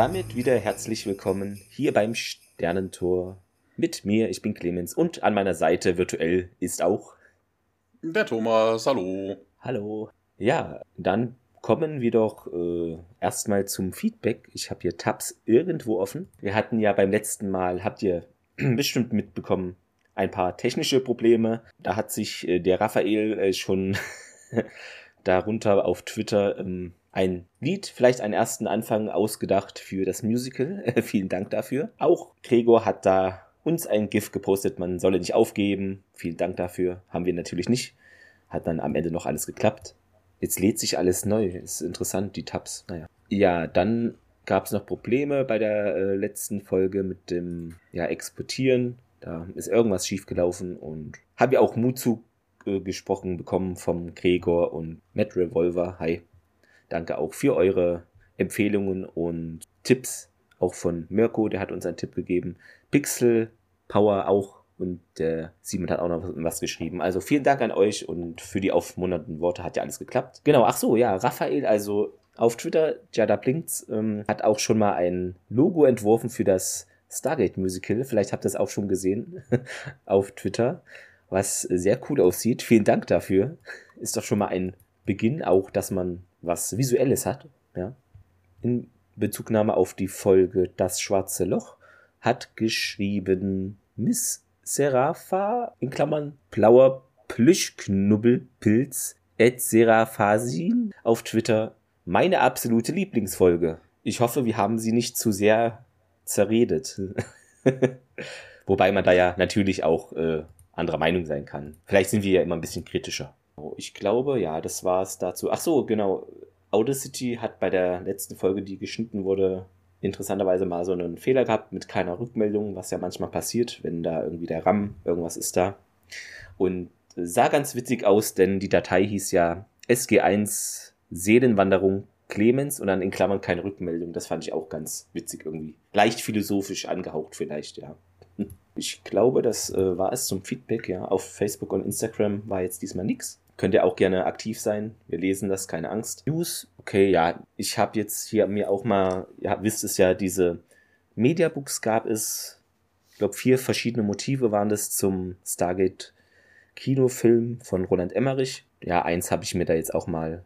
Damit wieder herzlich willkommen hier beim Sternentor mit mir. Ich bin Clemens und an meiner Seite virtuell ist auch der Thomas. Hallo. Hallo. Ja, dann kommen wir doch äh, erstmal zum Feedback. Ich habe hier Tabs irgendwo offen. Wir hatten ja beim letzten Mal, habt ihr bestimmt mitbekommen, ein paar technische Probleme. Da hat sich äh, der Raphael äh, schon darunter auf Twitter ähm, ein Lied, vielleicht einen ersten Anfang ausgedacht für das Musical. Vielen Dank dafür. Auch Gregor hat da uns ein GIF gepostet, man solle nicht aufgeben. Vielen Dank dafür. Haben wir natürlich nicht. Hat dann am Ende noch alles geklappt. Jetzt lädt sich alles neu. Ist interessant, die Tabs. Naja. Ja, dann gab es noch Probleme bei der äh, letzten Folge mit dem ja, Exportieren. Da ist irgendwas schiefgelaufen und habe ja auch Mut zu äh, gesprochen bekommen vom Gregor und Matt Revolver. Hi. Danke auch für eure Empfehlungen und Tipps. Auch von Mirko, der hat uns einen Tipp gegeben. Pixel Power auch und der Simon hat auch noch was geschrieben. Also vielen Dank an euch und für die aufmunternden Worte hat ja alles geklappt. Genau, ach so, ja, Raphael, also auf Twitter, Jada Blinks, ähm, hat auch schon mal ein Logo entworfen für das Stargate Musical. Vielleicht habt ihr es auch schon gesehen auf Twitter, was sehr cool aussieht. Vielen Dank dafür. Ist doch schon mal ein Beginn, auch dass man was Visuelles hat. Ja. In Bezugnahme auf die Folge Das Schwarze Loch hat geschrieben Miss Serapha in Klammern blauer Plüschknubbelpilz et Seraphasin auf Twitter meine absolute Lieblingsfolge. Ich hoffe, wir haben sie nicht zu sehr zerredet. Wobei man da ja natürlich auch äh, anderer Meinung sein kann. Vielleicht sind wir ja immer ein bisschen kritischer. Ich glaube, ja, das war es dazu. Ach so, genau. Audacity hat bei der letzten Folge, die geschnitten wurde, interessanterweise mal so einen Fehler gehabt mit keiner Rückmeldung, was ja manchmal passiert, wenn da irgendwie der RAM, irgendwas ist da. Und sah ganz witzig aus, denn die Datei hieß ja SG1 Seelenwanderung Clemens und dann in Klammern keine Rückmeldung. Das fand ich auch ganz witzig irgendwie. Leicht philosophisch angehaucht vielleicht, ja. Ich glaube, das äh, war es zum Feedback, ja. Auf Facebook und Instagram war jetzt diesmal nichts. Könnt ihr auch gerne aktiv sein. Wir lesen das, keine Angst. News, okay, ja. Ich habe jetzt hier mir auch mal, ihr wisst es ja, diese Mediabooks gab es, ich glaube, vier verschiedene Motive waren das zum Stargate Kinofilm von Roland Emmerich. Ja, eins habe ich mir da jetzt auch mal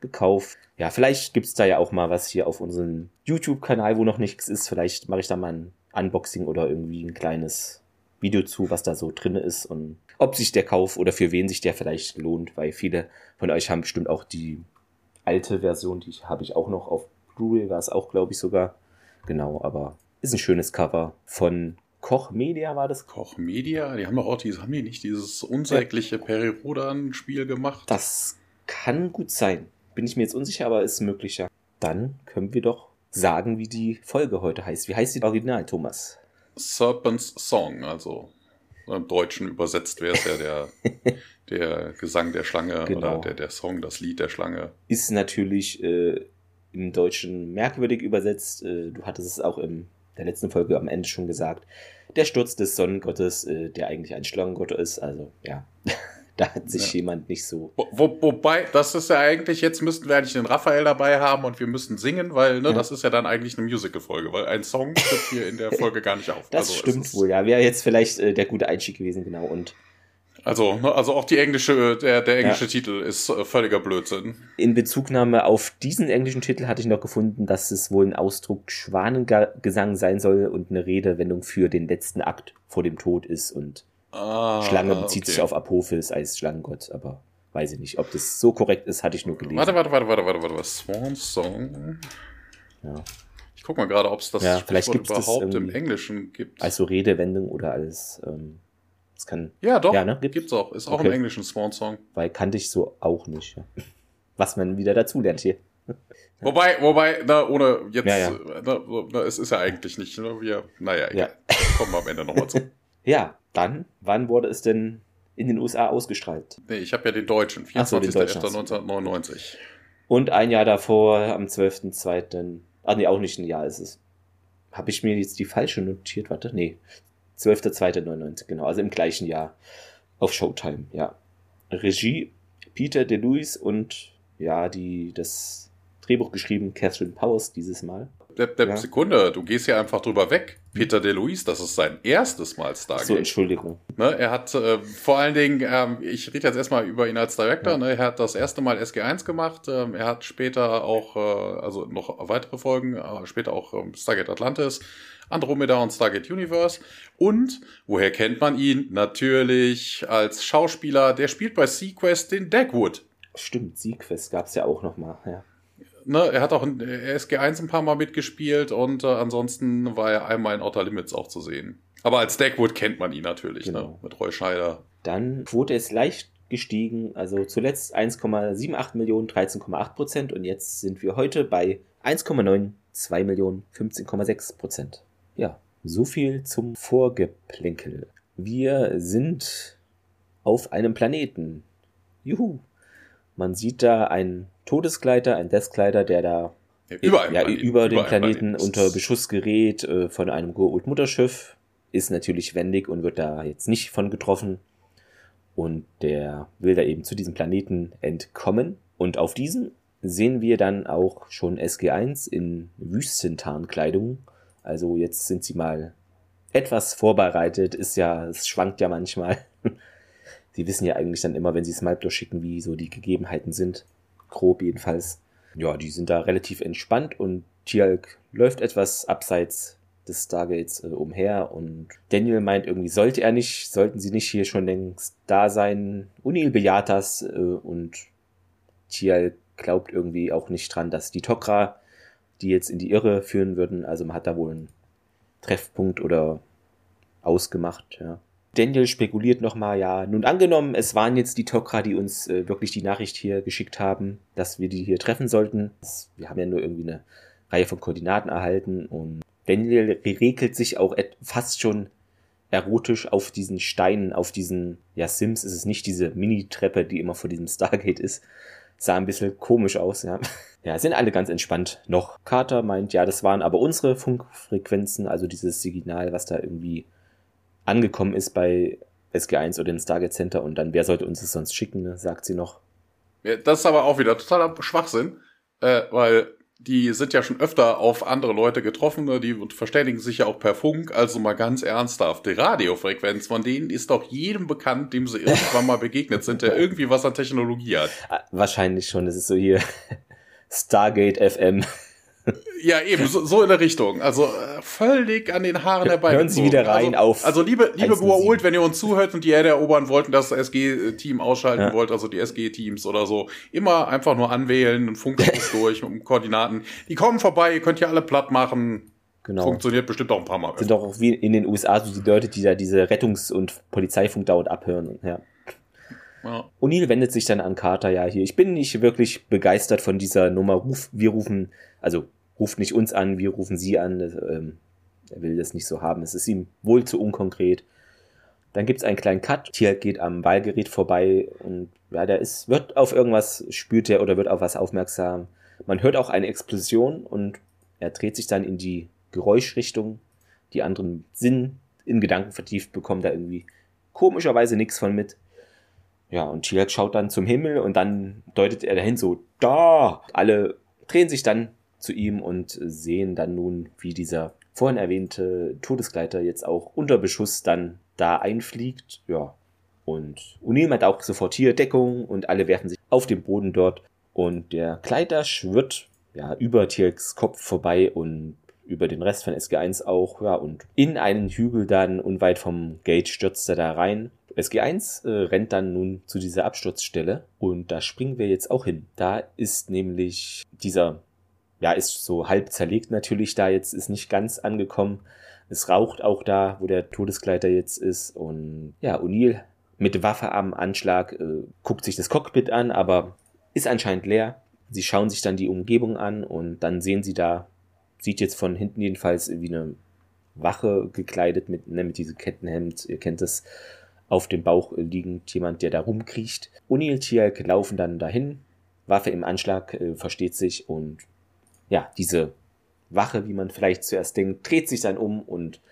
gekauft. Ja, vielleicht gibt's da ja auch mal was hier auf unserem YouTube-Kanal, wo noch nichts ist. Vielleicht mache ich da mal ein Unboxing oder irgendwie ein kleines Video zu, was da so drin ist und ob sich der Kauf oder für wen sich der vielleicht lohnt, weil viele von euch haben bestimmt auch die alte Version, die habe ich auch noch auf Blu-ray, war es auch, glaube ich, sogar. Genau, aber ist ein schönes Cover von Koch Media war das? Koch Media? Die haben doch auch dieses, haben die nicht dieses unsägliche ja. Peri-Rodan-Spiel gemacht? Das kann gut sein. Bin ich mir jetzt unsicher, aber ist möglicher. Dann können wir doch sagen, wie die Folge heute heißt. Wie heißt die Original, Thomas? Serpent's Song, also im Deutschen übersetzt wäre es ja der, der Gesang der Schlange genau. oder der, der Song, das Lied der Schlange. Ist natürlich äh, im Deutschen merkwürdig übersetzt. Äh, du hattest es auch in der letzten Folge am Ende schon gesagt. Der Sturz des Sonnengottes, äh, der eigentlich ein Schlangengott ist. Also ja. Da hat sich ja. jemand nicht so. Wo, wobei, das ist ja eigentlich, jetzt müssten wir eigentlich den Raphael dabei haben und wir müssen singen, weil, ne, ja. das ist ja dann eigentlich eine Musical-Folge, weil ein Song tritt hier in der Folge gar nicht auf. Das also stimmt wohl, ja. Wäre jetzt vielleicht äh, der gute Einstieg gewesen, genau. Und also, ne, also auch die englische, der, der englische ja. Titel ist äh, völliger Blödsinn. In Bezugnahme auf diesen englischen Titel hatte ich noch gefunden, dass es wohl ein Ausdruck Schwanengesang sein soll und eine Redewendung für den letzten Akt vor dem Tod ist und Ah, Schlange bezieht okay. sich auf Apophis als Schlangengott, aber weiß ich nicht. Ob das so korrekt ist, hatte ich nur gelesen. Warte, warte, warte, warte, warte, warte. Swan Song. Ja. Ich guck mal gerade, ob es das ja, vielleicht gibt's überhaupt das, im Englischen gibt. Also Redewendung oder als ähm, es kann. Ja, doch. Ja, ne? Gibt's, gibt's auch. Ist auch okay. im Englischen Swan Song. Weil kannte ich so auch nicht. Ja. Was man wieder dazu lernt hier. Wobei, wobei, na, ohne jetzt, ja, ja. Na, na, es ist ja eigentlich nicht, ne, wir, naja, ja. kommen wir am Ende nochmal zu. Ja, dann, wann wurde es denn in den USA ausgestrahlt? Nee, ich habe ja den deutschen, 24.11.1999. Und ein Jahr davor, am 12.02., ah nee, auch nicht ein Jahr ist es. Habe ich mir jetzt die falsche notiert? Warte, nee. 12.02.99, genau, also im gleichen Jahr auf Showtime, ja. Regie Peter DeLuis und ja, die das Drehbuch geschrieben Catherine Powers dieses Mal. Der, der ja. Sekunde, du gehst ja einfach drüber weg. Peter DeLuise, das ist sein erstes Mal Stargate. So, Entschuldigung. Ne, er hat äh, vor allen Dingen, ähm, ich rede jetzt erstmal über ihn als Director, ja. ne, er hat das erste Mal SG1 gemacht, ähm, er hat später auch, äh, also noch weitere Folgen, äh, später auch ähm, Stargate Atlantis, Andromeda und Stargate Universe. Und, woher kennt man ihn? Natürlich als Schauspieler, der spielt bei Sequest den Dagwood. Stimmt, Sequest gab's ja auch nochmal, ja ne, er hat auch in SG1 ein paar Mal mitgespielt und äh, ansonsten war er einmal in Outer Limits auch zu sehen. Aber als Deckwood kennt man ihn natürlich, ne, genau. ne, mit Roy Scheider. Dann Quote ist leicht gestiegen, also zuletzt 1,78 Millionen, 13,8 Prozent und jetzt sind wir heute bei 1,92 Millionen, 15,6 Prozent. Ja, so viel zum Vorgeplänkel. Wir sind auf einem Planeten. Juhu. Man sieht da einen Todesgleiter, ein Deathgleiter, der da ja, über, ja, Planeten, über den Planeten, unter Beschuss gerät äh, von einem Goa'uld-Mutterschiff. Ist natürlich wendig und wird da jetzt nicht von getroffen. Und der will da eben zu diesem Planeten entkommen. Und auf diesem sehen wir dann auch schon SG1 in Wüstentarnkleidung. Also jetzt sind sie mal etwas vorbereitet. Ist ja, es schwankt ja manchmal. sie wissen ja eigentlich dann immer, wenn sie Smipe durchschicken, wie so die Gegebenheiten sind grob jedenfalls. Ja, die sind da relativ entspannt und Tialk läuft etwas abseits des Stargates äh, umher und Daniel meint irgendwie, sollte er nicht, sollten sie nicht hier schon längst da sein. Unil bejaht das äh, und Tialk glaubt irgendwie auch nicht dran, dass die Tok'ra die jetzt in die Irre führen würden. Also man hat da wohl einen Treffpunkt oder ausgemacht, ja. Daniel spekuliert nochmal, ja, nun angenommen, es waren jetzt die Tok'ra, die uns äh, wirklich die Nachricht hier geschickt haben, dass wir die hier treffen sollten. Wir haben ja nur irgendwie eine Reihe von Koordinaten erhalten und Daniel regelt sich auch fast schon erotisch auf diesen Steinen, auf diesen, ja, Sims ist es nicht diese Mini-Treppe, die immer vor diesem Stargate ist. Sah ein bisschen komisch aus, ja. Ja, sind alle ganz entspannt noch. Carter meint, ja, das waren aber unsere Funkfrequenzen, also dieses Signal, was da irgendwie angekommen ist bei SG1 oder dem Stargate Center und dann, wer sollte uns das sonst schicken, ne? sagt sie noch. Ja, das ist aber auch wieder totaler Schwachsinn, äh, weil die sind ja schon öfter auf andere Leute getroffen, ne? die verständigen sich ja auch per Funk, also mal ganz ernsthaft. Die Radiofrequenz von denen ist doch jedem bekannt, dem sie irgendwann mal begegnet sind, der irgendwie was an Technologie hat. Ah, wahrscheinlich schon, das ist so hier Stargate FM. Ja, eben, so, so in der Richtung. Also äh, völlig an den Haaren herbei. Hören Sie wieder rein also, auf. Also liebe, liebe Guault, wenn ihr uns zuhört und die Erde erobern wollt und das SG-Team ausschalten ja. wollt, also die SG-Teams oder so, immer einfach nur anwählen, und Funkspruch durch mit Koordinaten. Die kommen vorbei, ihr könnt hier alle platt machen. Genau. Funktioniert bestimmt auch ein paar Mal. Sind doch auch wie in den USA so die Leute, die da diese Rettungs- und Polizeifunk dauernd abhören. Ja. Ja. O'Neill wendet sich dann an Carter, ja, hier, ich bin nicht wirklich begeistert von dieser Nummer. Ruf, wir rufen, also ruft nicht uns an, wir rufen sie an. Das, ähm, er will das nicht so haben. Es ist ihm wohl zu unkonkret. Dann gibt es einen kleinen Cut. Tier geht am Ballgerät vorbei und ja, der ist, wird auf irgendwas, spürt er oder wird auf was aufmerksam. Man hört auch eine Explosion und er dreht sich dann in die Geräuschrichtung. Die anderen Sinn in Gedanken vertieft, bekommen da irgendwie komischerweise nichts von mit. Ja, und Tiak schaut dann zum Himmel und dann deutet er dahin so, da! Alle drehen sich dann zu ihm und sehen dann nun, wie dieser vorhin erwähnte Todesgleiter jetzt auch unter Beschuss dann da einfliegt. Ja. Und O'Neill hat auch sofort hier Deckung und alle werfen sich auf den Boden dort. Und der Gleiter schwirrt ja über Tirks Kopf vorbei und über den Rest von SG1 auch, ja, und in einen Hügel dann unweit vom Gate stürzt er da rein. SG1 äh, rennt dann nun zu dieser Absturzstelle und da springen wir jetzt auch hin. Da ist nämlich dieser ja, ist so halb zerlegt natürlich da jetzt, ist nicht ganz angekommen. Es raucht auch da, wo der Todesgleiter jetzt ist. Und ja, O'Neill mit Waffe am Anschlag äh, guckt sich das Cockpit an, aber ist anscheinend leer. Sie schauen sich dann die Umgebung an und dann sehen sie da, sieht jetzt von hinten jedenfalls wie eine Wache gekleidet mit, ne, mit diesem Kettenhemd, ihr kennt es, auf dem Bauch liegend jemand, der da rumkriecht. O'Neill Tialk laufen dann dahin, Waffe im Anschlag, äh, versteht sich und ja, diese Wache, wie man vielleicht zuerst denkt, dreht sich dann um und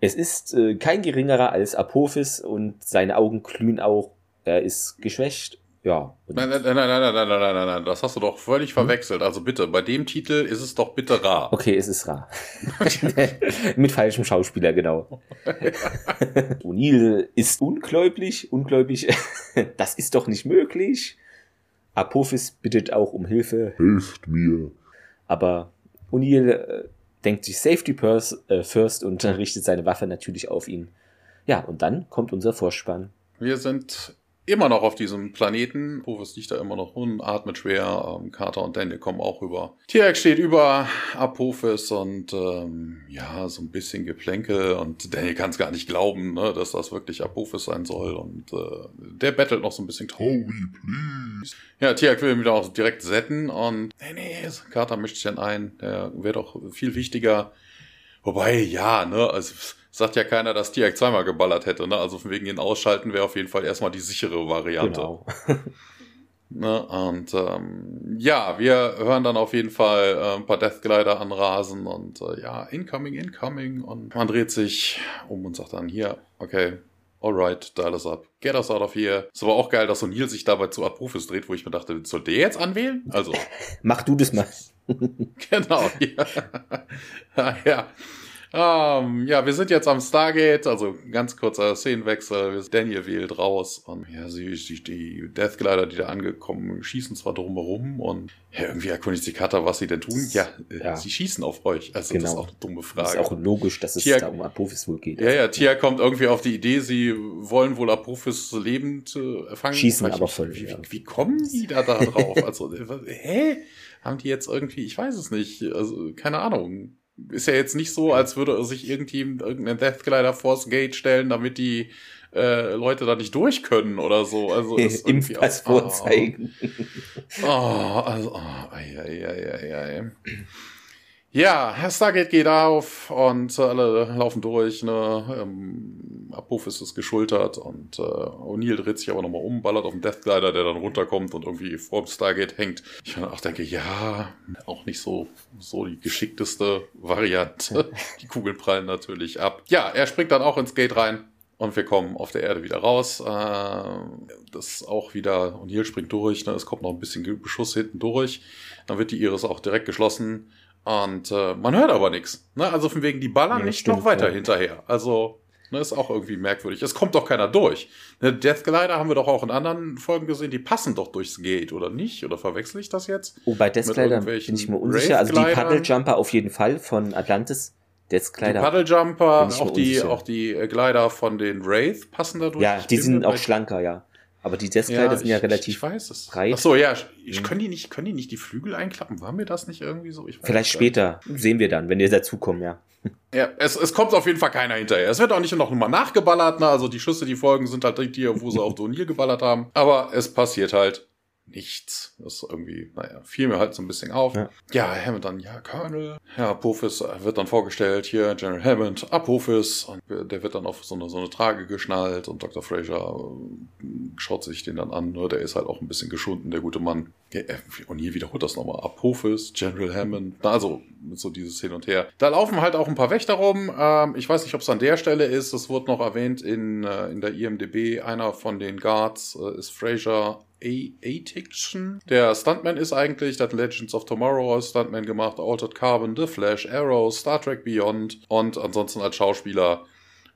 es ist äh, kein geringerer als Apophis und seine Augen glühen auch. Er ist geschwächt. ja. Nein, nein, nein, nein, nein, nein, nein, nein, nein, das hast du doch völlig verwechselt. Also bitte, bei dem Titel ist es doch bitte rar. Okay, es ist rar. Mit falschem Schauspieler, genau. O'Neill ist ungläubig, ungläubig. das ist doch nicht möglich. Apophis bittet auch um Hilfe. Helft mir. Aber O'Neill äh, denkt sich Safety first, äh, first und richtet seine Waffe natürlich auf ihn. Ja, und dann kommt unser Vorspann. Wir sind immer noch auf diesem Planeten. Purvis liegt da immer noch rum, atmet schwer. Ähm, Carter und Daniel kommen auch rüber. Tirak steht über Apophis und ähm, ja, so ein bisschen Geplänkel. Und Daniel kann es gar nicht glauben, ne, dass das wirklich Apophis sein soll. Und äh, der bettelt noch so ein bisschen. Howie, please. Ja, Tiak will ihn wieder auch direkt setten und nee, nee, Carter mischt sich dann ein. Der wäre doch viel wichtiger. Wobei, ja, ne, also sagt ja keiner, dass Tiak zweimal geballert hätte, ne? Also von wegen ihn ausschalten wäre auf jeden Fall erstmal die sichere Variante. Genau. Ne? Und ähm, ja, wir hören dann auf jeden Fall äh, ein paar Deathglider anrasen und äh, ja, incoming, incoming. Und man dreht sich um und sagt dann hier, okay, alright, dial us up. Get us out of here. Ist aber auch geil, dass O'Neill sich dabei zu Abrufes dreht, wo ich mir dachte, soll der jetzt anwählen? Also, Mach du das mal. genau, ja. ja. Ähm, ja, wir sind jetzt am Stargate, also ganz kurzer Szenenwechsel. Daniel wählt raus und ja, sie, sie die Deathglider, die da angekommen, schießen zwar drumherum und ja, irgendwie erkundigt sich Cutter, was sie denn tun. Ja, äh, Ja. sie schießen auf euch. Also das Genau. ist auch eine dumme Das ist Frage. auch logisch, dass es Tiak- da um Apophis wohl geht. ja, ja, Tia kommt irgendwie auf die Idee, sie wollen wohl Apophis lebend äh, fangen. Schießen ich aber voll, Wie, ja. wie, wie kommen die da, da drauf? Also, äh, hä? Haben die jetzt irgendwie, ich weiß es nicht, also keine Ahnung. Ist ja jetzt nicht so, als würde sich irgendwie irgendein Deathglider vors Gate stellen, damit die äh, Leute da nicht durch können oder so. Also ist Impfpass vorzeigen. Oh, also, oh, ei, ei, ei, ei, ei. Ja, Stargate geht auf und äh, alle laufen durch. Ne? Ähm, Apophis ist geschultert und äh, O'Neill dreht sich aber nochmal um, ballert auf den Deathglider, der dann runterkommt und irgendwie vor dem Stargate hängt. Ich dann auch denke, ja, auch nicht so, so die geschickteste Variante. Die Kugeln prallen natürlich ab. Ja, er springt dann auch ins Gate rein. Und wir kommen auf der Erde wieder raus. Äh, das ist auch wieder, O'Neill springt durch, ne? es kommt noch ein bisschen Beschuss hinten durch. Dann wird die Iris auch direkt geschlossen. Und äh, man hört aber nichts. Ne? Also von wegen, die ballern Ja, nicht noch weiter ja. hinterher. Also, ne, ist auch irgendwie merkwürdig. Es kommt doch keiner durch. Ne, Deathglider haben wir doch auch in anderen Folgen gesehen, die passen doch durchs Gate, oder nicht? Oder verwechsel ich das jetzt? Oh, bei Deathglider irgendwelchen bin ich mir unsicher. Also die? Paddle-Jumper auf jeden Fall von Atlantis. Die. Paddlejumper, bin ich mir auch die, unsicher. auch die äh, Glider von den Wraith passen da durch. Ja, die sind auch schlanker, ja. Aber die Deathglider sind ja relativ Ich weiß es. breit. Ach so, ja. Ich, Mhm. können, die nicht, können die nicht die Flügel einklappen? War mir das nicht irgendwie so? Vielleicht später. Sehen wir dann, wenn wir dazukommen, ja. Ja, es, es kommt auf jeden Fall keiner hinterher. Es wird auch nicht noch mal nachgeballert. Ne? Also die Schüsse, die folgen, sind halt die, wo sie auf O'Neill geballert haben. Aber es passiert halt nichts. Das ist irgendwie, naja, fiel mir halt so ein bisschen auf. Ja. Ja, Hammond dann, ja, Colonel. Ja, Apophis wird dann vorgestellt, hier General Hammond, Apophis. Und der wird dann auf so eine, so eine Trage geschnallt und Dr. Fraser äh, schaut sich den dann an. Ne? Der ist halt auch ein bisschen geschunden, der gute Mann. Äh, und hier wiederholt das nochmal. Apophis, General Hammond. Also, so dieses Hin und Her. Da laufen halt auch ein paar Wächter rum. Ähm, ich weiß nicht, ob es an der Stelle ist. Es wurde noch erwähnt in, äh, in der IMDB. Einer von den Guards äh, ist Fraser A-Tiction. Der Stuntman ist eigentlich, der hat Legends of Tomorrow als Stuntman gemacht, Altered Carbon, The Flash, Arrow, Star Trek Beyond und ansonsten als Schauspieler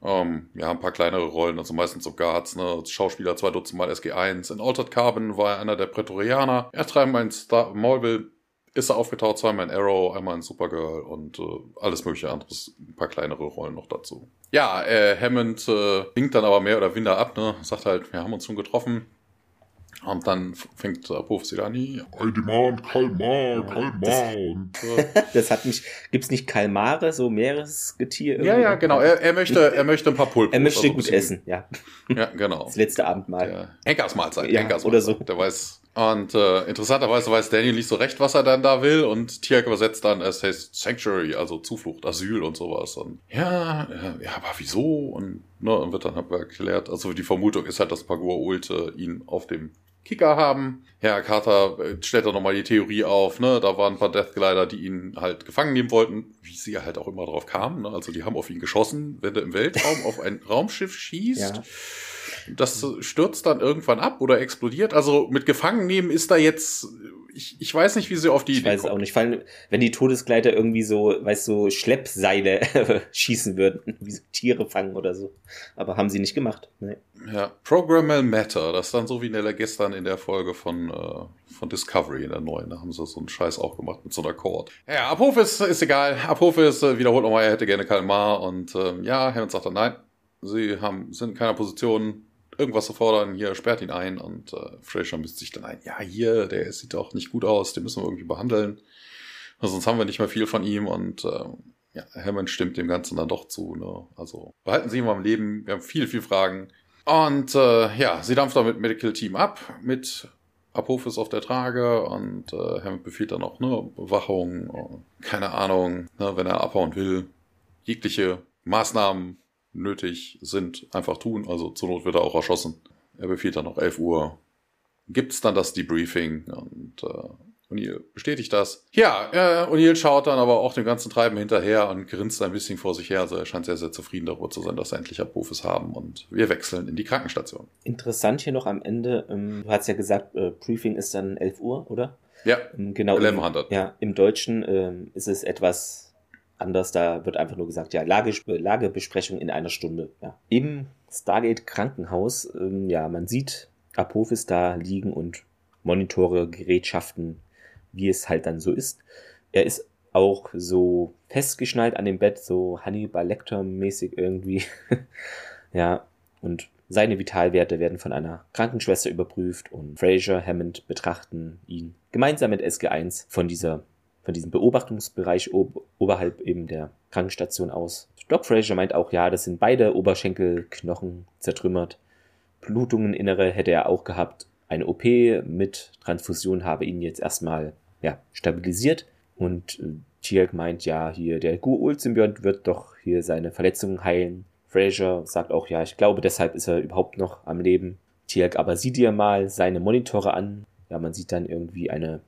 ähm, ja, ein paar kleinere Rollen, also meistens so Guards, ne, Schauspieler zwei Dutzend Mal SG1. In Altered Carbon war er einer der Prätorianer. Er dreimal in Star Marvel ist er aufgetaucht, zweimal in Arrow, einmal in Supergirl und äh, alles mögliche anderes, ein paar kleinere Rollen noch dazu. Ja, äh, Hammond äh, winkt dann aber mehr oder weniger ab, ne, sagt halt, wir haben uns schon getroffen. Und dann fängt Apophis wieder an, I demand Kalmar, Kalmar. Und äh, Das hat mich. Gibt's nicht Kalmare, so Meeresgetier? Ja, irgendwie? ja, genau. Er, er möchte, er möchte ein paar Pulpos. Er möchte also gut essen, ja. Ja, genau. Das letzte Abendmahl. Ja. Henkersmahlzeit. Ja, Henkersmahlzeit. oder so. Der weiß. Und äh, interessanterweise weiß Daniel nicht so recht, was er dann da will. Und Tiak übersetzt dann, es heißt Sanctuary, also Zuflucht, Asyl und sowas. Und ja, ja, ja aber wieso? Und ne, und wird dann halt erklärt. Also die Vermutung ist halt, dass Pagua Ulte ihn auf dem Kicker haben. Ja, Carter äh, stellt dann nochmal die Theorie auf, ne? Da waren ein paar Deathglider, die ihn halt gefangen nehmen wollten, wie sie halt auch immer drauf kamen. Ne? Also die haben auf ihn geschossen, wenn er im Weltraum auf ein Raumschiff schießt. Ja. Das stürzt dann irgendwann ab oder explodiert. Also mit Gefangennehmen ist da jetzt, ich, ich weiß nicht, wie sie auf die Ich Idee weiß es kommen. auch nicht. Vor allem, wenn die Todesgleiter irgendwie so, weißt du, so Schleppseile schießen würden, wie so Tiere fangen oder so. Aber haben sie nicht gemacht. Nee. Ja, Programmable Matter, das ist dann so wie Nella gestern in der Folge von, äh, von Discovery in der neuen. Da haben sie so einen Scheiß auch gemacht mit so einer Chord. Ja, Apophis ist egal. Apophis äh, wiederholt nochmal, er hätte gerne Kalmar und ähm, ja, Hammond sagt dann nein. Sie haben, sind in keiner Position, irgendwas zu fordern. Hier sperrt ihn ein und äh, Fraser misst sich dann ein. Ja, hier, der sieht doch nicht gut aus, den müssen wir irgendwie behandeln. Sonst haben wir nicht mehr viel von ihm und ähm, ja, Hammond stimmt dem Ganzen dann doch zu. Ne? Also behalten Sie ihn mal am Leben. Wir haben viele, viele Fragen. Und äh, ja, sie dampft dann mit Medical Team ab, mit Apophis auf der Trage und äh, Hammond befiehlt dann auch ne, Bewachung, äh, keine Ahnung, ne, wenn er abhauen will, jegliche Maßnahmen nötig sind, einfach tun. Also zur Not wird er auch erschossen. Er befiehlt dann noch 11 Uhr. Gibt's dann das Debriefing und äh, O'Neill bestätigt das. Ja, äh, O'Neill schaut dann aber auch dem ganzen Treiben hinterher und grinst ein bisschen vor sich her. Also er scheint sehr, sehr zufrieden darüber zu sein, dass er endlich Apophis haben und wir wechseln in die Krankenstation. Interessant hier noch am Ende, ähm, du hast ja gesagt, äh, Briefing ist dann 11 Uhr, oder? Ja, Ähm, genau. im, 1100. ja, im Deutschen ähm, ist es etwas anders. Da wird einfach nur gesagt, ja, Lage, Lagebesprechung in einer Stunde. Ja. Im Stargate Krankenhaus, ähm, ja, man sieht Apophis da liegen und Monitore, Gerätschaften, wie es halt dann so ist. Er ist auch so festgeschnallt an dem Bett, so Hannibal Lecter-mäßig irgendwie. ja, und seine Vitalwerte werden von einer Krankenschwester überprüft und Fraser, Hammond betrachten ihn gemeinsam mit SG1 von dieser von diesem Beobachtungsbereich ob, oberhalb eben der Krankenstation aus. Doc Fraser meint auch, ja, das sind beide Oberschenkelknochen zertrümmert. Blutungen innere hätte er auch gehabt. Eine OP mit Transfusion habe ihn jetzt erstmal ja, stabilisiert. Und äh, Tielk meint, ja, hier der Guul-Symbiont wird doch hier seine Verletzungen heilen. Fraser sagt auch, ja, ich glaube, deshalb ist er überhaupt noch am Leben. Tielk aber sieh dir mal seine Monitore an. Ja, man sieht dann irgendwie eine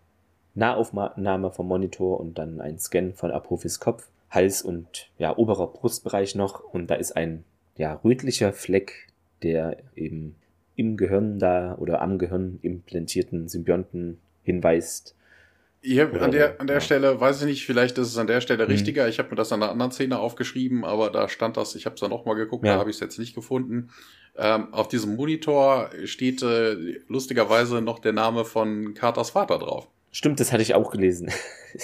Nahaufnahme vom Monitor und dann ein Scan von Apophis Kopf, Hals und ja, oberer Brustbereich noch. Und da ist ein ja, rötlicher Fleck, der eben im Gehirn da oder am Gehirn implantierten Symbionten hinweist. Hier Oder an der, an der ja. Stelle, weiß ich nicht, vielleicht ist es an der Stelle Mhm. richtiger. Ich habe mir das an einer anderen Szene aufgeschrieben, aber da stand das, ich habe es dann noch mal geguckt, Ja. da habe ich es jetzt nicht gefunden. Ähm, auf diesem Monitor steht äh, lustigerweise noch der Name von Carters Vater drauf. Stimmt, das hatte ich auch gelesen.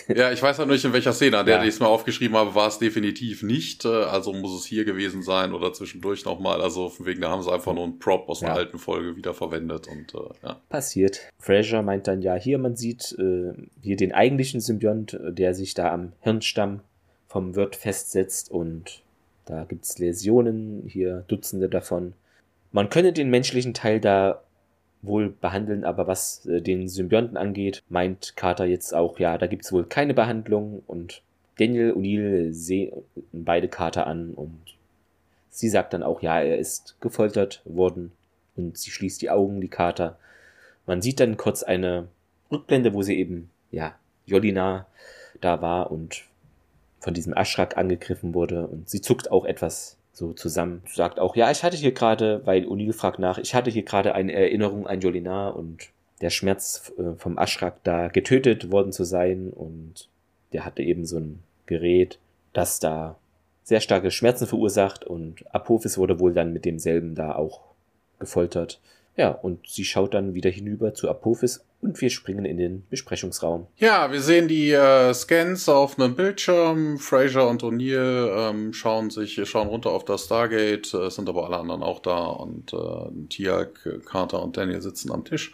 Ja, ich weiß ja nicht, in welcher Szene. An der Ja. ich es mal aufgeschrieben habe, war es definitiv nicht. Äh, Also muss es hier gewesen sein oder zwischendurch nochmal. Also von wegen, da haben sie einfach nur einen Prop aus einer Ja. alten Folge wiederverwendet. Und äh, ja. Passiert. Fraser meint dann, ja, hier, man sieht äh, hier den eigentlichen Symbiont, äh, der sich da am Hirnstamm vom Wirt festsetzt und da gibt's Läsionen, hier Dutzende davon. Man könne den menschlichen Teil da wohl behandeln, aber was äh, den Symbionten angeht, meint Carter jetzt auch, ja, da gibt's wohl keine Behandlung. Und Daniel O'Neill sehen beide Carter an und sie sagt dann auch, ja, er ist gefoltert worden. Und sie schließt die Augen, die Carter. Man sieht dann kurz eine Rückblende, wo sie eben, ja, Jolina da war und von diesem Aschrak angegriffen wurde. Und sie zuckt auch etwas so zusammen. Sagt auch, ja, ich hatte hier gerade, weil O'Neill fragt nach, ich hatte hier gerade eine Erinnerung an Jolina und der Schmerz äh, vom Aschrak da getötet worden zu sein und der hatte eben so ein Gerät, das da sehr starke Schmerzen verursacht und Apophis wurde wohl dann mit demselben da auch gefoltert. Ja, und sie schaut dann wieder hinüber zu Apophis und wir springen in den Besprechungsraum. Ja, wir sehen die äh, Scans auf einem Bildschirm. Fraser und O'Neill ähm, schauen sich, schauen runter auf das Stargate, äh, es sind aber alle anderen auch da und äh, Tiag, Carter und Daniel sitzen am Tisch.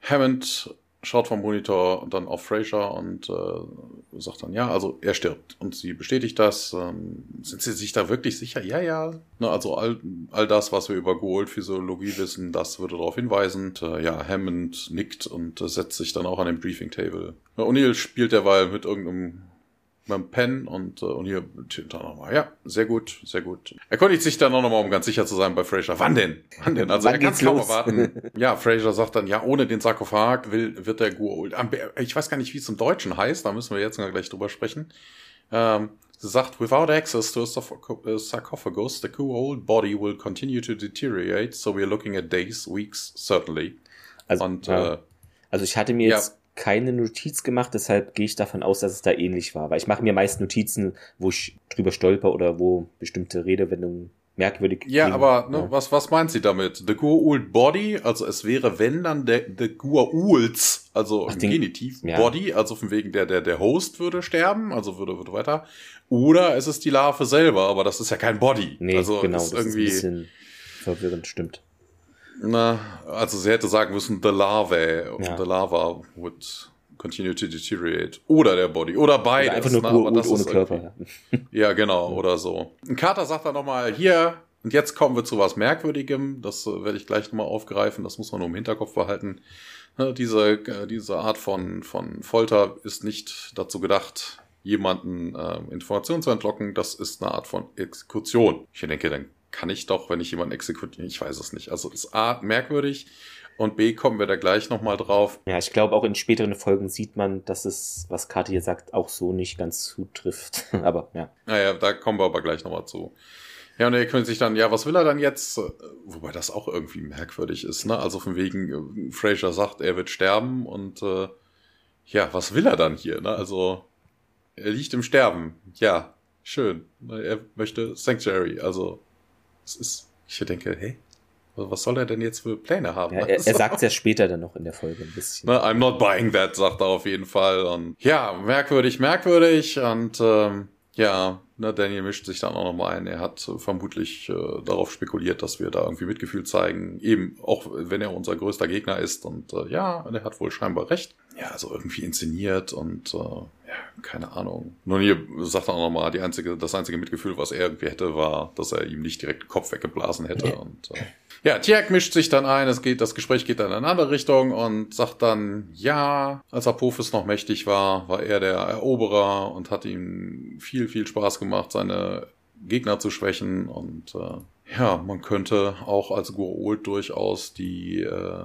Hammond schaut vom Monitor dann auf Fraser und äh, sagt dann, ja, also er stirbt. Und sie bestätigt das. Ähm, sind sie sich da wirklich sicher? Ja, ja. Ne, also all, all das, was wir über Gold-Physiologie wissen, das würde darauf hinweisen. Und, äh, ja, Hammond nickt und äh, setzt sich dann auch an den Briefing-Table. O'Neill spielt derweil mit irgendeinem einem Pen und äh, O'Neill tippt dann nochmal. Ja, sehr gut, sehr gut. Erkundigt sich dann auch nochmal, um ganz sicher zu sein bei Fraser. Wann denn? Wann denn? Also Wann er kann kaum erwarten. Ja, Fraser sagt dann, ja, ohne den Sarkophag will, wird der Be- Ich weiß gar nicht, wie es im Deutschen heißt, da müssen wir jetzt mal gleich drüber sprechen. Ähm, Sie sagt, without access to a sarco- a sarcophagus, the cool old body will continue to deteriorate, so we're looking at days, weeks, certainly. Also, Und ja. äh, also ich hatte mir ja. Keine Notiz gemacht, deshalb gehe ich davon aus, dass es da ähnlich war. Weil ich mache mir meist Notizen, wo ich drüber stolper oder wo bestimmte Redewendungen merkwürdig Ja, klingen. aber ne, Ja. was, was meint sie damit? The Gua'uld Body, also es wäre, wenn dann der the Gua'ulds, also Ach, im den- Genitiv, ja. Body, also von wegen der, der, der Host würde sterben, also würde, würde weiter. Oder es ist die Larve selber, aber das ist ja kein Body. Nee, also genau, ist das irgendwie, ist ein bisschen verwirrend, stimmt. Na, also sie hätte sagen müssen, the larvae, Ja. the lava would continue to deteriorate. Oder der Body, oder beides. Oder einfach nur das ohne ist Körper. Ja, genau, oder so. Ein Kater sagt dann nochmal, hier, und jetzt kommen wir zu was Merkwürdigem, das äh, werde ich gleich nochmal aufgreifen, das muss man nur im Hinterkopf behalten. Ne, diese, äh, diese Art von, von Folter ist nicht dazu gedacht, jemanden äh, Informationen zu entlocken, das ist eine Art von Exekution. Ich denke, dann kann ich doch, wenn ich jemanden exekutiere, ich weiß es nicht. Also ist A, merkwürdig, und B, kommen wir da gleich nochmal drauf. Ja, ich glaube, auch in späteren Folgen sieht man, dass es, was Kati hier sagt, auch so nicht ganz zutrifft. aber ja. Naja, da kommen wir aber gleich nochmal zu. Ja, und er kümmert sich dann, ja, was will er dann jetzt? Wobei das auch irgendwie merkwürdig ist, ne? Also von wegen, äh, Fraser sagt, er wird sterben und äh, ja, was will er dann hier, ne? Also, er liegt im Sterben. Ja, schön. Ne, Er möchte Sanctuary. Also, es ist, ich denke, hey, was soll er denn jetzt für Pläne haben? ja er, er sagt es ja später dann noch in der Folge ein bisschen. Ne, I'm not buying that, sagt er auf jeden Fall. Und ja, merkwürdig, merkwürdig. Und ähm, ja, ne, Daniel mischt sich dann auch nochmal ein. Er hat vermutlich äh, darauf spekuliert, dass wir da irgendwie Mitgefühl zeigen. Eben, auch wenn er unser größter Gegner ist. Und äh, ja, er hat wohl scheinbar recht. Ja, also irgendwie inszeniert und äh, ja, keine Ahnung. Nun hier sagt er auch nochmal, die einzige, das einzige Mitgefühl, was er irgendwie hätte, war, dass er ihm nicht direkt den Kopf weggeblasen hätte. Und äh, ja, Tiak mischt sich dann ein, es geht, das Gespräch geht dann in eine andere Richtung und sagt dann, ja, als Apophis noch mächtig war, war er der Eroberer und hat ihm viel, viel Spaß gemacht, seine Gegner zu schwächen und äh, ja, man könnte auch als Gua'uld durchaus die, äh,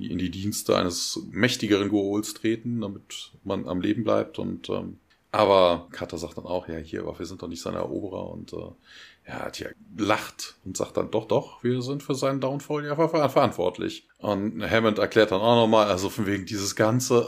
die in die Dienste eines mächtigeren Gua'ulds treten, damit man am Leben bleibt und ähm, aber Kata sagt dann auch, ja, hier, aber wir sind doch nicht seine Eroberer und äh, ja, Tiak lacht und sagt dann, doch, doch, wir sind für seinen Downfall ja ver verantwortlich. Und Hammond erklärt dann auch nochmal, also von wegen dieses ganze, äh,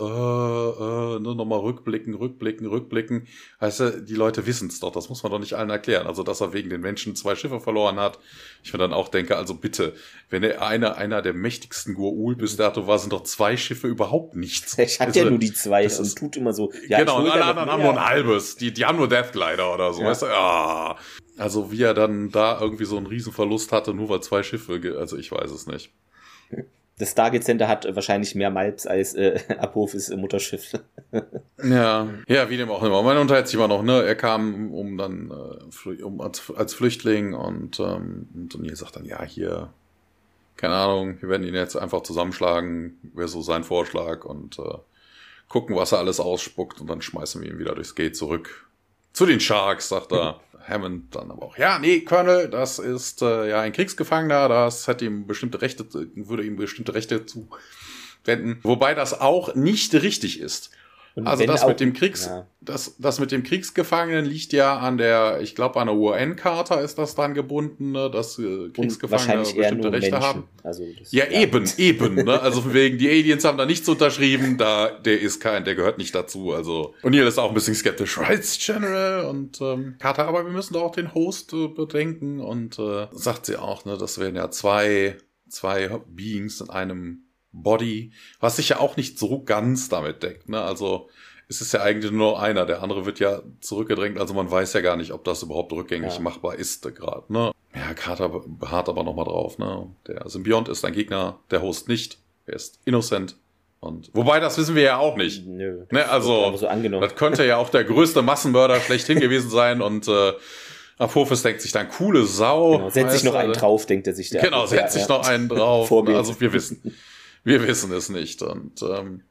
äh, ne, nochmal rückblicken, rückblicken, rückblicken. Heißt ja, die Leute wissen es doch, das muss man doch nicht allen erklären. Also, dass er wegen den Menschen zwei Schiffe verloren hat. Ich mir dann auch denke, also bitte, wenn er einer, einer der mächtigsten Gua'ul bis dato war, sind doch zwei Schiffe überhaupt nichts. Ich hatte Also, ja nur die zwei das und ist- tut immer so. Ja, genau, und alle anderen haben nur ein halbes. Die, die haben nur Deathglider oder so. Ja. Weißt du? ja. Also wie er dann da irgendwie so einen Riesenverlust hatte, nur weil zwei Schiffe, also ich weiß es nicht. Das Stargate Center hat wahrscheinlich mehr Malps als äh, Apophis äh, Mutterschiff. Ja, ja, wie dem auch immer. Man unterhält sich immer noch, ne? Er kam um dann äh, um als, als Flüchtling und ähm, und O'Neill sagt dann, ja, hier, keine Ahnung, wir werden ihn jetzt einfach zusammenschlagen, wäre so sein Vorschlag und äh, gucken, was er alles ausspuckt und dann schmeißen wir ihn wieder durchs Gate zurück. Zu den Sharks, sagt er. Hammond dann aber auch, ja, nee, Colonel, das ist äh, ja ein Kriegsgefangener, das hätte ihm bestimmte Rechte, würde ihm bestimmte Rechte zuwenden. Wobei das auch nicht richtig ist. Und Also das auch- mit dem Kriegs, Ja. das, das mit dem Kriegsgefangenen liegt ja an der, ich glaube an der UN-Charta ist das dann gebunden, ne, dass äh, Kriegsgefangene bestimmte Rechte Menschen. haben. Also das, Ja, eben, eben, ne? Also wegen, die Aliens haben da nichts unterschrieben, da, der ist kein, der gehört nicht dazu, also. Und hier ist auch ein bisschen skeptisch, Rights General und, ähm, Carter, aber wir müssen doch auch den Host äh, bedenken und, äh, sagt sie auch, ne, das wären ja zwei, zwei Beings in einem Body, was sich ja auch nicht so ganz damit deckt, ne? Also, es ist ja eigentlich nur einer, der andere wird ja zurückgedrängt, also man weiß ja gar nicht, ob das überhaupt rückgängig Ja. machbar ist gerade, ne? Ja, Carter beharrt aber nochmal drauf, ne? Der Symbiont ist ein Gegner, der Host nicht. Er ist innocent. Und wobei, das wissen wir ja auch nicht. Nö. Ne, also, so angenommen. Das könnte ja auch der größte Massenmörder schlechthin gewesen sein und äh, Apophis denkt sich dann, coole Sau. Genau, setzt sich noch einen drauf, denkt er sich der. Genau, Ja, setzt sich ja. noch einen drauf. Vorbild. also wir wissen, wir wissen es nicht. Und ähm,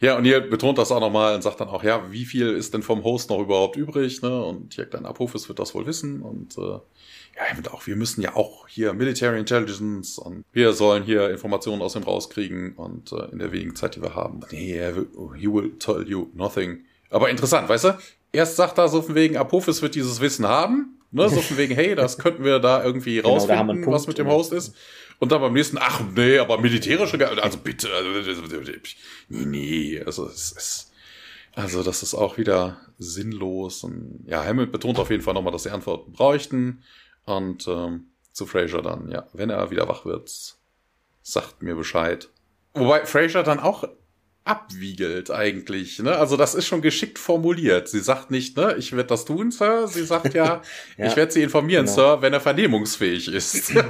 ja, und ihr betont das auch nochmal und sagt dann auch, ja, wie viel ist denn vom Host noch überhaupt übrig? Ne? Und hier dann Apophis wird das wohl wissen. Und äh, ja, und auch wir müssen ja auch hier Military Intelligence und wir sollen hier Informationen aus ihm rauskriegen und äh, in der wenigen Zeit, die wir haben. Nee, will, he will tell you nothing. Aber interessant, weißt du? erst sagt er so von wegen, Apophis wird dieses Wissen haben, ne, so von wegen, hey, das könnten wir da irgendwie Genau, da rausfinden, einen Punkt. was mit dem Host ist. Und dann beim nächsten, ach nee, aber militärische, also bitte, also, nee, nee, also es ist, also das ist auch wieder sinnlos. Und ja, Hammond betont auf jeden Fall nochmal, dass sie Antworten bräuchten. Und ähm, zu Fraser dann, ja, wenn er wieder wach wird, sagt mir Bescheid. Wobei Fraser dann auch abwiegelt eigentlich, ne? Also das ist schon geschickt formuliert. Sie sagt nicht, ne, ich werde das tun, Sir. Sie sagt ja, Ja, ich werde Sie informieren, genau. Sir, wenn er vernehmungsfähig ist.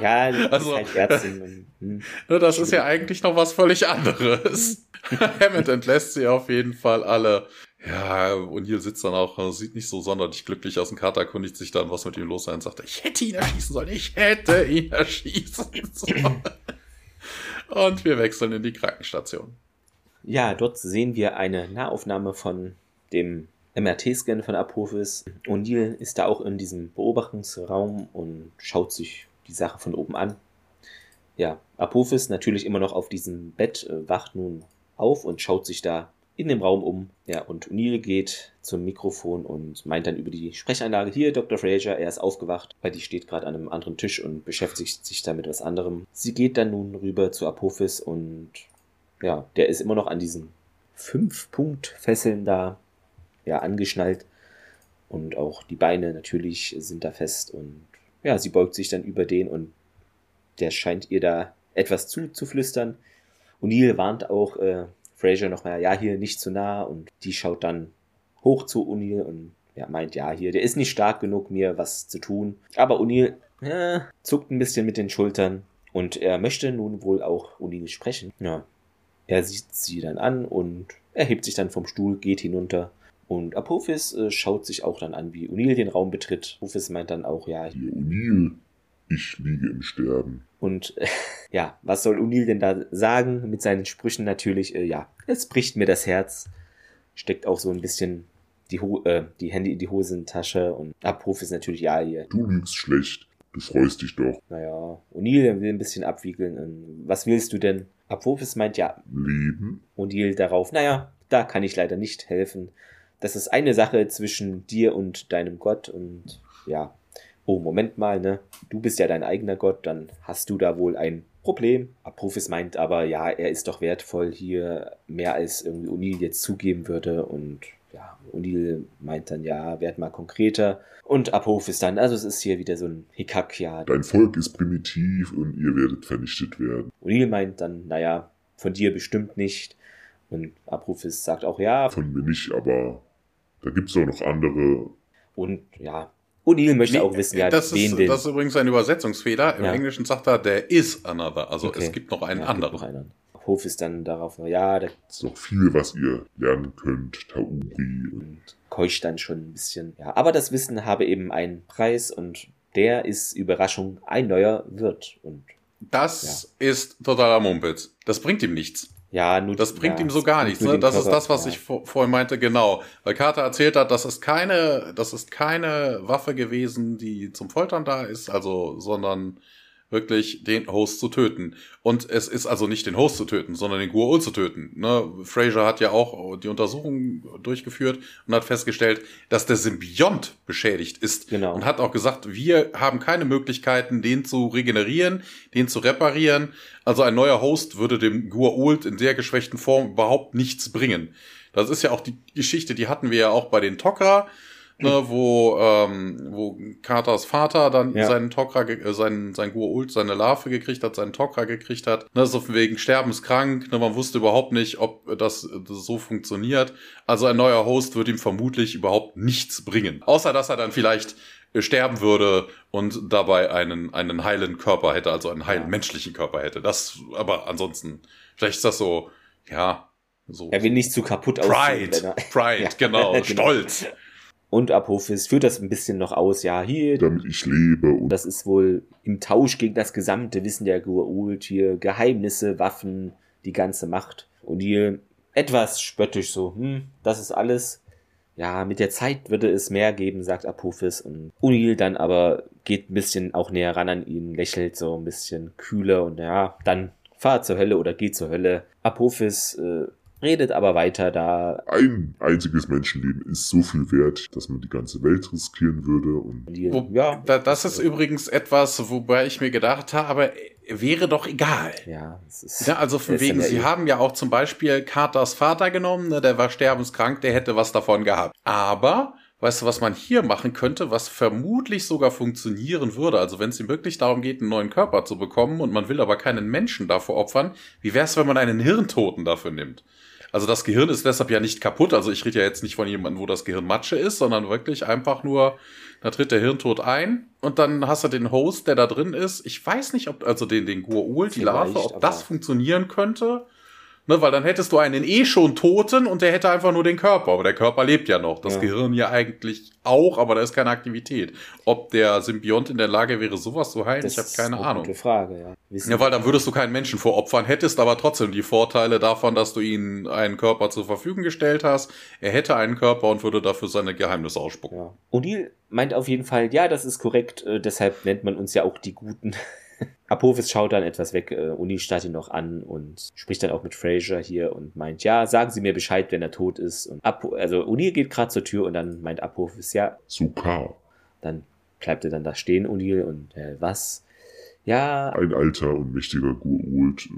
Ja, die Also- ist halt Ärztin. hm. Ne, das ist ja eigentlich noch was völlig anderes. Hammond entlässt sie auf jeden Fall alle. Ja, und hier sitzt dann auch, äh, sieht nicht so sonderlich glücklich aus. Ein Kater erkundigt sich dann, was mit ihm los sei und sagt, ich hätte ihn erschießen sollen, ich hätte ihn erschießen sollen. Und wir wechseln in die Krankenstation. Ja, dort sehen wir eine Nahaufnahme von dem MRT-Scan von Apophis. O'Neill ist da auch in diesem Beobachtungsraum und schaut sich die Sache von oben an. Ja, Apophis natürlich immer noch auf diesem Bett, äh, wacht nun auf und schaut sich da in dem Raum um. Ja, und O'Neill geht zum Mikrofon und meint dann über die Sprechanlage, hier, Dr. Fraser, er ist aufgewacht, weil die steht gerade an einem anderen Tisch und beschäftigt sich da mit was anderem. Sie geht dann nun rüber zu Apophis und ja, der ist immer noch an diesen Fünf-Punkt-Fesseln da ja, angeschnallt. Und auch die Beine natürlich sind da fest. Und ja, sie beugt sich dann über den und der scheint ihr da etwas zuzuflüstern. O'Neill warnt auch äh, Fraser nochmal, ja, hier nicht zu nah. Und die schaut dann hoch zu O'Neill und ja, meint, ja, hier, der ist nicht stark genug, mir was zu tun. Aber O'Neill ja, zuckt ein bisschen mit den Schultern. Und er möchte nun wohl auch O'Neill sprechen. Ja, er sieht sie dann an und er hebt sich dann vom Stuhl, geht hinunter. Und Apophis äh, schaut sich auch dann an, wie O'Neill den Raum betritt. Apophis meint dann auch, ja, Hier, O'Neill, ich liege im Sterben. und äh, ja, was soll O'Neill denn da sagen mit seinen Sprüchen natürlich? Äh, ja, es bricht mir das Herz. Steckt auch so ein bisschen die, Ho äh, die Hände in die Hosentasche und Apophis natürlich, ja, hier. Du liegst schlecht. Du freust dich doch. Naja, O'Neill will ein bisschen abwiegeln. Ähm, was willst du denn? Apophis meint, ja, Leben? O'Neill darauf, naja, da kann ich leider nicht helfen. Das ist eine Sache zwischen dir und deinem Gott und ja. Oh, Moment mal, ne? Du bist ja dein eigener Gott, dann hast du da wohl ein Problem. Apophis meint aber, ja, er ist doch wertvoll hier, mehr als irgendwie O'Neill jetzt zugeben würde und ja, O'Neill meint dann, ja, werd mal konkreter. Und Apophis dann, also es ist hier wieder so ein Hickhack, ja. Dein Volk ist primitiv und ihr werdet vernichtet werden. O'Neill meint dann, naja, von dir bestimmt nicht. Und Apophis sagt auch, ja, Von mir nicht, aber da gibt's auch noch andere. Und ja, O'Neill möchte Nee, auch wissen, ja, das, wen ist, denn. das ist übrigens ein Übersetzungsfehler. Im Ja. Englischen sagt er, there is another. Also Okay. es gibt noch einen ja, gibt anderen. Noch einen. Hof ist dann darauf, ja, Es ist noch viel, was ihr lernen könnt. Tauri. und keucht dann schon ein bisschen. Ja, aber das Wissen habe eben einen Preis und der ist Überraschung ein neuer Wirt. Und Das ist totaler Mumpitz. Das bringt ihm nichts. ja, nur Das bringt ja, ihm so gar nichts. Ne? Das ist Körper- das, was ja. ich vor, vorhin meinte, genau. Weil Carter erzählt hat, das ist keine, das ist keine Waffe gewesen, die zum Foltern da ist, also, sondern wirklich den Host zu töten. Und es ist also nicht den Host zu töten, sondern den Gua'ul zu töten. Ne? Fraser hat ja auch die Untersuchung durchgeführt und hat festgestellt, dass der Symbiont beschädigt ist. Genau. Und hat auch gesagt, wir haben keine Möglichkeiten, den zu regenerieren, den zu reparieren. Also ein neuer Host würde dem Gua'uld in der geschwächten Form überhaupt nichts bringen. Das ist ja auch die Geschichte, die hatten wir ja auch bei den Tok'ra, ne, wo, ähm, wo Katers Vater dann Ja. seinen Tok'ra, äh, seinen, sein Gua'uld, seine Larve gekriegt hat, seinen Tok'ra gekriegt hat. Ne, so von wegen sterbenskrank, ne, man wusste überhaupt nicht, ob das, das so funktioniert. Also ein neuer Host wird ihm vermutlich überhaupt nichts bringen. Außer, dass er dann vielleicht äh, sterben würde und dabei einen, einen heilen Körper hätte, also einen heilen Ja. menschlichen Körper hätte. Das, aber ansonsten, vielleicht ist das so, ja, so. Er will nicht zu kaputt aussehen. Pride, Pride, Ja, genau, genau. Stolz. Und Apophis führt das ein bisschen noch aus. Ja, hier, Damit ich lebe und das ist wohl im Tausch gegen das gesamte Wissen der Gua'uld hier. Geheimnisse, Waffen, die ganze Macht. Und hier etwas spöttisch so, hm, das ist alles. Ja, mit der Zeit würde es mehr geben, sagt Apophis. Und O'Neill dann aber geht ein bisschen auch näher ran an ihn, lächelt so ein bisschen kühler und ja, dann fahr zur Hölle oder geh zur Hölle. Apophis äh, redet aber weiter da. Ein einziges Menschenleben ist so viel wert, dass man die ganze Welt riskieren würde. Und Die, Wo, ja, da, das ist übrigens etwas, wobei ich mir gedacht habe, wäre doch egal. ja, es ist, Ja, also von wegen, sie haben ja auch zum Beispiel Carters Vater genommen, ne, der war sterbenskrank, der hätte was davon gehabt. Aber, weißt du, was man hier machen könnte, was vermutlich sogar funktionieren würde, also wenn es ihm wirklich darum geht, einen neuen Körper zu bekommen und man will aber keinen Menschen dafür opfern, wie wäre es, wenn man einen Hirntoten dafür nimmt? Also das Gehirn ist deshalb ja nicht kaputt, also ich rede ja jetzt nicht von jemandem, wo das Gehirn Matsche ist, sondern wirklich einfach nur, da tritt der Hirntod ein und dann hast du den Host, der da drin ist. Ich weiß nicht, ob, also den, den Gua'ul, die Larve, ob das funktionieren könnte. Ne, weil dann hättest du einen eh schon Toten und der hätte einfach nur den Körper. Aber der Körper lebt ja noch. Das Ja. Gehirn ja eigentlich auch, aber da ist keine Aktivität. Ob der Symbiont in der Lage wäre, sowas zu heilen, das ich habe keine ist eine Ahnung. Gute Frage, ja. Wissen Ja, weil dann würdest du keinen Menschen voropfern, hättest aber trotzdem die Vorteile davon, dass du ihm einen Körper zur Verfügung gestellt hast. Er hätte einen Körper und würde dafür seine Geheimnisse ausspucken. Ja. O'Neill meint auf jeden Fall, ja, das ist korrekt, äh, deshalb nennt man uns ja auch die Guten. Apophis schaut dann etwas weg, äh, O'Neill starrt ihn noch an und spricht dann auch mit Fraser hier und meint, ja, sagen Sie mir Bescheid, wenn er tot ist. Und Apo also O'Neill geht gerade zur Tür und dann meint Apophis, ja, Sukar, dann bleibt er dann da stehen, O'Neill, und äh, was? Ja, ein alter und mächtiger Gurult,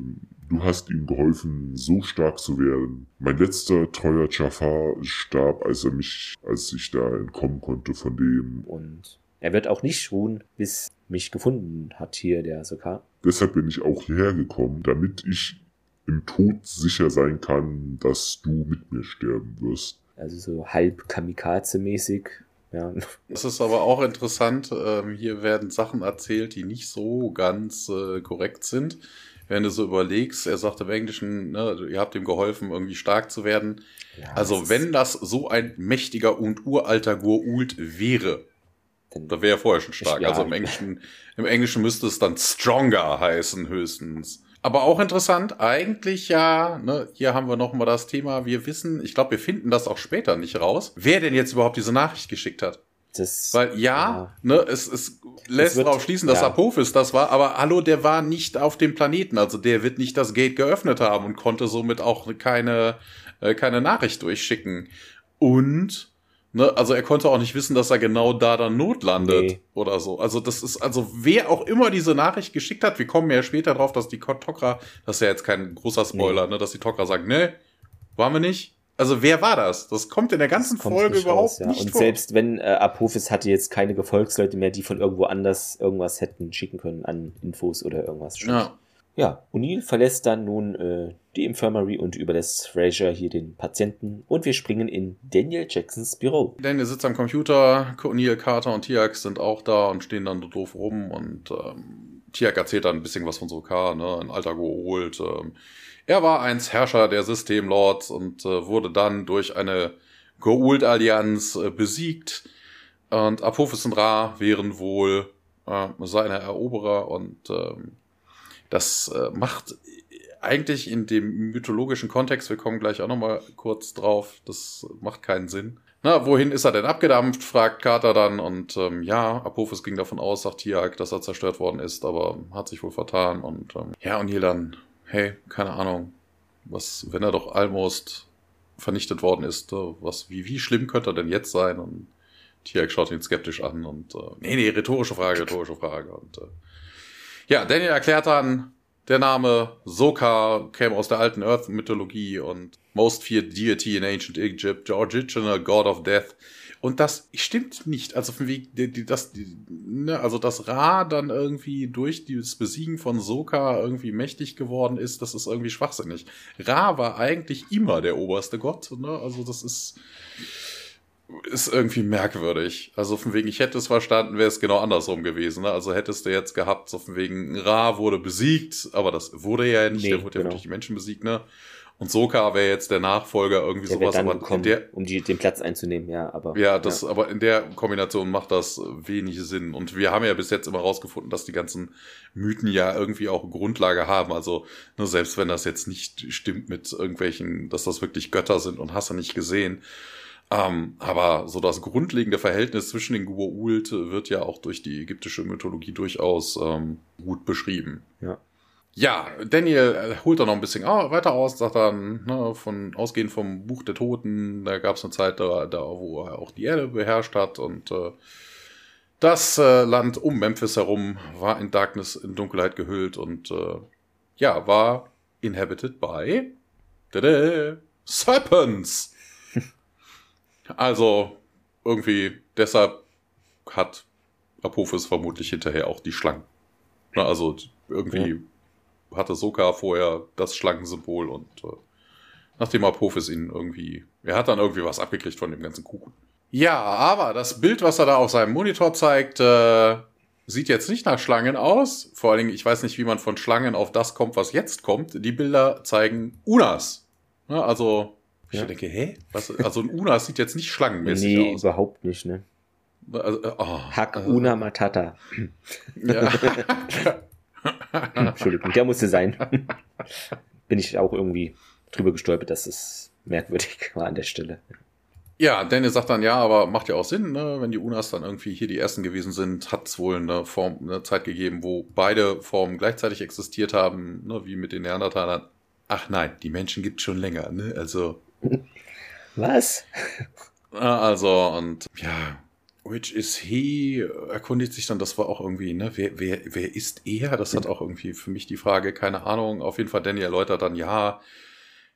du hast ihm geholfen, so stark zu werden. Mein letzter treuer Jafar starb, als er mich, als ich da entkommen konnte von dem. und er wird auch nicht ruhen, bis mich gefunden hat hier der Sokar. Deshalb bin ich auch hierher gekommen, damit ich im Tod sicher sein kann, dass du mit mir sterben wirst. Also so halb Kamikaze-mäßig. Ja, Es ist aber auch interessant, ähm, hier werden Sachen erzählt, die nicht so ganz äh, korrekt sind. Wenn du so überlegst, er sagt im Englischen, ne, ihr habt ihm geholfen, irgendwie stark zu werden. ja Also das wenn das so ein mächtiger und uralter Gurult wäre, dann, da wäre er vorher schon stark. Ja. Also im Englischen, im Englischen müsste es dann stronger heißen höchstens. Aber auch interessant, eigentlich ja, ne, hier haben wir nochmal das Thema, wir wissen, ich glaube, wir finden das auch später nicht raus, wer denn jetzt überhaupt diese Nachricht geschickt hat. das, Weil ja, ne, es, es lässt wird- darauf schließen, dass ja. Apophis das war, aber hallo, der war nicht auf dem Planeten, also der wird nicht das Gate geöffnet haben und konnte somit auch keine, äh, keine Nachricht durchschicken. Und, ne, also er konnte auch nicht wissen, dass er genau da dann notlandet Nee. oder so. Also das ist, also wer auch immer diese Nachricht geschickt hat, wir kommen ja später drauf, dass die Tokra, das ist ja jetzt kein großer Spoiler, ne, dass die Tokra sagt, ne, waren wir nicht. Also wer war das? Das kommt in der ganzen Folge nicht überhaupt raus, ja. nicht Und vor. selbst wenn äh, Apophis hatte jetzt keine Gefolgsleute mehr, die von irgendwo anders irgendwas hätten schicken können an Infos oder irgendwas. ja. Ja, O'Neill verlässt dann nun äh, die Infirmary und überlässt Fraser hier den Patienten und wir springen in Daniel Jacksons Büro. Daniel sitzt am Computer, Neil Carter und Tiak sind auch da und stehen dann doof rum und ähm, Tiak erzählt dann ein bisschen was von Sokar, ne, ein alter geholt. Ähm, er war einst Herrscher der Systemlords und äh, wurde dann durch eine Goa'uld-Allianz äh, besiegt und Apophis und Ra wären wohl äh, seine Eroberer und ähm, das äh, macht eigentlich in dem mythologischen Kontext, wir kommen gleich auch nochmal kurz drauf, das macht keinen Sinn. Na, wohin ist er denn abgedampft, fragt Carter dann und ähm, ja, Apophis ging davon aus, sagt Tiag, dass er zerstört worden ist, aber hat sich wohl vertan und ähm, ja, und hier dann, hey, keine Ahnung, was, wenn er doch almost vernichtet worden ist, äh, was, wie, wie schlimm könnte er denn jetzt sein und Tiag schaut ihn skeptisch an und äh, nee, nee, rhetorische Frage, rhetorische Frage und äh, ja, Daniel erklärt dann, der Name Sokar käme aus der alten Earth-Mythologie und Most Feared Deity in Ancient Egypt, Original God of Death. Und das stimmt nicht. Also von wegen, das, ne, also dass Ra dann irgendwie durch das Besiegen von Sokar irgendwie mächtig geworden ist, das ist irgendwie schwachsinnig. Ra war eigentlich immer der oberste Gott. Ne? Also das ist ist irgendwie merkwürdig. Also von wegen, ich hätte es verstanden, wäre es genau andersrum gewesen. Ne? Also hättest du jetzt gehabt, so von wegen, Ra wurde besiegt, aber das wurde ja nicht, Nee, der wurde ja genau. durch die Menschen besiegt, ne? Und Soka wäre jetzt der Nachfolger, irgendwie Der sowas, dann aber gekommen, der, um die, den Platz einzunehmen, ja, aber. ja, das, aber in der Kombination macht das wenig Sinn. Und wir haben ja bis jetzt immer rausgefunden, dass die ganzen Mythen ja irgendwie auch Grundlage haben. Also, nur selbst wenn das jetzt nicht stimmt mit irgendwelchen, dass das wirklich Götter sind und hast du nicht gesehen. Ähm, aber so das grundlegende Verhältnis zwischen den Gua'uld wird ja auch durch die ägyptische Mythologie durchaus ähm, gut beschrieben. Ja. Ja, Daniel äh, holt dann noch ein bisschen weiter aus, sagt dann, ne, von ausgehend vom Buch der Toten, da gab es eine Zeit, da, da, wo er auch die Erde beherrscht hat und äh, das äh, Land um Memphis herum war in Darkness, in Dunkelheit gehüllt und äh, ja, war inhabited by tada, Serpents. Also irgendwie deshalb hat Apophis vermutlich hinterher auch die Schlangen. Na, also irgendwie ja hatte Soka vorher das Schlangensymbol und äh, nachdem Apophis ihn irgendwie, er hat dann irgendwie was abgekriegt von dem ganzen Kuchen. Ja, aber das Bild, was er da auf seinem Monitor zeigt, äh, sieht jetzt nicht nach Schlangen aus. Vor allen Dingen, ich weiß nicht, wie man von Schlangen auf das kommt, was jetzt kommt. Die Bilder zeigen Unas. Ja, also, ich ja. denke, hä? Was, also ein Unas sieht jetzt nicht schlangenmäßig nee, aus. Nee, überhaupt nicht, ne? Also, äh, oh, Hack also, Una Matata. Ja. Entschuldigung, der musste sein. Bin ich auch irgendwie drüber gestolpert, dass es merkwürdig war an der Stelle. Ja, Daniel sagt dann, ja, aber macht ja auch Sinn, ne? wenn die Unas dann irgendwie hier die ersten gewesen sind, hat es wohl eine Form, eine Zeit gegeben, wo beide Formen gleichzeitig existiert haben, ne? wie mit den Neandertalern. Ach nein, die Menschen gibt es schon länger, ne? Also. Was? Also, und ja, Which is he? Erkundigt sich dann, das war auch irgendwie, ne? Wer, wer, wer ist er? Das hat auch irgendwie für mich die Frage, keine Ahnung. Auf jeden Fall, Danny erläutert dann, ja,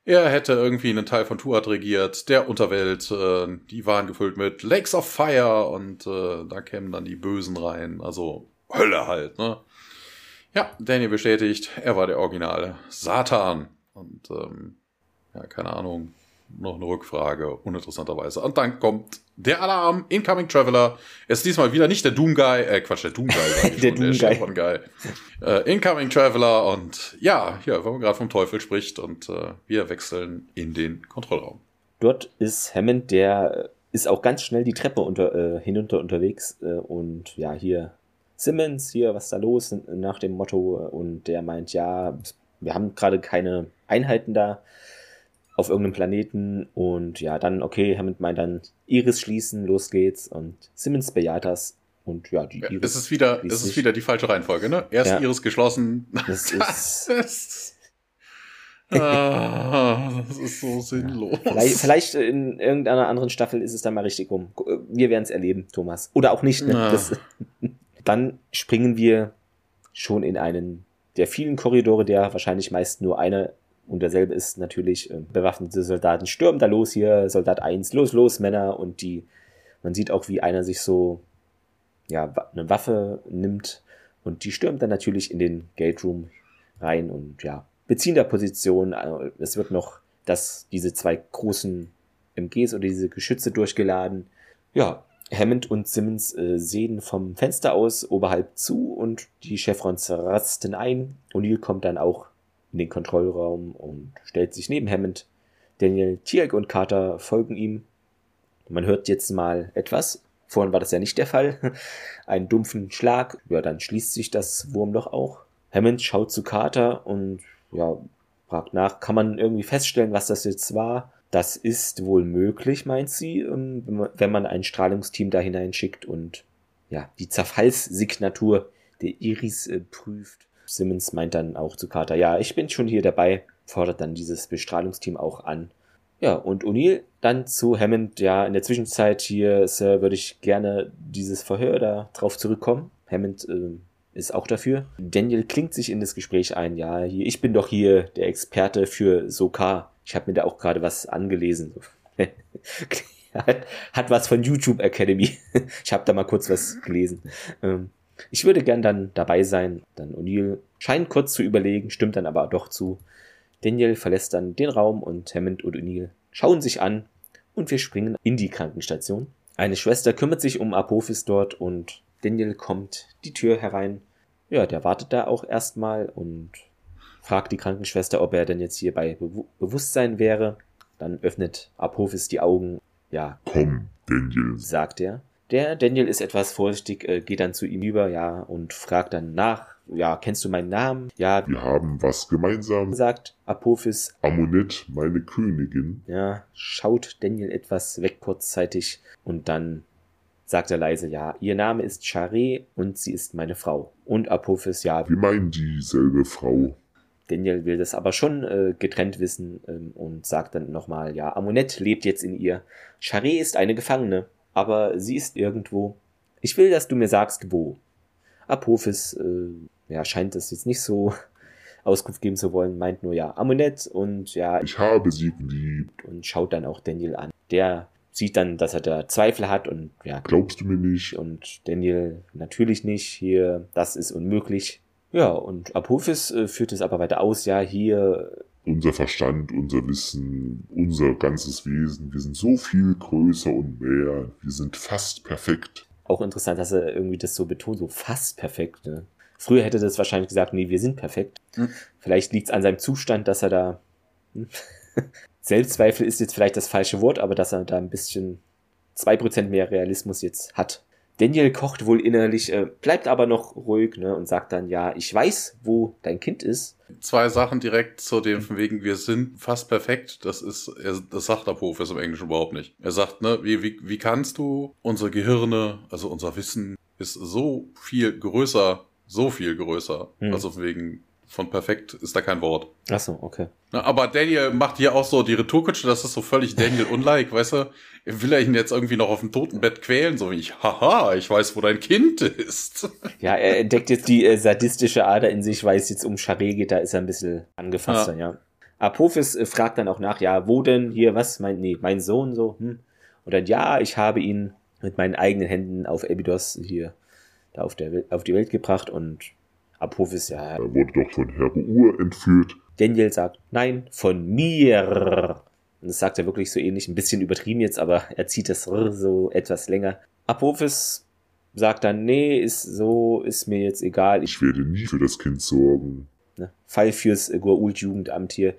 er hätte irgendwie einen Teil von Tuat regiert, der Unterwelt, äh, die waren gefüllt mit Lakes of Fire und äh, da kämen dann die Bösen rein, also Hölle halt, ne? Ja, Danny bestätigt, er war der Originale Satan. Und ähm, ja, keine Ahnung, noch eine Rückfrage, uninteressanterweise. Und dann kommt der Alarm, Incoming Traveler. Es ist diesmal wieder nicht der Doom Guy, äh, Quatsch, der Doom Guy, der, Doom der Guy. Guy. Äh, Incoming Traveler und ja, hier, wenn man gerade vom Teufel spricht und äh, wir wechseln in den Kontrollraum. Dort ist Hammond, der ist auch ganz schnell die Treppe unter, äh, hinunter unterwegs äh, und ja, hier Simmons, hier, was ist da los nach dem Motto und der meint, ja, wir haben gerade keine Einheiten da auf irgendeinem Planeten und ja, dann, okay, Hammond meint dann Iris schließen, los geht's und Simmons bejaht das und ja, die Iris. Es ist wieder, es ist wieder die falsche Reihenfolge, ne? Erst ja. Iris geschlossen. Das, das ist. ah, das ist so sinnlos. Vielleicht, vielleicht, in irgendeiner anderen Staffel ist es dann mal richtig rum. Wir werden es erleben, Thomas. Oder auch nicht. Ne? Das, dann springen wir schon in einen der vielen Korridore, der wahrscheinlich meist nur eine und derselbe ist natürlich, äh, bewaffnete Soldaten stürmen da los hier, Soldat 1, los, los, Männer. Und die, man sieht auch, wie einer sich so, ja, eine Waffe nimmt. Und die stürmt dann natürlich in den Gate Room rein und ja, beziehen da Position. Also, es wird noch das, diese zwei großen MGs oder diese Geschütze durchgeladen. Ja, Hammond und Simmons äh, sehen vom Fenster aus oberhalb zu und die Chevrons rasten ein. O'Neill kommt dann auch in den Kontrollraum und stellt sich neben Hammond. Daniel, Tiag und Carter folgen ihm. Man hört jetzt mal etwas. Vorhin war das ja nicht der Fall. Einen dumpfen Schlag. Ja, dann schließt sich das Wurmloch auch. Hammond schaut zu Carter und ja, fragt nach, kann man irgendwie feststellen, was das jetzt war? Das ist wohl möglich, meint sie, ähm, wenn man ein Strahlungsteam da hineinschickt und ja, die Zerfallssignatur der Iris äh, prüft. Simmons meint dann auch zu Carter, ja, ich bin schon hier dabei, fordert dann dieses Bestrahlungsteam auch an. Ja, und O'Neill dann zu Hammond, ja, in der Zwischenzeit hier, Sir, würde ich gerne dieses Verhör da drauf zurückkommen. Hammond äh, ist auch dafür. Daniel klingt sich in das Gespräch ein, ja, hier, ich bin doch hier der Experte für Sokar. Ich habe mir da auch gerade was angelesen. hat, was von YouTube Academy. ich habe da mal kurz was gelesen. Ähm, ich würde gern dann dabei sein. Dann O'Neill scheint kurz zu überlegen, stimmt dann aber doch zu. Daniel verlässt dann den Raum und Hammond und O'Neill schauen sich an und wir springen in die Krankenstation. Eine Schwester kümmert sich um Apophis dort und Daniel kommt die Tür herein. Ja, der wartet da auch erstmal und fragt die Krankenschwester, ob er denn jetzt hier bei Be Bewusstsein wäre. Dann öffnet Apophis die Augen. Ja. Komm, Daniel, sagt er. Der Daniel ist etwas vorsichtig, äh, geht dann zu ihm über, ja, und fragt dann nach, ja, kennst du meinen Namen? Ja. Wir haben was gemeinsam, sagt Apophis. Amunet, meine Königin. Ja, schaut Daniel etwas weg kurzzeitig und dann sagt er leise, ja, ihr Name ist Charé und sie ist meine Frau. Und Apophis, ja. Wir meinen dieselbe Frau. Daniel will das aber schon äh, getrennt wissen ähm, und sagt dann nochmal, ja, Amunet lebt jetzt in ihr. Charé ist eine Gefangene, aber sie ist irgendwo. Ich will, dass du mir sagst, wo. Apophis, äh, ja, scheint das jetzt nicht so Auskunft geben zu wollen, meint nur ja, Amunet und ja. Ich habe sie geliebt. Und schaut dann auch Daniel an. Der sieht dann, dass er da Zweifel hat und ja. Glaubst du mir nicht? Und Daniel natürlich nicht. Hier, das ist unmöglich. Ja, und Apophis äh, führt es aber weiter aus, ja, hier. Unser Verstand, unser Wissen, unser ganzes Wesen, wir sind so viel größer und mehr. Wir sind fast perfekt. Auch interessant, dass er irgendwie das so betont, so fast perfekt. Ne? Früher hätte das wahrscheinlich gesagt, nee, wir sind perfekt. Hm. Vielleicht liegt es an seinem Zustand, dass er da. Hm, Selbstzweifel ist jetzt vielleicht das falsche Wort, aber dass er da ein bisschen zwei Prozent mehr Realismus jetzt hat. Daniel kocht wohl innerlich, äh, bleibt aber noch ruhig ne, und sagt dann, ja, ich weiß, wo dein Kind ist. Zwei Sachen direkt zu dem von wegen, wir sind fast perfekt. Das ist, er, das sagt Apophis im Englischen überhaupt nicht. Er sagt, ne, wie, wie, wie kannst du unsere Gehirne, also unser Wissen ist so viel größer, so viel größer. Hm. Also von wegen, von perfekt ist da kein Wort. Ach so, okay. Na, aber Daniel macht hier auch so die Retourkutsche, das ist so völlig Daniel-unlike, weißt du? Will er ihn jetzt irgendwie noch auf dem Totenbett quälen, so wie ich, haha, ich weiß, wo dein Kind ist. Ja, er entdeckt jetzt die äh, sadistische Ader in sich, weil es jetzt um Charé geht, da ist er ein bisschen angefasster, ja. ja. Apophis äh, fragt dann auch nach, ja, wo denn hier, was, mein, nee, mein Sohn so, hm. Und dann, ja, ich habe ihn mit meinen eigenen Händen auf Abydos hier da auf, der, auf die Welt gebracht und Apophis, ja. Er wurde doch von Herr Ur entführt. Daniel sagt, nein, von mir. Und das sagt er wirklich so ähnlich, ein bisschen übertrieben jetzt, aber er zieht das so etwas länger. Apophis sagt dann, nee, ist so, ist mir jetzt egal. Ich, ich werde nie für das Kind sorgen. Ne, Fall fürs Goa'uld-Jugendamt hier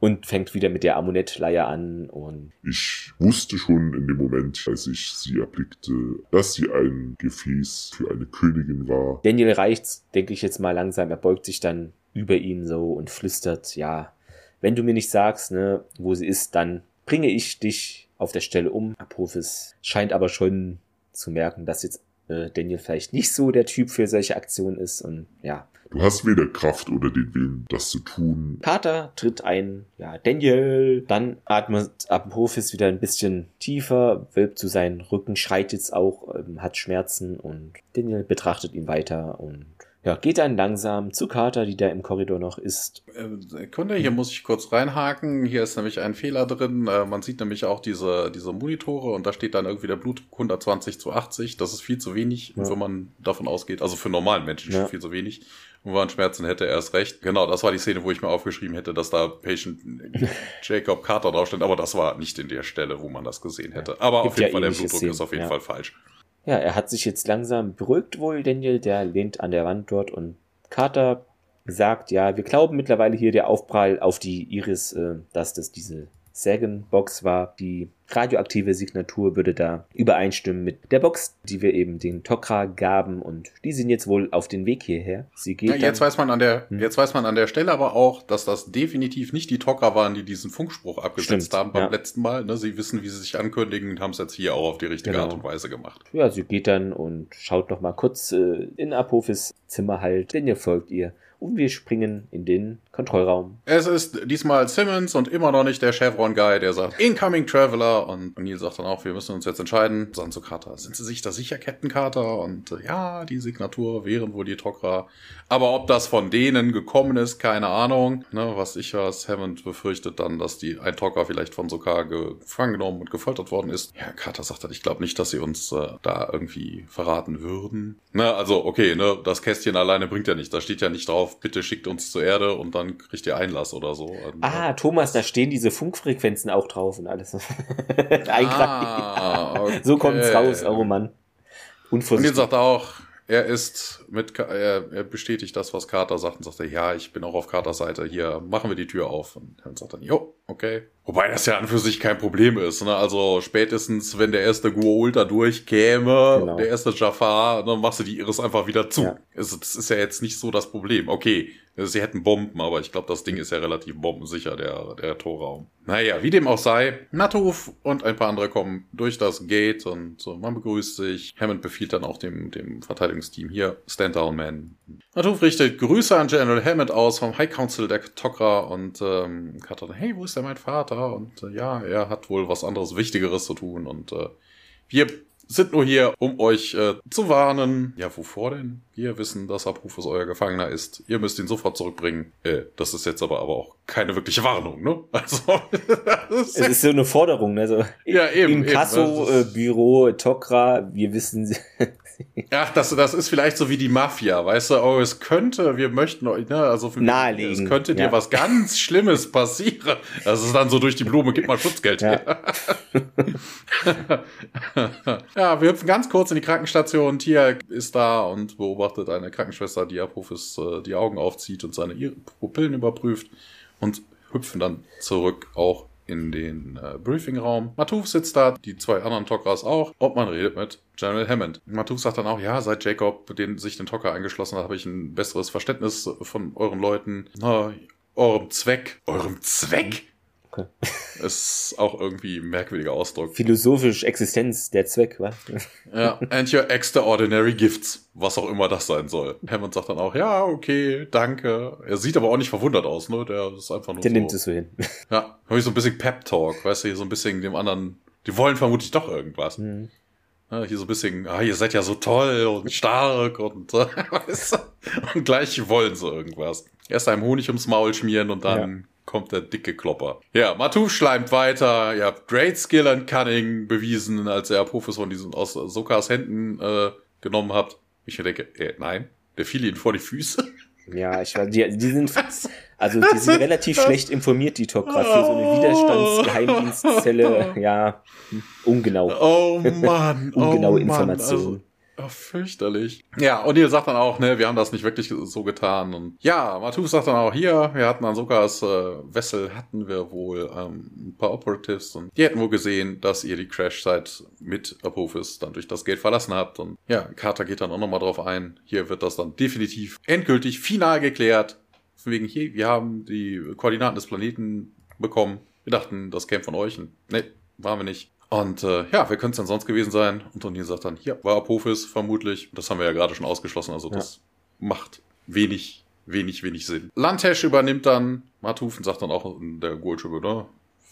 und fängt wieder mit der Amulettleihe an und ich wusste schon in dem Moment, als ich sie erblickte, dass sie ein Gefäß für eine Königin war. Daniel reicht's, denke ich jetzt mal langsam, er beugt sich dann über ihn so und flüstert, ja, wenn du mir nicht sagst, ne, wo sie ist, dann bringe ich dich auf der Stelle um. Apophis scheint aber schon zu merken, dass jetzt äh, Daniel vielleicht nicht so der Typ für solche Aktionen ist und ja, Du hast weder Kraft oder den Willen, das zu tun. Pater tritt ein, ja, Daniel. Dann atmet Apophis wieder ein bisschen tiefer, wölbt zu seinen Rücken, schreit jetzt auch, ähm, hat Schmerzen und Daniel betrachtet ihn weiter und ja, geht dann langsam zu Carter, die da im Korridor noch ist. Äh, Kunde, hier muss ich kurz reinhaken. Hier ist nämlich ein Fehler drin. Äh, man sieht nämlich auch diese, diese Monitore und da steht dann irgendwie der Blutdruck 120 zu 80. Das ist viel zu wenig, ja. wenn man davon ausgeht. Also für normalen Menschen ja. viel zu wenig. Und wenn man Schmerzen hätte, erst recht. Genau, das war die Szene, wo ich mir aufgeschrieben hätte, dass da Patient Jacob Carter draufsteht. Aber das war nicht in der Stelle, wo man das gesehen hätte. Aber Gibt auf jeden Fall, der Blutdruck Szenen. ist auf jeden Fall falsch. Ja, er hat sich jetzt langsam beruhigt wohl, Daniel, der lehnt an der Wand dort und Carter sagt, ja, wir glauben mittlerweile hier der Aufprall auf die Iris, äh, dass das diese Sagan-Box war. Die radioaktive Signatur würde da übereinstimmen mit der Box, die wir eben den Tokra gaben und die sind jetzt wohl auf den Weg hierher. Sie geht ja, jetzt weiß man an der hm. jetzt weiß man an der Stelle aber auch, dass das definitiv nicht die Tokra waren, die diesen Funkspruch abgesetzt Stimmt, haben beim ja. letzten Mal. Ne? Sie wissen, wie sie sich ankündigen und haben es jetzt hier auch auf die richtige genau. Art und Weise gemacht. Ja, sie geht dann und schaut noch mal kurz äh, in Apophis Zimmer halt, denn ihr folgt ihr und wir springen in den Kontrollraum. Es ist diesmal Simmons und immer noch nicht der Chevron-Guy, der sagt, Incoming Traveler. Und Neil sagt dann auch, wir müssen uns jetzt entscheiden. Zu Carter, sind Sie sich da sicher, Captain Carter? Und äh, ja, die Signatur wären wohl die Tok'ra. Aber ob das von denen gekommen ist, keine Ahnung. Ne, was ich was Hammond befürchtet dann, dass die ein Tok'ra vielleicht von Sokar gefangen genommen und gefoltert worden ist. Ja, Carter sagt dann, ich glaube nicht, dass sie uns äh, da irgendwie verraten würden. Ne, also okay, ne, das Kästchen alleine bringt ja nicht. Da steht ja nicht drauf, bitte schickt uns zur Erde und dann dann kriegt ihr Einlass oder so. Und, ah, Thomas, da stehen diese Funkfrequenzen auch drauf und alles. ah, okay. So kommt es raus, oh Mann. Und ihr sagt auch, er ist mit, er, er bestätigt das, was Carter sagt und sagt, ja, ich bin auch auf Carters Seite, hier machen wir die Tür auf. Und er sagt dann, jo, okay. Wobei das ja an für sich kein Problem ist. Ne? Also spätestens, wenn der erste Gua'uld da durchkäme, genau. der erste Jafar, dann machst du die Iris einfach wieder zu. Ja. Also, das ist ja jetzt nicht so das Problem. Okay, sie hätten Bomben, aber ich glaube, das Ding ist ja relativ bombensicher, der, der Torraum. Naja, wie dem auch sei, Natuf und ein paar andere kommen durch das Gate und so, man begrüßt sich. Hammond befiehlt dann auch dem, dem Verteidigungsteam hier, Stand Down Man. Natuf richtet Grüße an General Hammond aus vom High Council der Tok'ra und ähm, Carter, hey, wo ist denn mein Vater? Und äh, ja, er hat wohl was anderes Wichtigeres zu tun und äh, wir sind nur hier, um euch äh, zu warnen. Ja, wovor denn? Wir wissen, dass Abrufus euer Gefangener ist. Ihr müsst ihn sofort zurückbringen. Äh, das ist jetzt aber, aber auch keine wirkliche Warnung, ne? Also, es ist so eine Forderung, ne? So, ja, eben. Inkasso-Büro, äh, Tokra, wir wissen, Ach, das, das ist vielleicht so wie die Mafia, weißt du, oh, es könnte, wir möchten euch, ne, also für Naheliegen. es könnte dir ja. was ganz Schlimmes passieren. Das ist dann so durch die Blume, gib mal Schutzgeld ja. her. ja, wir hüpfen ganz kurz in die Krankenstation. Tia ist da und beobachtet eine Krankenschwester, die Apophis äh, die Augen aufzieht und seine Pupillen überprüft und hüpfen dann zurück auch in den äh, Briefingraum. Matuf sitzt da, die zwei anderen Tok'ras auch, und man redet mit General Hammond. Matuf sagt dann auch, ja, seit Jacob den, sich den Tocker eingeschlossen hat, habe ich ein besseres Verständnis von euren Leuten, na, eurem Zweck. Eurem Zweck? Okay. Ist auch irgendwie ein merkwürdiger Ausdruck. Philosophisch Existenz, der Zweck, was? Ja, and your extraordinary gifts, was auch immer das sein soll. Hammond sagt dann auch, ja, okay, danke. Er sieht aber auch nicht verwundert aus, ne? Der ist einfach nur Der so, nimmt es so hin. Ja, habe ich so ein bisschen Pep-Talk, weißt du, hier so ein bisschen dem anderen, die wollen vermutlich doch irgendwas. Mhm. Ja, hier so ein bisschen, ah, ihr seid ja so toll und stark und, weißt du, und gleich wollen sie irgendwas. Erst einem Honig ums Maul schmieren und dann ja kommt der dicke Klopper. Ja, Matuf schleimt weiter. Ihr habt Great Skill and Cunning bewiesen, als ihr Apophis von diesen aus Sokas Händen äh, genommen habt. Ich denke, äh, nein, der fiel ihnen vor die Füße. Ja, ich weiß, die, die sind, also die sind relativ schlecht informiert, die Tok'ra, für so eine Widerstandsgeheimdienstzelle, ja, ungenau. Oh Mann, Ungenaue oh Informationen. Also, Oh, fürchterlich. Ja, und ihr sagt dann auch, ne, wir haben das nicht wirklich so getan. Und ja, Matus sagt dann auch, hier, wir hatten an Sokas äh, Wessel, hatten wir wohl ähm, ein paar Operatives und die hätten wohl gesehen, dass ihr die Crash-Site mit Apophis dann durch das Gate verlassen habt. Und ja, Carter geht dann auch nochmal drauf ein. Hier wird das dann definitiv endgültig final geklärt. Von wegen hier, wir haben die Koordinaten des Planeten bekommen. Wir dachten, das käme von euch. Ne, waren wir nicht. Und äh, ja, wer könnte es denn sonst gewesen sein? Und O'Neill sagt dann, hier war Apophis vermutlich. Das haben wir ja gerade schon ausgeschlossen, also das ja. macht wenig, wenig, wenig Sinn. Lantesh übernimmt dann Matuf und sagt dann auch der Gulchebe, ne?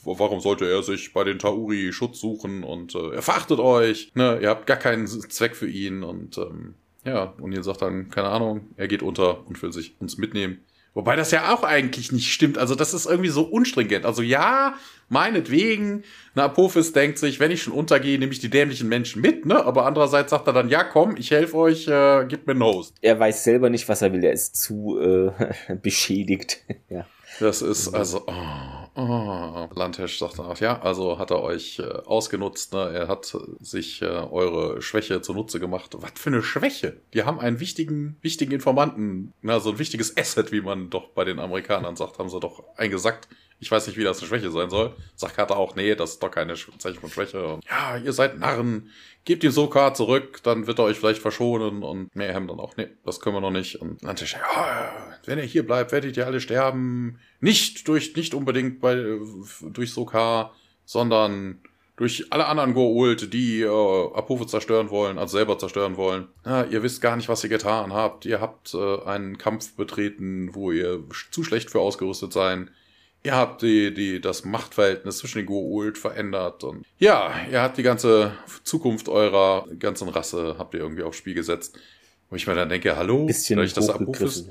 Warum sollte er sich bei den Tauri Schutz suchen und äh, er verachtet euch, ne? Ihr habt gar keinen Zweck für ihn und ähm, ja, O'Neill sagt dann, keine Ahnung, er geht unter und will sich uns mitnehmen. Wobei das ja auch eigentlich nicht stimmt. Also das ist irgendwie so unstringent. Also ja, meinetwegen, na, Apophis denkt sich, wenn ich schon untergehe, nehme ich die dämlichen Menschen mit, ne? Aber andererseits sagt er dann, ja, komm, ich helfe euch, äh, gib mir einen Host. Er weiß selber nicht, was er will. Er ist zu äh, beschädigt. ja. Das ist also, oh, oh. Landhesch sagt auch, ja, also hat er euch äh, ausgenutzt, ne? er hat sich äh, eure Schwäche zunutze gemacht. Was für eine Schwäche? Die haben einen wichtigen, wichtigen Informanten, na, so ein wichtiges Asset, wie man doch bei den Amerikanern sagt, haben sie doch eingesackt. Ich weiß nicht, wie das eine Schwäche sein soll. Sagt Carter auch, nee, das ist doch keine Zeichen von Schwäche. Und, ja, ihr seid Narren. Gebt ihm Soka zurück, dann wird er euch vielleicht verschonen. Und Mayhem dann auch, nee, das können wir noch nicht. Und Nantisch, ja, wenn ihr hier bleibt, werdet ihr alle sterben. Nicht durch, nicht unbedingt bei, durch Soka, sondern durch alle anderen Goa'uld, die äh, Apophis zerstören wollen, also selber zerstören wollen. Ja, ihr wisst gar nicht, was ihr getan habt. Ihr habt äh, einen Kampf betreten, wo ihr zu schlecht für ausgerüstet seid. Ihr habt die, die, das Machtverhältnis zwischen den Goa'uld verändert und ja, ihr habt die ganze Zukunft eurer ganzen Rasse habt ihr irgendwie aufs Spiel gesetzt. Wo ich mir dann denke, hallo, Bisschen ich das Apophis?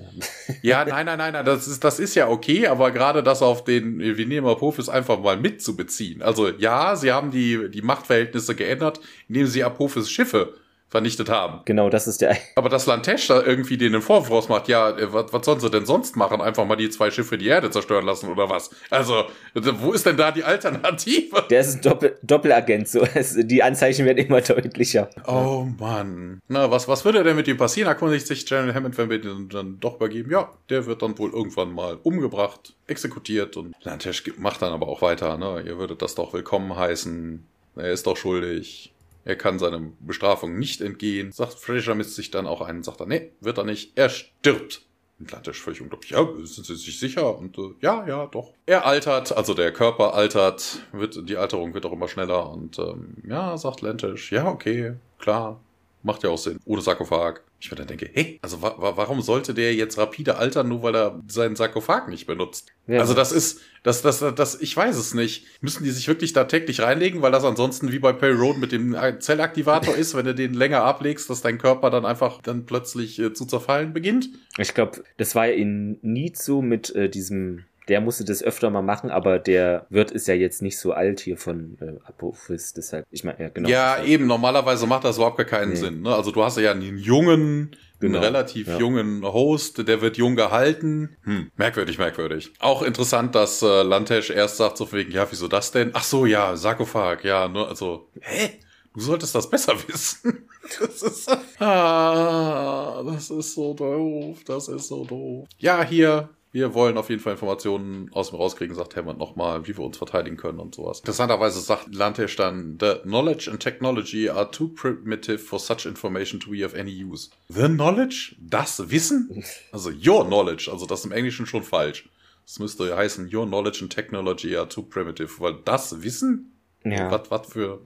Ja, nein, nein, nein, nein, das ist, das ist ja okay, aber gerade das auf den, wir nehmen Apophis einfach mal mitzubeziehen. Also ja, sie haben die, die Machtverhältnisse geändert, indem sie Apophis Schiffe vernichtet haben. Genau, das ist der. Aber dass Lantesh da irgendwie denen Vorwurf rausmacht, ja, äh, was, was sollen sie denn sonst machen? Einfach mal die zwei Schiffe die Erde zerstören lassen oder was? Also, wo ist denn da die Alternative? Der ist ein Doppel Doppelagent, so. die Anzeichen werden immer deutlicher. Oh Mann. Na, was, was würde denn mit ihm passieren? Erkundigt sich General Hammond, wenn wir den dann doch übergeben? Ja, der wird dann wohl irgendwann mal umgebracht, exekutiert und Lantesh macht dann aber auch weiter, ne? Ihr würdet das doch willkommen heißen. Er ist doch schuldig. Er kann seiner Bestrafung nicht entgehen. Sagt Fraser misst sich dann auch ein und sagt dann, nee, wird er nicht. Er stirbt. Atlantisch völlig unglaublich. Ja, sind Sie sich sicher? Und äh, ja, ja, doch. Er altert, also der Körper altert, wird, die Alterung wird auch immer schneller. Und ähm, ja, sagt Lantish, ja, okay, klar, macht ja auch Sinn. Ohne Sarkophag. Ich mir dann denke, hey, also wa warum sollte der jetzt rapide altern, nur weil er seinen Sarkophag nicht benutzt? Ja. Also das ist, das, das, das, ich weiß es nicht. Müssen die sich wirklich da täglich reinlegen, weil das ansonsten wie bei Perry Road mit dem Zellaktivator ist, wenn du den länger ablegst, dass dein Körper dann einfach dann plötzlich äh, zu zerfallen beginnt? Ich glaube, das war ja in so mit äh, diesem der musste das öfter mal machen, aber der Wirt ist ja jetzt nicht so alt hier von äh, Apophis, deshalb, ich meine, ja, genau. Ja, eben, normalerweise macht das überhaupt gar keinen nee. Sinn. Ne? Also du hast ja einen jungen, genau. einen relativ ja. jungen Host, der wird jung gehalten. Hm, merkwürdig, merkwürdig. Auch interessant, dass äh, Lantesh erst sagt so wegen, ja, wieso das denn? Ach so, ja, Sarkophag, ja, ne, also, hä? Du solltest das besser wissen. Das ist, ah, das ist so doof, das ist so doof. Ja, hier, wir wollen auf jeden Fall Informationen aus dem rauskriegen, sagt Hammond nochmal, wie wir uns verteidigen können und sowas. Interessanterweise sagt Lantisch dann, the knowledge and technology are too primitive for such information to be of any use. The knowledge? Das Wissen? Also your knowledge, also das im Englischen schon falsch. Das müsste heißen, your knowledge and technology are too primitive, weil das Wissen? Ja. Was, was für,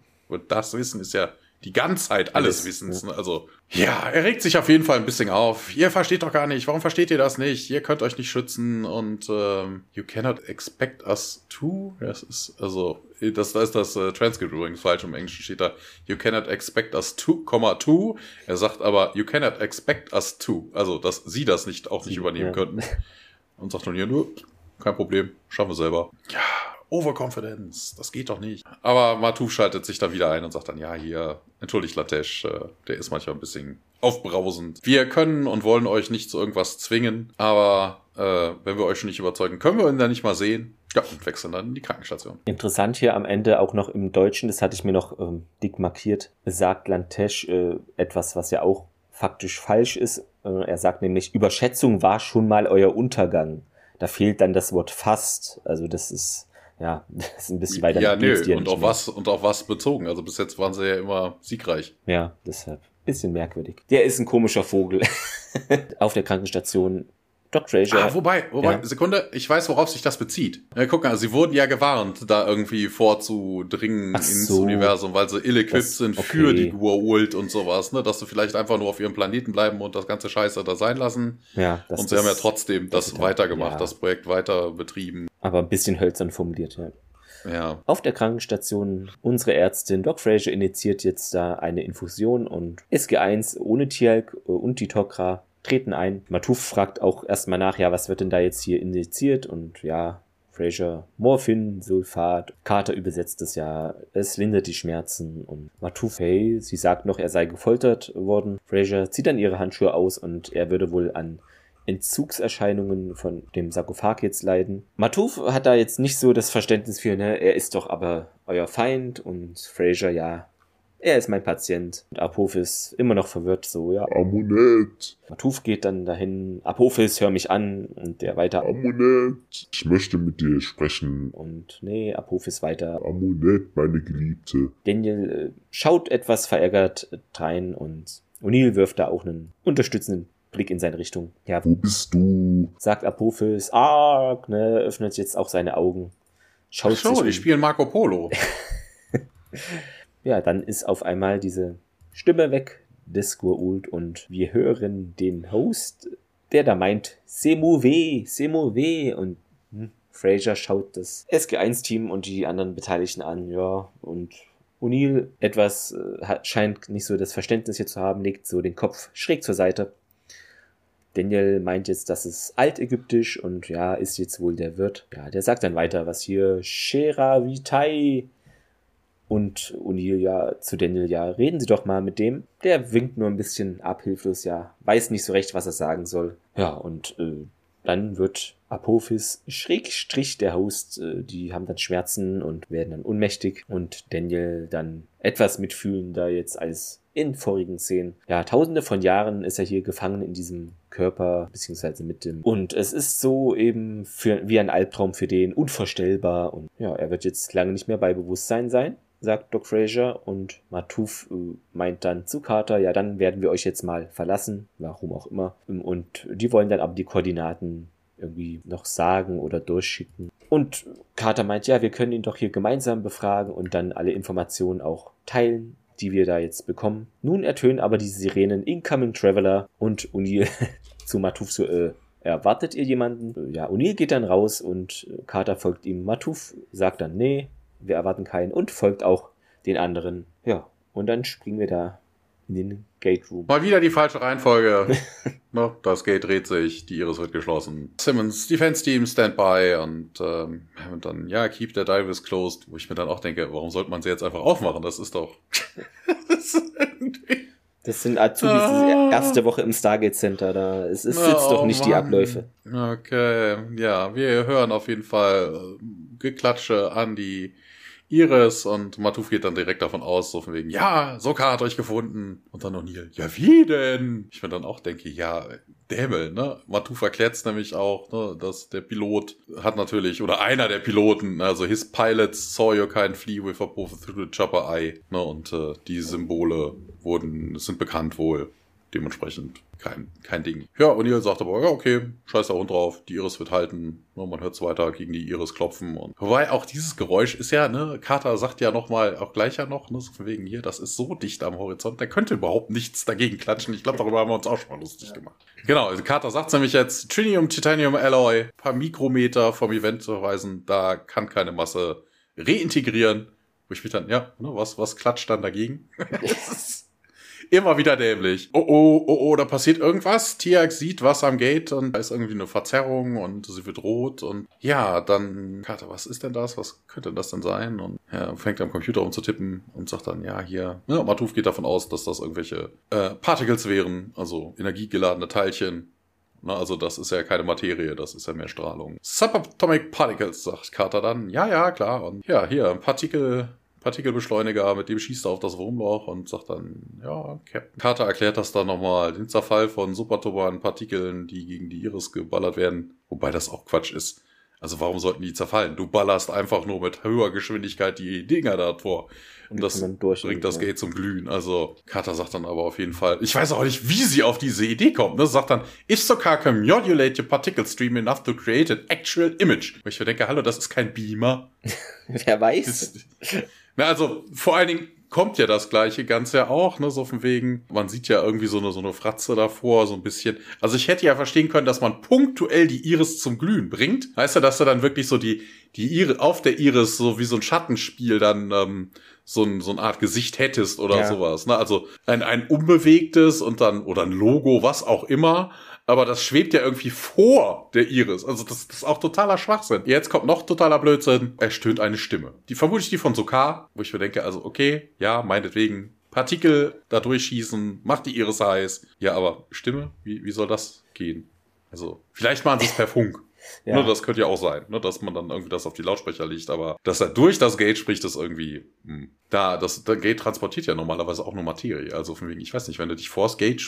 das Wissen ist ja die Ganzheit alles, alles Wissens. Ja. Also, ja, er regt sich auf jeden Fall ein bisschen auf. Ihr versteht doch gar nicht. Warum versteht ihr das nicht? Ihr könnt euch nicht schützen und ähm, you cannot expect us to. Das ist, also, das, da ist das äh, Transcript übrigens falsch. Im Englischen steht da, you cannot expect us to, to. Er sagt aber, you cannot expect us to. Also, dass sie das nicht auch nicht übernehmen ja. könnten. Und sagt nun hier nur, kein Problem, schaffen wir selber. Ja, Overconfidence, das geht doch nicht. Aber Matuf schaltet sich da wieder ein und sagt dann, ja, hier, entschuldigt Latesh, äh, der ist manchmal ein bisschen aufbrausend. Wir können und wollen euch nicht zu irgendwas zwingen, aber äh, wenn wir euch schon nicht überzeugen, können wir ihn dann nicht mal sehen. Ja, und wechseln dann in die Krankenstation. Interessant hier am Ende auch noch im Deutschen, das hatte ich mir noch ähm, dick markiert, sagt Lantesh äh, etwas, was ja auch faktisch falsch ist. Äh, er sagt nämlich, Überschätzung war schon mal euer Untergang. Da fehlt dann das Wort fast. Also das ist ja, das ist ein bisschen weiter. Ja, nö, und auf was, und auf was bezogen. Also bis jetzt waren sie ja immer siegreich. Ja, deshalb. Bisschen merkwürdig. Der ist ein komischer Vogel. auf der Krankenstation Doc Frazier. Ah, wobei, wobei, ja. Sekunde, ich weiß, worauf sich das bezieht. Ja, guck mal, sie wurden ja gewarnt, da irgendwie vorzudringen Ach ins so. Universum, weil sie ill-equipped sind okay. für die Gua'uld und sowas, ne, dass sie vielleicht einfach nur auf ihrem Planeten bleiben und das ganze Scheiße da sein lassen. Ja, das, Und sie das, haben ja trotzdem das, das weitergemacht, ja. das Projekt weiter betrieben. Aber ein bisschen hölzern formuliert, ja. Ja. Auf der Krankenstation, unsere Ärztin Doc Frazier initiiert jetzt da eine Infusion und SG1 ohne Tialk und die Tokra treten ein. Matuf fragt auch erstmal nach, ja, was wird denn da jetzt hier injiziert? Und ja, Fraser, Morphin, Sulfat, Carter übersetzt es ja, es lindert die Schmerzen und Matuf, hey, sie sagt noch, er sei gefoltert worden. Fraser zieht dann ihre Handschuhe aus und er würde wohl an Entzugserscheinungen von dem Sarkophag jetzt leiden. Matuf hat da jetzt nicht so das Verständnis für, ne, er ist doch aber euer Feind und Fraser, ja, er ist mein Patient. Und Apophis immer noch verwirrt, so, ja. Amunet. Matuf geht dann dahin. Apophis, hör mich an. Und der weiter. Amunet. Ich möchte mit dir sprechen. Und nee, Apophis weiter. Amunet, meine Geliebte. Daniel äh, schaut etwas verärgert rein und O'Neill wirft da auch einen unterstützenden Blick in seine Richtung. Ja. Wo bist du? Sagt Apophis. Arg, ne, öffnet jetzt auch seine Augen. Schaut Ach so, die um. spielen Marco Polo. ja, dann ist auf einmal diese Stimme weg des Gurult und wir hören den Host, der da meint, Semouve, Semouve und hm, Fraser schaut das SG1-Team und die anderen Beteiligten an, ja, und O'Neill etwas äh, scheint nicht so das Verständnis hier zu haben, legt so den Kopf schräg zur Seite. Daniel meint jetzt, das ist altägyptisch und ja, ist jetzt wohl der Wirt. Ja, der sagt dann weiter, was hier Shera Vitai Und O'Neill ja zu Daniel, ja, reden Sie doch mal mit dem. Der winkt nur ein bisschen abhilflos, ja, weiß nicht so recht, was er sagen soll. Ja, und äh, dann wird Apophis Schrägstrich der Host, äh, die haben dann Schmerzen und werden dann ohnmächtig und Daniel dann etwas mitfühlender jetzt als in vorigen Szenen. Ja, tausende von Jahren ist er hier gefangen in diesem Körper, beziehungsweise mit dem. Und es ist so eben für, wie ein Albtraum für den, unvorstellbar. Und ja, er wird jetzt lange nicht mehr bei Bewusstsein sein sagt Doc Fraser und Matuf äh, meint dann zu Carter, ja, dann werden wir euch jetzt mal verlassen, warum auch immer. Und die wollen dann aber die Koordinaten irgendwie noch sagen oder durchschicken. Und Carter meint, ja, wir können ihn doch hier gemeinsam befragen und dann alle Informationen auch teilen, die wir da jetzt bekommen. Nun ertönen aber die Sirenen Incoming Traveler und O'Neill zu Matuf so, äh, erwartet ihr jemanden? Ja, O'Neill geht dann raus und Carter folgt ihm. Matuf sagt dann, nee, wir erwarten keinen und folgt auch den anderen. Ja, und dann springen wir da in den Gate Room. Mal wieder die falsche Reihenfolge. no, das Gate dreht sich, die Iris wird geschlossen. Simmons, Defense Team, Standby und, ähm, und dann, ja, keep the divers closed, wo ich mir dann auch denke, warum sollte man sie jetzt einfach aufmachen? Das ist doch. das, ist das sind Azubis, ah. erste Woche im Stargate Center, da es, es sitzt oh, doch nicht Mann. die Abläufe. Okay, ja, wir hören auf jeden Fall äh, Geklatsche an die Iris und Matuf geht dann direkt davon aus, so von wegen, ja, Soka hat euch gefunden. Und dann O'Neill, ja, wie denn? Ich mir dann auch denke, ja, Dämmel, ne? Matuf erklärt es nämlich auch, ne, dass der Pilot hat natürlich, oder einer der Piloten, also his pilots saw you kind flee with a through the chopper eye, ne, und äh, die Symbole wurden, sind bekannt wohl dementsprechend kein, kein Ding. Ja, und ihr sagt aber, ja, okay, scheiß da Hund drauf, die Iris wird halten. Ja, man hört es weiter gegen die Iris klopfen. Und wobei auch dieses Geräusch ist ja, ne, Carter sagt ja nochmal, auch gleich ja noch, ne, so von wegen hier, das ist so dicht am Horizont, da könnte überhaupt nichts dagegen klatschen. Ich glaube, darüber haben wir uns auch schon mal lustig ja. gemacht. Genau, also Carter sagt nämlich jetzt, Trinium Titanium Alloy, paar Mikrometer vom Event zu verweisen, da kann keine Masse reintegrieren. Wo ich mich dann, ja, ne, was, was klatscht dann dagegen? Immer wieder dämlich. Oh, oh, oh, oh, da passiert irgendwas. Tiax sieht was am Gate und da ist irgendwie eine Verzerrung und sie wird rot und ja, dann, Carter, was ist denn das? Was könnte das denn sein? Und er fängt am Computer umzutippen und sagt dann, ja, hier, ja, Matuf geht davon aus, dass das irgendwelche äh, Particles wären, also energiegeladene Teilchen. Na, also das ist ja keine Materie, das ist ja mehr Strahlung. Subatomic Particles, sagt Carter dann. Ja, ja, klar. Und ja, hier, Partikel Partikelbeschleuniger, mit dem schießt er auf das Wurmloch und sagt dann, ja, Captain Carter erklärt das dann nochmal, den Zerfall von superturbanen Partikeln, die gegen die Iris geballert werden, wobei das auch Quatsch ist. Also warum sollten die zerfallen? Du ballerst einfach nur mit höherer Geschwindigkeit die Dinger da vor. Und das bringt das Gate zum Glühen. Also Carter sagt dann aber auf jeden Fall, ich weiß auch nicht, wie sie auf diese Idee kommt. Ne? Sagt dann, if Sokar can modulate your particle stream enough to create an actual image. Wo ich mir denke, hallo, das ist kein Beamer. Wer weiß. Das, na, also vor allen Dingen kommt ja das gleiche Ganze ja auch, ne, so von wegen, man sieht ja irgendwie so eine, so eine Fratze davor, so ein bisschen. Also ich hätte ja verstehen können, dass man punktuell die Iris zum Glühen bringt. Heißt ja, dass du dann wirklich so die, die Iris, auf der Iris so wie so ein Schattenspiel dann, ähm, so, ein, so eine Art Gesicht hättest oder ja. sowas. Ne? Also ein, ein unbewegtes und dann, oder ein Logo, was auch immer, aber das schwebt ja irgendwie vor der Iris. Also das, das ist auch totaler Schwachsinn. Jetzt kommt noch totaler Blödsinn. Er stöhnt eine Stimme. Die vermute ich die von Sokar, wo ich mir denke, also okay, ja, meinetwegen. Partikel da durchschießen, macht die Iris heiß. Ja, aber Stimme, wie, wie soll das gehen? Also, vielleicht machen sie es per Funk. Ja. Ne, das könnte ja auch sein, ne, dass man dann irgendwie das auf die Lautsprecher legt, aber dass er durch das Gate spricht, ist irgendwie, hm. da, das, das Gate transportiert ja normalerweise auch nur Materie. Also von wegen, ich weiß nicht, wenn du dich vors Gate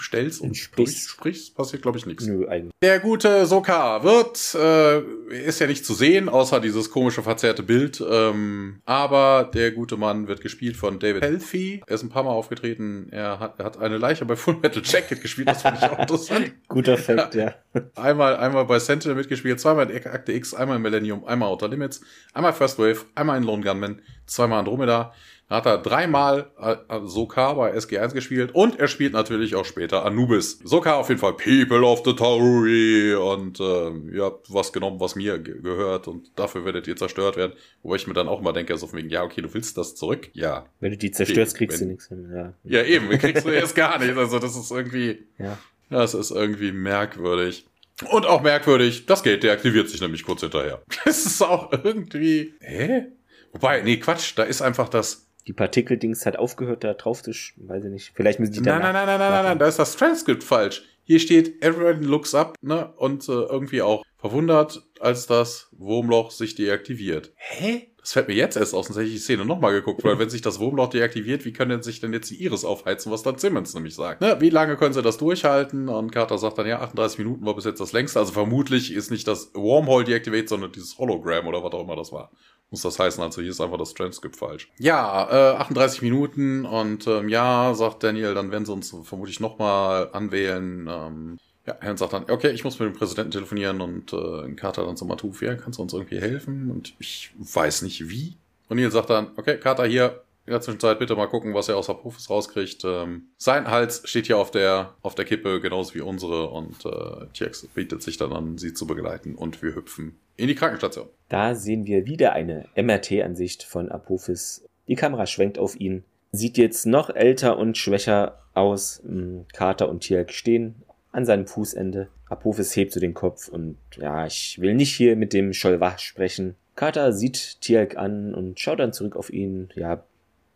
stellst und sprichst, sprichst passiert, glaube ich, nichts. Nö, eigentlich. Der gute Sokar wird, äh, ist ja nicht zu sehen, außer dieses komische verzerrte Bild. Ähm, aber der gute Mann wird gespielt von David Healthy. Er ist ein paar Mal aufgetreten. Er hat, er hat eine Leiche bei Full Metal Jacket gespielt. Das fand ich auch interessant. Guter Fakt, ja. Einmal, einmal bei Sentinel mitgespielt, zweimal in Akte X, einmal in Millennium, einmal Outer Limits, einmal First Wave, einmal in Lone Gunman, zweimal Andromeda. Da hat er dreimal äh, Sokar bei SG1 gespielt und er spielt natürlich auch später Anubis. Sokar auf jeden Fall People of the Tauri und äh, ihr habt was genommen, was mir ge gehört und dafür werdet ihr zerstört werden. Wo ich mir dann auch immer denke, so von wegen, ja, okay, du willst das zurück? Ja. Wenn du die zerstörst, okay, kriegst wenn, du nichts hin. Ja. ja, eben, kriegst du erst gar nicht. Also das ist irgendwie, ja. das ist irgendwie merkwürdig. Und auch merkwürdig, das Gate deaktiviert sich nämlich kurz hinterher. Das ist auch irgendwie, hä? Wobei, nee, Quatsch, da ist einfach das. Die Partikeldings hat aufgehört, da drauf zu, weiß ich nicht. Vielleicht müssen die da. Nein, nein, nein, nein, nein, nein, nein, da ist das Transkript falsch. Hier steht, everyone looks up, ne, und äh, irgendwie auch verwundert, als das Wurmloch sich deaktiviert. Hä? Das fällt mir jetzt erst aus, sonst hätte ich die Szene nochmal geguckt, weil wenn sich das Wurmloch deaktiviert, wie können denn sich denn jetzt die Iris aufheizen, was dann Simmons nämlich sagt? Ne, wie lange können sie das durchhalten? Und Carter sagt dann, ja, 38 Minuten war bis jetzt das längste. Also vermutlich ist nicht das Wormhole deaktiviert, sondern dieses Hologramm oder was auch immer das war. Muss das heißen, also hier ist einfach das Transkript falsch. Ja, äh, 38 Minuten und ähm, ja, sagt Daniel, dann werden sie uns vermutlich nochmal anwählen. Ähm, ja, Herrn sagt dann, okay, ich muss mit dem Präsidenten telefonieren und äh, Carter dann so Matuf, ja, kannst du uns irgendwie helfen? Und ich weiß nicht wie. Und Neil sagt dann, okay, Carter hier, in der Zwischenzeit bitte mal gucken, was er aus Apophis rauskriegt. Ähm, sein Hals steht hier auf der, auf der Kippe, genauso wie unsere. Und äh, TX bietet sich dann an, sie zu begleiten. Und wir hüpfen in die Krankenstation. Da sehen wir wieder eine MRT-Ansicht von Apophis. Die Kamera schwenkt auf ihn. Sieht jetzt noch älter und schwächer aus. Hm, Carter und Tierk stehen an seinem Fußende. Apophis hebt so den Kopf und ja, ich will nicht hier mit dem Scholwach sprechen. Carter sieht Tierk an und schaut dann zurück auf ihn. Ja,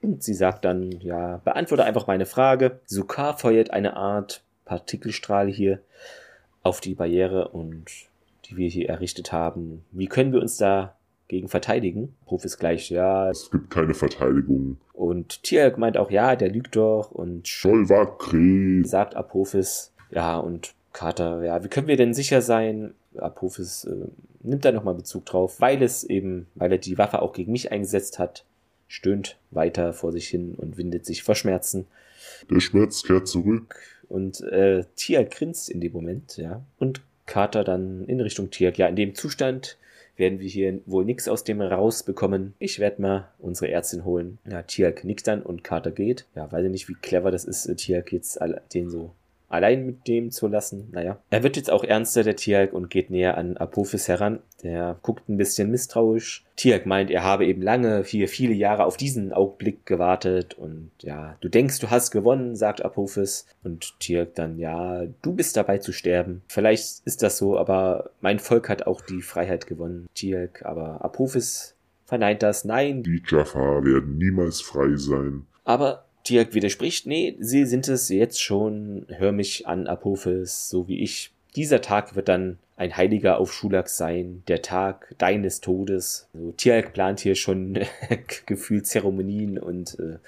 und sie sagt dann, ja, beantworte einfach meine Frage. Sukar feuert eine Art Partikelstrahl hier auf die Barriere und die wir hier errichtet haben. Wie können wir uns da gegen verteidigen? Ist gleich, ja. Es gibt keine Verteidigung. Und Tierk meint auch, ja, der lügt doch. Und Krebs. sagt Apophis, ja, und Carter, ja, wie können wir denn sicher sein? Apophis äh, nimmt da nochmal Bezug drauf, weil es eben, weil er die Waffe auch gegen mich eingesetzt hat stöhnt weiter vor sich hin und windet sich vor Schmerzen. Der Schmerz kehrt zurück. Und äh, Tiak grinst in dem Moment, ja. Und Carter dann in Richtung Tiak. Ja, in dem Zustand werden wir hier wohl nichts aus dem rausbekommen. Ich werde mal unsere Ärztin holen. Ja, Tiak nickt dann und Carter geht. Ja, weiß ich nicht, wie clever das ist, äh, Tiak jetzt den so allein mit dem zu lassen. Naja. Er wird jetzt auch ernster, der Tialk, und geht näher an Apophis heran. Der guckt ein bisschen misstrauisch. Tialk meint, er habe eben lange, viele, viele Jahre auf diesen Augenblick gewartet. Und ja, du denkst, du hast gewonnen, sagt Apophis. Und Tialk dann, ja, du bist dabei zu sterben. Vielleicht ist das so, aber mein Volk hat auch die Freiheit gewonnen. Tialk, aber Apophis verneint das. Nein. Die Jafar werden niemals frei sein. Aber Tiak widerspricht, nee, sie sind es jetzt schon, hör mich an, Apophis, so wie ich. Dieser Tag wird dann ein heiliger auf Schulak sein, der Tag deines Todes. Also, Tialk plant hier schon gefühlt Zeremonien und äh,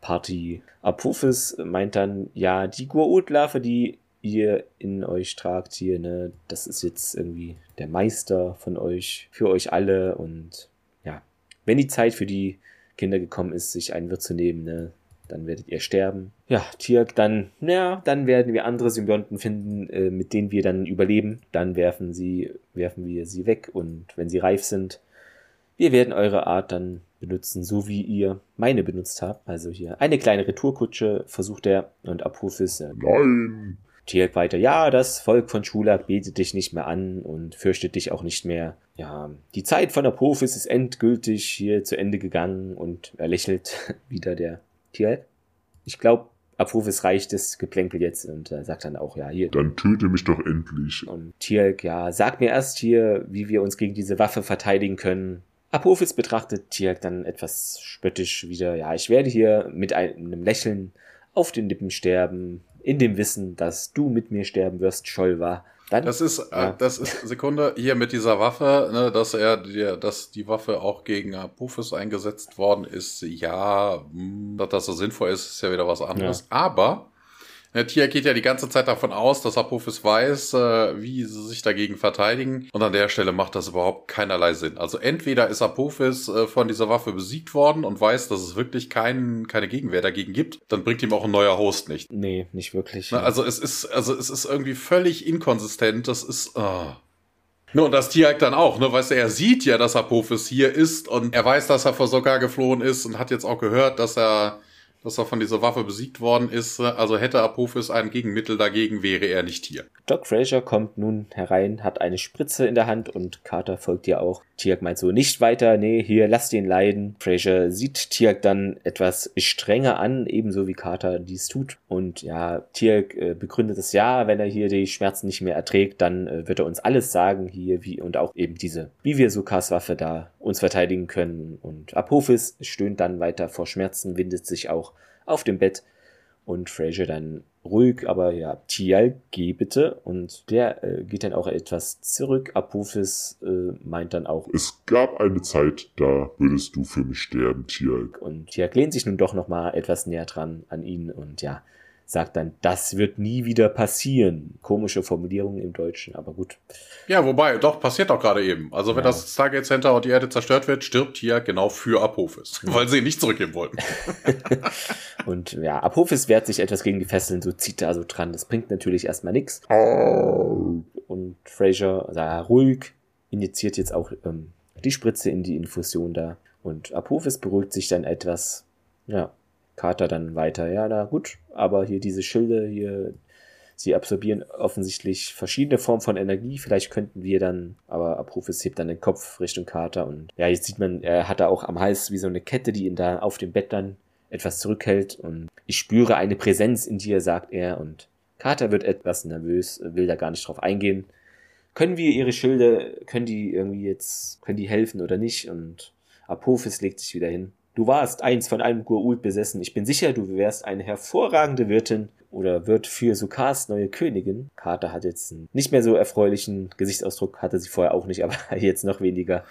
Party. Apophis meint dann, ja, die Gua'uld-Larve, die ihr in euch tragt hier, ne, das ist jetzt irgendwie der Meister von euch, für euch alle und ja, wenn die Zeit für die Kinder gekommen ist, sich einen Wirt zu nehmen, ne, dann werdet ihr sterben. Ja, Tirk, dann, naja, dann werden wir andere Symbionten finden, äh, mit denen wir dann überleben. Dann werfen sie, werfen wir sie weg und wenn sie reif sind, wir werden eure Art dann benutzen, so wie ihr meine benutzt habt. Also hier eine kleine Retourkutsche versucht er und Apophis. Äh, Nein! Tirk weiter, ja, das Volk von Schulak betet dich nicht mehr an und fürchtet dich auch nicht mehr. Ja, die Zeit von Apophis ist endgültig hier zu Ende gegangen und er lächelt wieder der Tialk. Ich glaube, Abrufes reicht das Geplänkel jetzt und äh, sagt dann auch, ja, hier. Dann töte mich doch endlich. Und Tialk, ja, sag mir erst hier, wie wir uns gegen diese Waffe verteidigen können. Apophis betrachtet Tialk dann etwas spöttisch wieder. Ja, ich werde hier mit einem Lächeln auf den Lippen sterben, in dem Wissen, dass du mit mir sterben wirst, Scholva. Dann, das ist, äh, ja. äh, das ist Sekunde hier mit dieser Waffe, ne, dass er, die, dass die Waffe auch gegen Apophis eingesetzt worden ist. Ja, mh, hm, dass das so sinnvoll ist, ist ja wieder was anderes. Ja. Aber der Tia geht ja die ganze Zeit davon aus, dass Apophis weiß, äh, wie sie sich dagegen verteidigen. Und an der Stelle macht das überhaupt keinerlei Sinn. Also entweder ist Apophis äh, von dieser Waffe besiegt worden und weiß, dass es wirklich kein, keine Gegenwehr dagegen gibt, dann bringt ihm auch ein neuer Host nicht. Nee, nicht wirklich. Na, also es ist, also es ist irgendwie völlig inkonsistent. Das ist. Oh. Ne, und das Tier dann auch, ne, weißt du, er sieht ja, dass Apophis hier ist und er weiß, dass er vor Sokka geflohen ist und hat jetzt auch gehört, dass er dass er von dieser Waffe besiegt worden ist. Also hätte Apophis ein Gegenmittel dagegen, wäre er nicht hier. Doc Fraser kommt nun herein, hat eine Spritze in der Hand und Carter folgt ihr auch. Tiak meint so, nicht weiter, nee, hier, lass den leiden. Fraser sieht Tiak dann etwas strenger an, ebenso wie Carter dies tut. Und ja, Tiak äh, begründet es ja, wenn er hier die Schmerzen nicht mehr erträgt, dann äh, wird er uns alles sagen hier, wie und auch eben diese, wie wir Sukas Waffe da uns verteidigen können. Und Apophis stöhnt dann weiter vor Schmerzen, windet sich auch auf dem Bett und Fraser dann ruhig, aber ja, Tial, geh bitte. Und der äh, geht dann auch etwas zurück. Apophis äh, meint dann auch. Es gab eine Zeit, da würdest du für mich sterben, Tial. Und Tial lehnt sich nun doch nochmal etwas näher dran an ihn und ja, sagt dann, das wird nie wieder passieren. Komische Formulierung im Deutschen, aber gut. Ja, wobei, doch, passiert doch gerade eben. Also wenn ja. das Stargate Center und die Erde zerstört wird, stirbt hier genau für Apophis, ja. weil sie ihn nicht zurückgeben wollten. und ja, Apophis wehrt sich etwas gegen die Fesseln, so zieht er also dran. Das bringt natürlich erstmal nichts. Und Fraser, ja, ruhig, injiziert jetzt auch ähm, die Spritze in die Infusion da. Und Apophis beruhigt sich dann etwas. Ja, Carter dann weiter. Ja, na gut, aber hier diese Schilde hier, sie absorbieren offensichtlich verschiedene Formen von Energie. Vielleicht könnten wir dann, aber Apophis hebt dann den Kopf Richtung Carter und ja, jetzt sieht man, er hat da auch am Hals wie so eine Kette, die ihn da auf dem Bett dann etwas zurückhält und ich spüre eine Präsenz in dir, sagt er und Carter wird etwas nervös, will da gar nicht drauf eingehen. Können wir ihre Schilde, können die irgendwie jetzt, können die helfen oder nicht? Und Apophis legt sich wieder hin. Du warst eins von einem Gurult besessen. Ich bin sicher, du wärst eine hervorragende Wirtin oder wird für Sukars neue Königin. Carter hat jetzt einen nicht mehr so erfreulichen Gesichtsausdruck, hatte sie vorher auch nicht, aber jetzt noch weniger.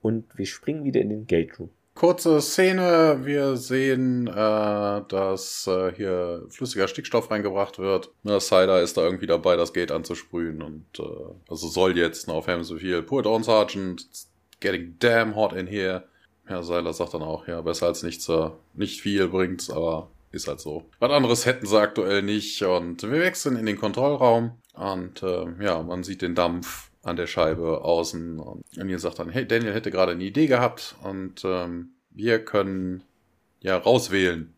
Und wir springen wieder in den Gate Room. Kurze Szene, wir sehen, äh, dass äh, hier flüssiger Stickstoff reingebracht wird. Ne, Cider ist da irgendwie dabei, das Gate anzusprühen und äh, also soll jetzt auf viel. Poor Dawn Sergeant, it's getting damn hot in here. Ja, Seiler sagt dann auch, ja, besser als nichts, äh, nicht viel bringt's, aber ist halt so. Was anderes hätten sie aktuell nicht und wir wechseln in den Kontrollraum und äh, ja, man sieht den Dampf an der Scheibe außen und ihr sagt dann, hey, Daniel hätte gerade eine Idee gehabt und ähm, wir können ja rauswählen,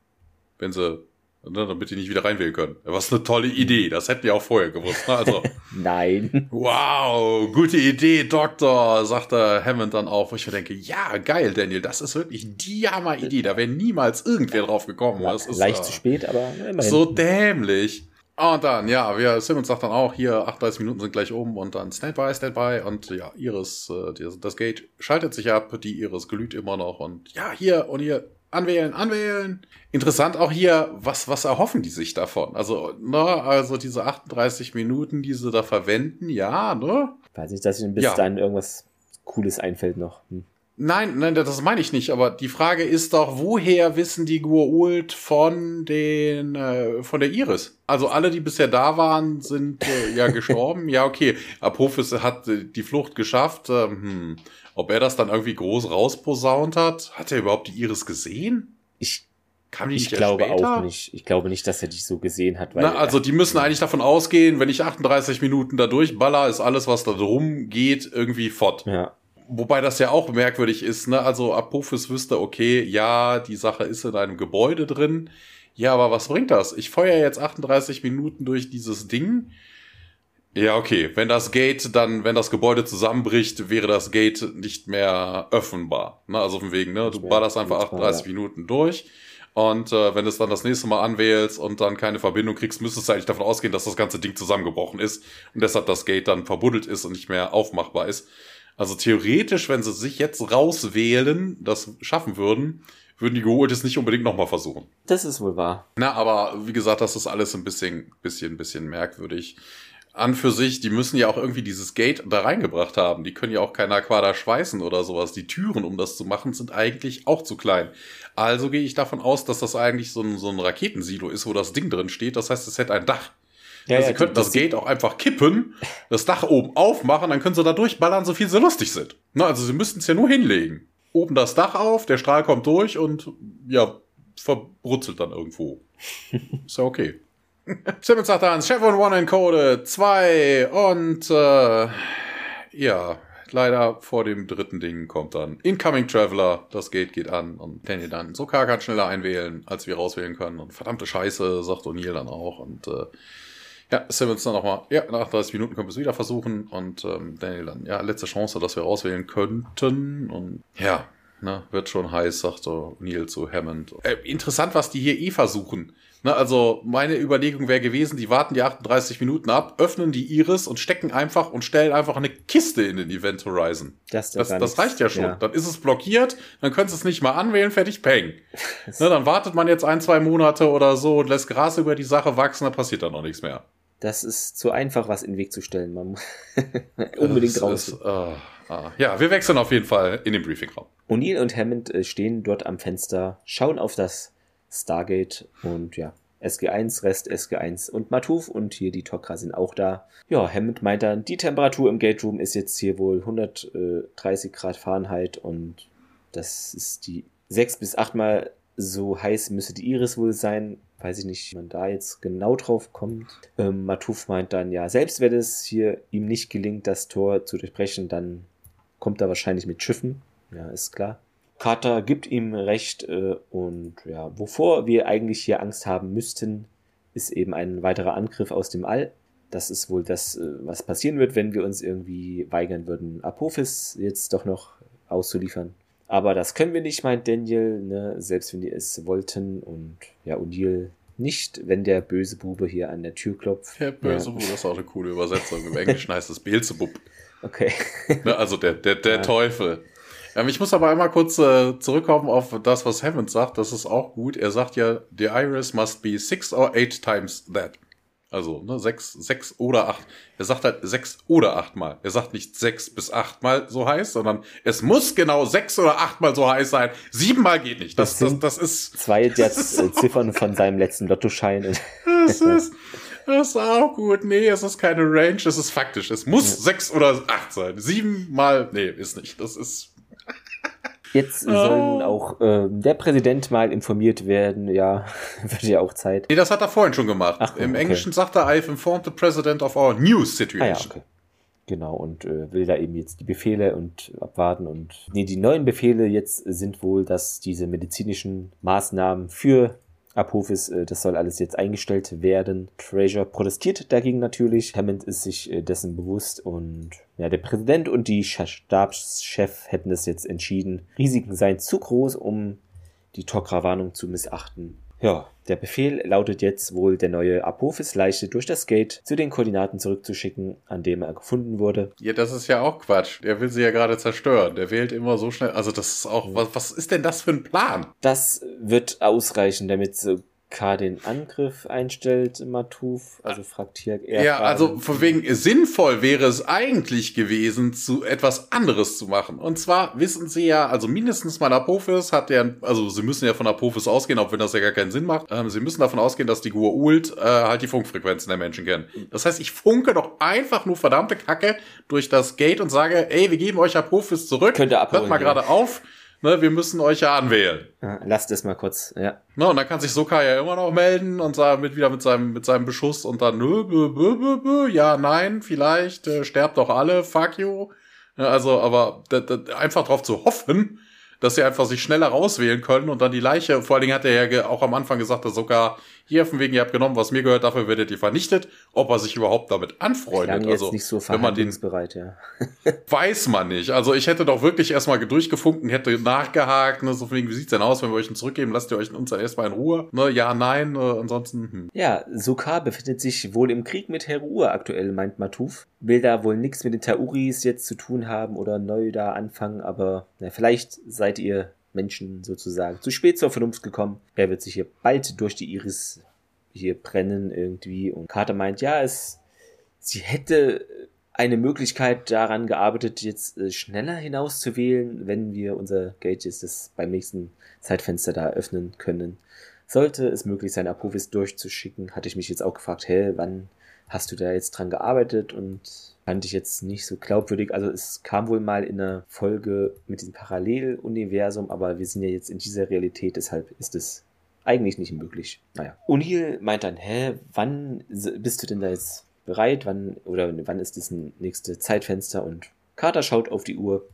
wenn sie Ne, damit die nicht wieder reinwählen können. Was eine tolle Idee. Das hätten wir auch vorher gewusst. Ne? Also, Nein. Wow, gute Idee, Doktor, sagt der Hammond dann auch, wo ich mir denke, ja, geil, Daniel, das ist wirklich die Hammer-Idee. Da wäre niemals irgendwer drauf gekommen. Das ist, leicht äh, zu spät, aber immerhin. So dämlich. Und dann, ja, wir, Simmons sagt dann auch, hier, 38 Minuten sind gleich um und dann Standby, Standby und ja, Iris, äh, das Gate schaltet sich ab, die Iris glüht immer noch und ja, hier und hier, Anwählen, anwählen. Interessant auch hier, was, was erhoffen die sich davon? Also, ne, also diese 38 Minuten, die sie da verwenden, ja, ne? Weiß nicht, dass ihnen bis ja. dahin irgendwas Cooles einfällt noch. Hm. Nein, nein, das meine ich nicht, aber die Frage ist doch, woher wissen die Gua'uld von den, äh, von der Iris? Also alle, die bisher da waren, sind äh, ja gestorben. ja, okay, Apophis hat äh, die Flucht geschafft. Ähm, hm. Ob er das dann irgendwie groß rausposaunt hat? Hat er überhaupt die Iris gesehen? Ich Kam die ich glaube später? auch nicht. Ich glaube nicht, dass er die so gesehen hat. Weil Na, also die müssen eigentlich davon ausgehen, wenn ich 38 Minuten da durchballer, ist alles, was da drum geht, irgendwie fort. Ja. Wobei das ja auch merkwürdig ist, ne? Also Apophis wüsste, okay, ja, die Sache ist in einem Gebäude drin. Ja, aber was bringt das? Ich feuer jetzt 38 Minuten durch dieses Ding ja, okay. Wenn das Gate dann, wenn das Gebäude zusammenbricht, wäre das Gate nicht mehr öffnbar. Ne? Also von wegen, ne? Du ballerst einfach 38 Minuten durch. Und äh, wenn du es dann das nächste Mal anwählst und dann keine Verbindung kriegst, müsstest du eigentlich davon ausgehen, dass das ganze Ding zusammengebrochen ist und deshalb das Gate dann verbuddelt ist und nicht mehr aufmachbar ist. Also theoretisch, wenn sie sich jetzt rauswählen, das schaffen würden, würden die geholt es nicht unbedingt nochmal versuchen. Das ist wohl wahr. Na, aber wie gesagt, das ist alles ein bisschen, bisschen, bisschen merkwürdig an für sich, die müssen ja auch irgendwie dieses Gate da reingebracht haben. Die können ja auch kein Aquada schweißen oder sowas. Die Türen, um das zu machen, sind eigentlich auch zu klein. Also gehe ich davon aus, dass das eigentlich so ein, so ein Raketensilo ist, wo das Ding drin steht. Das heißt, es hätte ein Dach. Ja, also ja, sie könnten das, das Gate auch einfach kippen, das Dach oben aufmachen, dann können sie da durchballern, so viel sie lustig sind. Na, also sie müssten es ja nur hinlegen. Oben das Dach auf, der Strahl kommt durch und ja, verbrutzelt dann irgendwo. ist ja okay. Simmons sagt dann, Chevron One encoded, 2 und äh, ja, leider vor dem dritten Ding kommt dann Incoming Traveler, das Gate geht an und Daniel dann, so kann schneller einwählen, als wir rauswählen können und verdammte Scheiße, sagt O'Neill dann auch und äh, ja, Simmons dann nochmal, ja, nach 30 Minuten können wir es wieder versuchen und ähm, Daniel dann, ja, letzte Chance, dass wir rauswählen könnten und ja, ne, wird schon heiß, sagt O'Neill zu Hammond. Äh, interessant, was die hier eh versuchen Ne, also meine Überlegung wäre gewesen, die warten die 38 Minuten ab, öffnen die Iris und stecken einfach und stellen einfach eine Kiste in den Event Horizon. Das, das, das reicht ja schon. Ja. Dann ist es blockiert, dann könntest du es nicht mal anwählen, fertig, peng. ne, dann wartet man jetzt ein, zwei Monate oder so und lässt Gras über die Sache wachsen, dann passiert dann noch nichts mehr. Das ist zu einfach, was in den Weg zu stellen. Man muss unbedingt raus. Uh, uh. Ja, wir wechseln auf jeden Fall in den Briefingraum. O'Neill und Hammond äh, stehen dort am Fenster, schauen auf das Stargate und ja, SG1, Rest SG1 und Matuf und hier die Tok'ra sind auch da. Ja, Hammond meint dann, die Temperatur im Gate Room ist jetzt hier wohl 130 Grad Fahrenheit und das ist die sechs bis achtmal so heiß müsste die Iris wohl sein. Weiß ich nicht, wie man da jetzt genau drauf kommt. Ähm, Matuf meint dann, ja, selbst wenn es hier ihm nicht gelingt, das Tor zu durchbrechen, dann kommt er wahrscheinlich mit Schiffen. Ja, ist klar. Carter gibt ihm recht äh, und ja, wovor wir eigentlich hier Angst haben müssten, ist eben ein weiterer Angriff aus dem All. Das ist wohl das, äh, was passieren wird, wenn wir uns irgendwie weigern würden, Apophis jetzt doch noch auszuliefern. Aber das können wir nicht, meint Daniel, ne? selbst wenn die es wollten. Und ja, O'Neill nicht, wenn der böse Bube hier an der Tür klopft. Der böse ja. Bube, das ist auch eine coole Übersetzung. Im Englischen heißt es Beelzebub. Okay. Ne, also der, der, der ja. Teufel. Ähm, ich muss aber einmal kurz äh, zurückkommen auf das, was Hammond sagt. Das ist auch gut. Er sagt ja, the iris must be six or eight times that. Also ne, sechs, sechs oder acht. Er sagt halt sechs oder achtmal. Er sagt nicht sechs bis achtmal so heiß, sondern es muss genau sechs oder achtmal so heiß sein. Siebenmal geht nicht. Das, das, das, das ist zwei der das Ziffern von seinem letzten Lottoschein. Das ist, das ist auch gut. Nee, es ist keine Range, es ist faktisch. Es muss ja. sechs oder acht sein. Siebenmal, nee, ist nicht. Das ist Jetzt oh. soll nun auch äh, der Präsident mal informiert werden. Ja, wird ja auch Zeit. Nee, das hat er vorhin schon gemacht. Ach, Im okay. Englischen sagt er, I've informed the president of our news situation. Ah, ja, okay. Genau, und äh, will da eben jetzt die Befehle und abwarten. Und nee, die neuen Befehle jetzt sind wohl, dass diese medizinischen Maßnahmen für Apophis, äh, das soll alles jetzt eingestellt werden. Fraser protestiert dagegen natürlich. Hammond ist sich äh, dessen bewusst und ja, der Präsident und die Stabschef hätten es jetzt entschieden. Risiken seien zu groß, um die Tok'ra-Warnung zu missachten. Ja, der Befehl lautet jetzt wohl, der neue Apophis-Leiche durch das Gate zu den Koordinaten zurückzuschicken, an dem er gefunden wurde. Ja, das ist ja auch Quatsch. Der will sie ja gerade zerstören. Der wählt immer so schnell. Also das ist auch, was, was ist denn das für ein Plan? Das wird ausreichen, damit so K den Angriff einstellt, Matuf. Also fragt hier er. Ja, also von wegen sinnvoll wäre es eigentlich gewesen, zu etwas anderes zu machen. Und zwar wissen sie ja, also mindestens mal Apophis hat ja, also sie müssen ja von Apophis ausgehen, auch wenn das ja gar keinen Sinn macht. Ähm, sie müssen davon ausgehen, dass die Gua'uld äh, halt die Funkfrequenzen der Menschen kennen. Das heißt, ich funke doch einfach nur verdammte Kacke durch das Gate und sage, ey, wir geben euch Apophis zurück. Könnt ihr abholen, Hört mal gerade auf ne, wir müssen euch ja anwählen. Ja, lasst es mal kurz, ja. Ne, und dann kann sich Soka ja immer noch melden und sagen mit wieder mit seinem mit seinem Beschuss und dann nö, bö, bö, bö, bö, ja, nein, vielleicht äh, sterbt doch alle, fuck you. Ja, also, aber einfach drauf zu hoffen, dass sie einfach sich schneller rauswählen können und dann die Leiche, vor allen Dingen hat er ja auch am Anfang gesagt, dass sogar hier von wegen, ihr habt genommen, was mir gehört, dafür werdet ihr vernichtet, ob er sich überhaupt damit anfreundet. Jetzt also, nicht so wenn man den bereit, ja. weiß man nicht. Also ich hätte doch wirklich erstmal durchgefunken, hätte nachgehakt, ne, so von wegen, wie sieht's denn aus, wenn wir euch ihn zurückgeben, lasst ihr euch uns erstmal in Ruhe, ne, ja, nein, äh, ansonsten, hm. Ja, Sukar befindet sich wohl im Krieg mit Herua aktuell, meint Matuf. Will da wohl nichts mit den Tauris jetzt zu tun haben oder neu da anfangen, aber na, vielleicht seid ihr Menschen sozusagen zu spät zur Vernunft gekommen. Er wird sich hier bald durch die Iris hier brennen irgendwie. Und Carter meint, ja, es, sie hätte eine Möglichkeit daran gearbeitet, jetzt äh, schneller hinauszuwählen, wenn wir unser Gate jetzt das beim nächsten Zeitfenster da öffnen können. Sollte es möglich sein, Apophis durchzuschicken, hatte ich mich jetzt auch gefragt, hä, wann hast du da jetzt dran gearbeitet und fand ich jetzt nicht so glaubwürdig. Also es kam wohl mal in einer Folge mit diesem Paralleluniversum, aber wir sind ja jetzt in dieser Realität, deshalb ist es eigentlich nicht möglich. Naja. O'Neill meint dann, hä, wann bist du denn da jetzt bereit? Wann, oder wann ist das nächste Zeitfenster? Und Carter schaut auf die Uhr.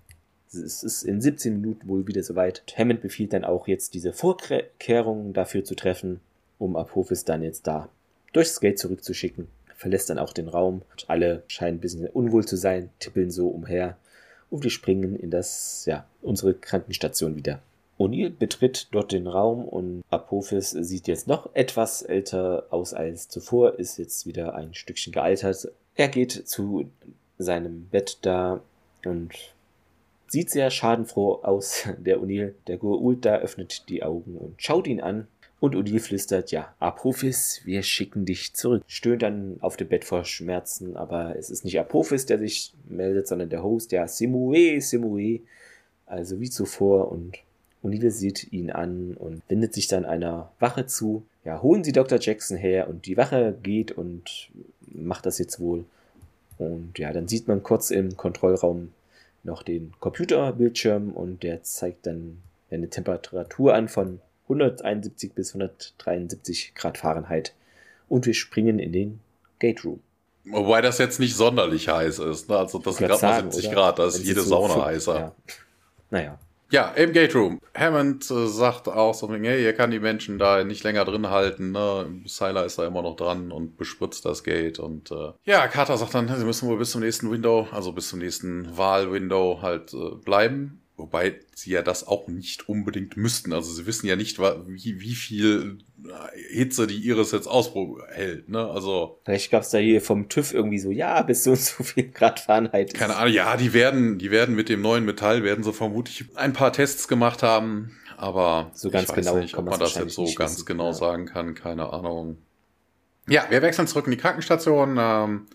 Es ist in 17 Minuten wohl wieder soweit. Hammond befiehlt dann auch jetzt diese Vorkehrungen dafür zu treffen, um Apophis dann jetzt da durchs Gate zurückzuschicken verlässt dann auch den Raum. Alle scheinen ein bisschen unwohl zu sein, tippeln so umher und wir springen in das, ja, unsere Krankenstation wieder. O'Neill betritt dort den Raum und Apophis sieht jetzt noch etwas älter aus als zuvor, ist jetzt wieder ein Stückchen gealtert. Er geht zu seinem Bett da und sieht sehr schadenfroh aus, der O'Neill. Der Goa'uld da öffnet die Augen und schaut ihn an. Und O'Neill flüstert, ja, Apophis, wir schicken dich zurück. Stöhnt dann auf dem Bett vor Schmerzen, aber es ist nicht Apophis, der sich meldet, sondern der Host, ja, Simue, Simue. Also wie zuvor und O'Neill sieht ihn an und wendet sich dann einer Wache zu. Ja, holen Sie Dr. Jackson her und die Wache geht und macht das jetzt wohl. Und ja, dann sieht man kurz im Kontrollraum noch den Computerbildschirm und der zeigt dann eine Temperatur an von 171 bis 173 Grad Fahrenheit. Und wir springen in den Gate Room. Wobei das jetzt nicht sonderlich heiß ist. Ne? Also das sind gerade mal 70 oder? Grad, da ist jede so Sauna heißer. Ja. Naja. Ja, im Gate Room. Hammond äh, sagt auch so, hey, ihr kann die Menschen da nicht länger drin halten. Ne? Sylar ist da immer noch dran und bespritzt das Gate. Und äh, ja, Carter sagt dann, sie müssen wohl bis zum nächsten Window, also bis zum nächsten Wahlwindow halt äh, bleiben. Wobei sie ja das auch nicht unbedingt müssten. Also sie wissen ja nicht, wie, wie viel Hitze die Iris jetzt aushält. Ne? Also Vielleicht gab es da hier vom TÜV irgendwie so, ja, bis so und so viel Grad Fahrenheit. Keine Ahnung, ja, die werden, die werden mit dem neuen Metall, werden so vermutlich ein paar Tests gemacht haben. Aber so ganz ich weiß genau nicht, ob man das jetzt so ganz wissen. genau ja. sagen kann. Keine Ahnung. Ja, wir wechseln zurück in die Krankenstation. Ähm,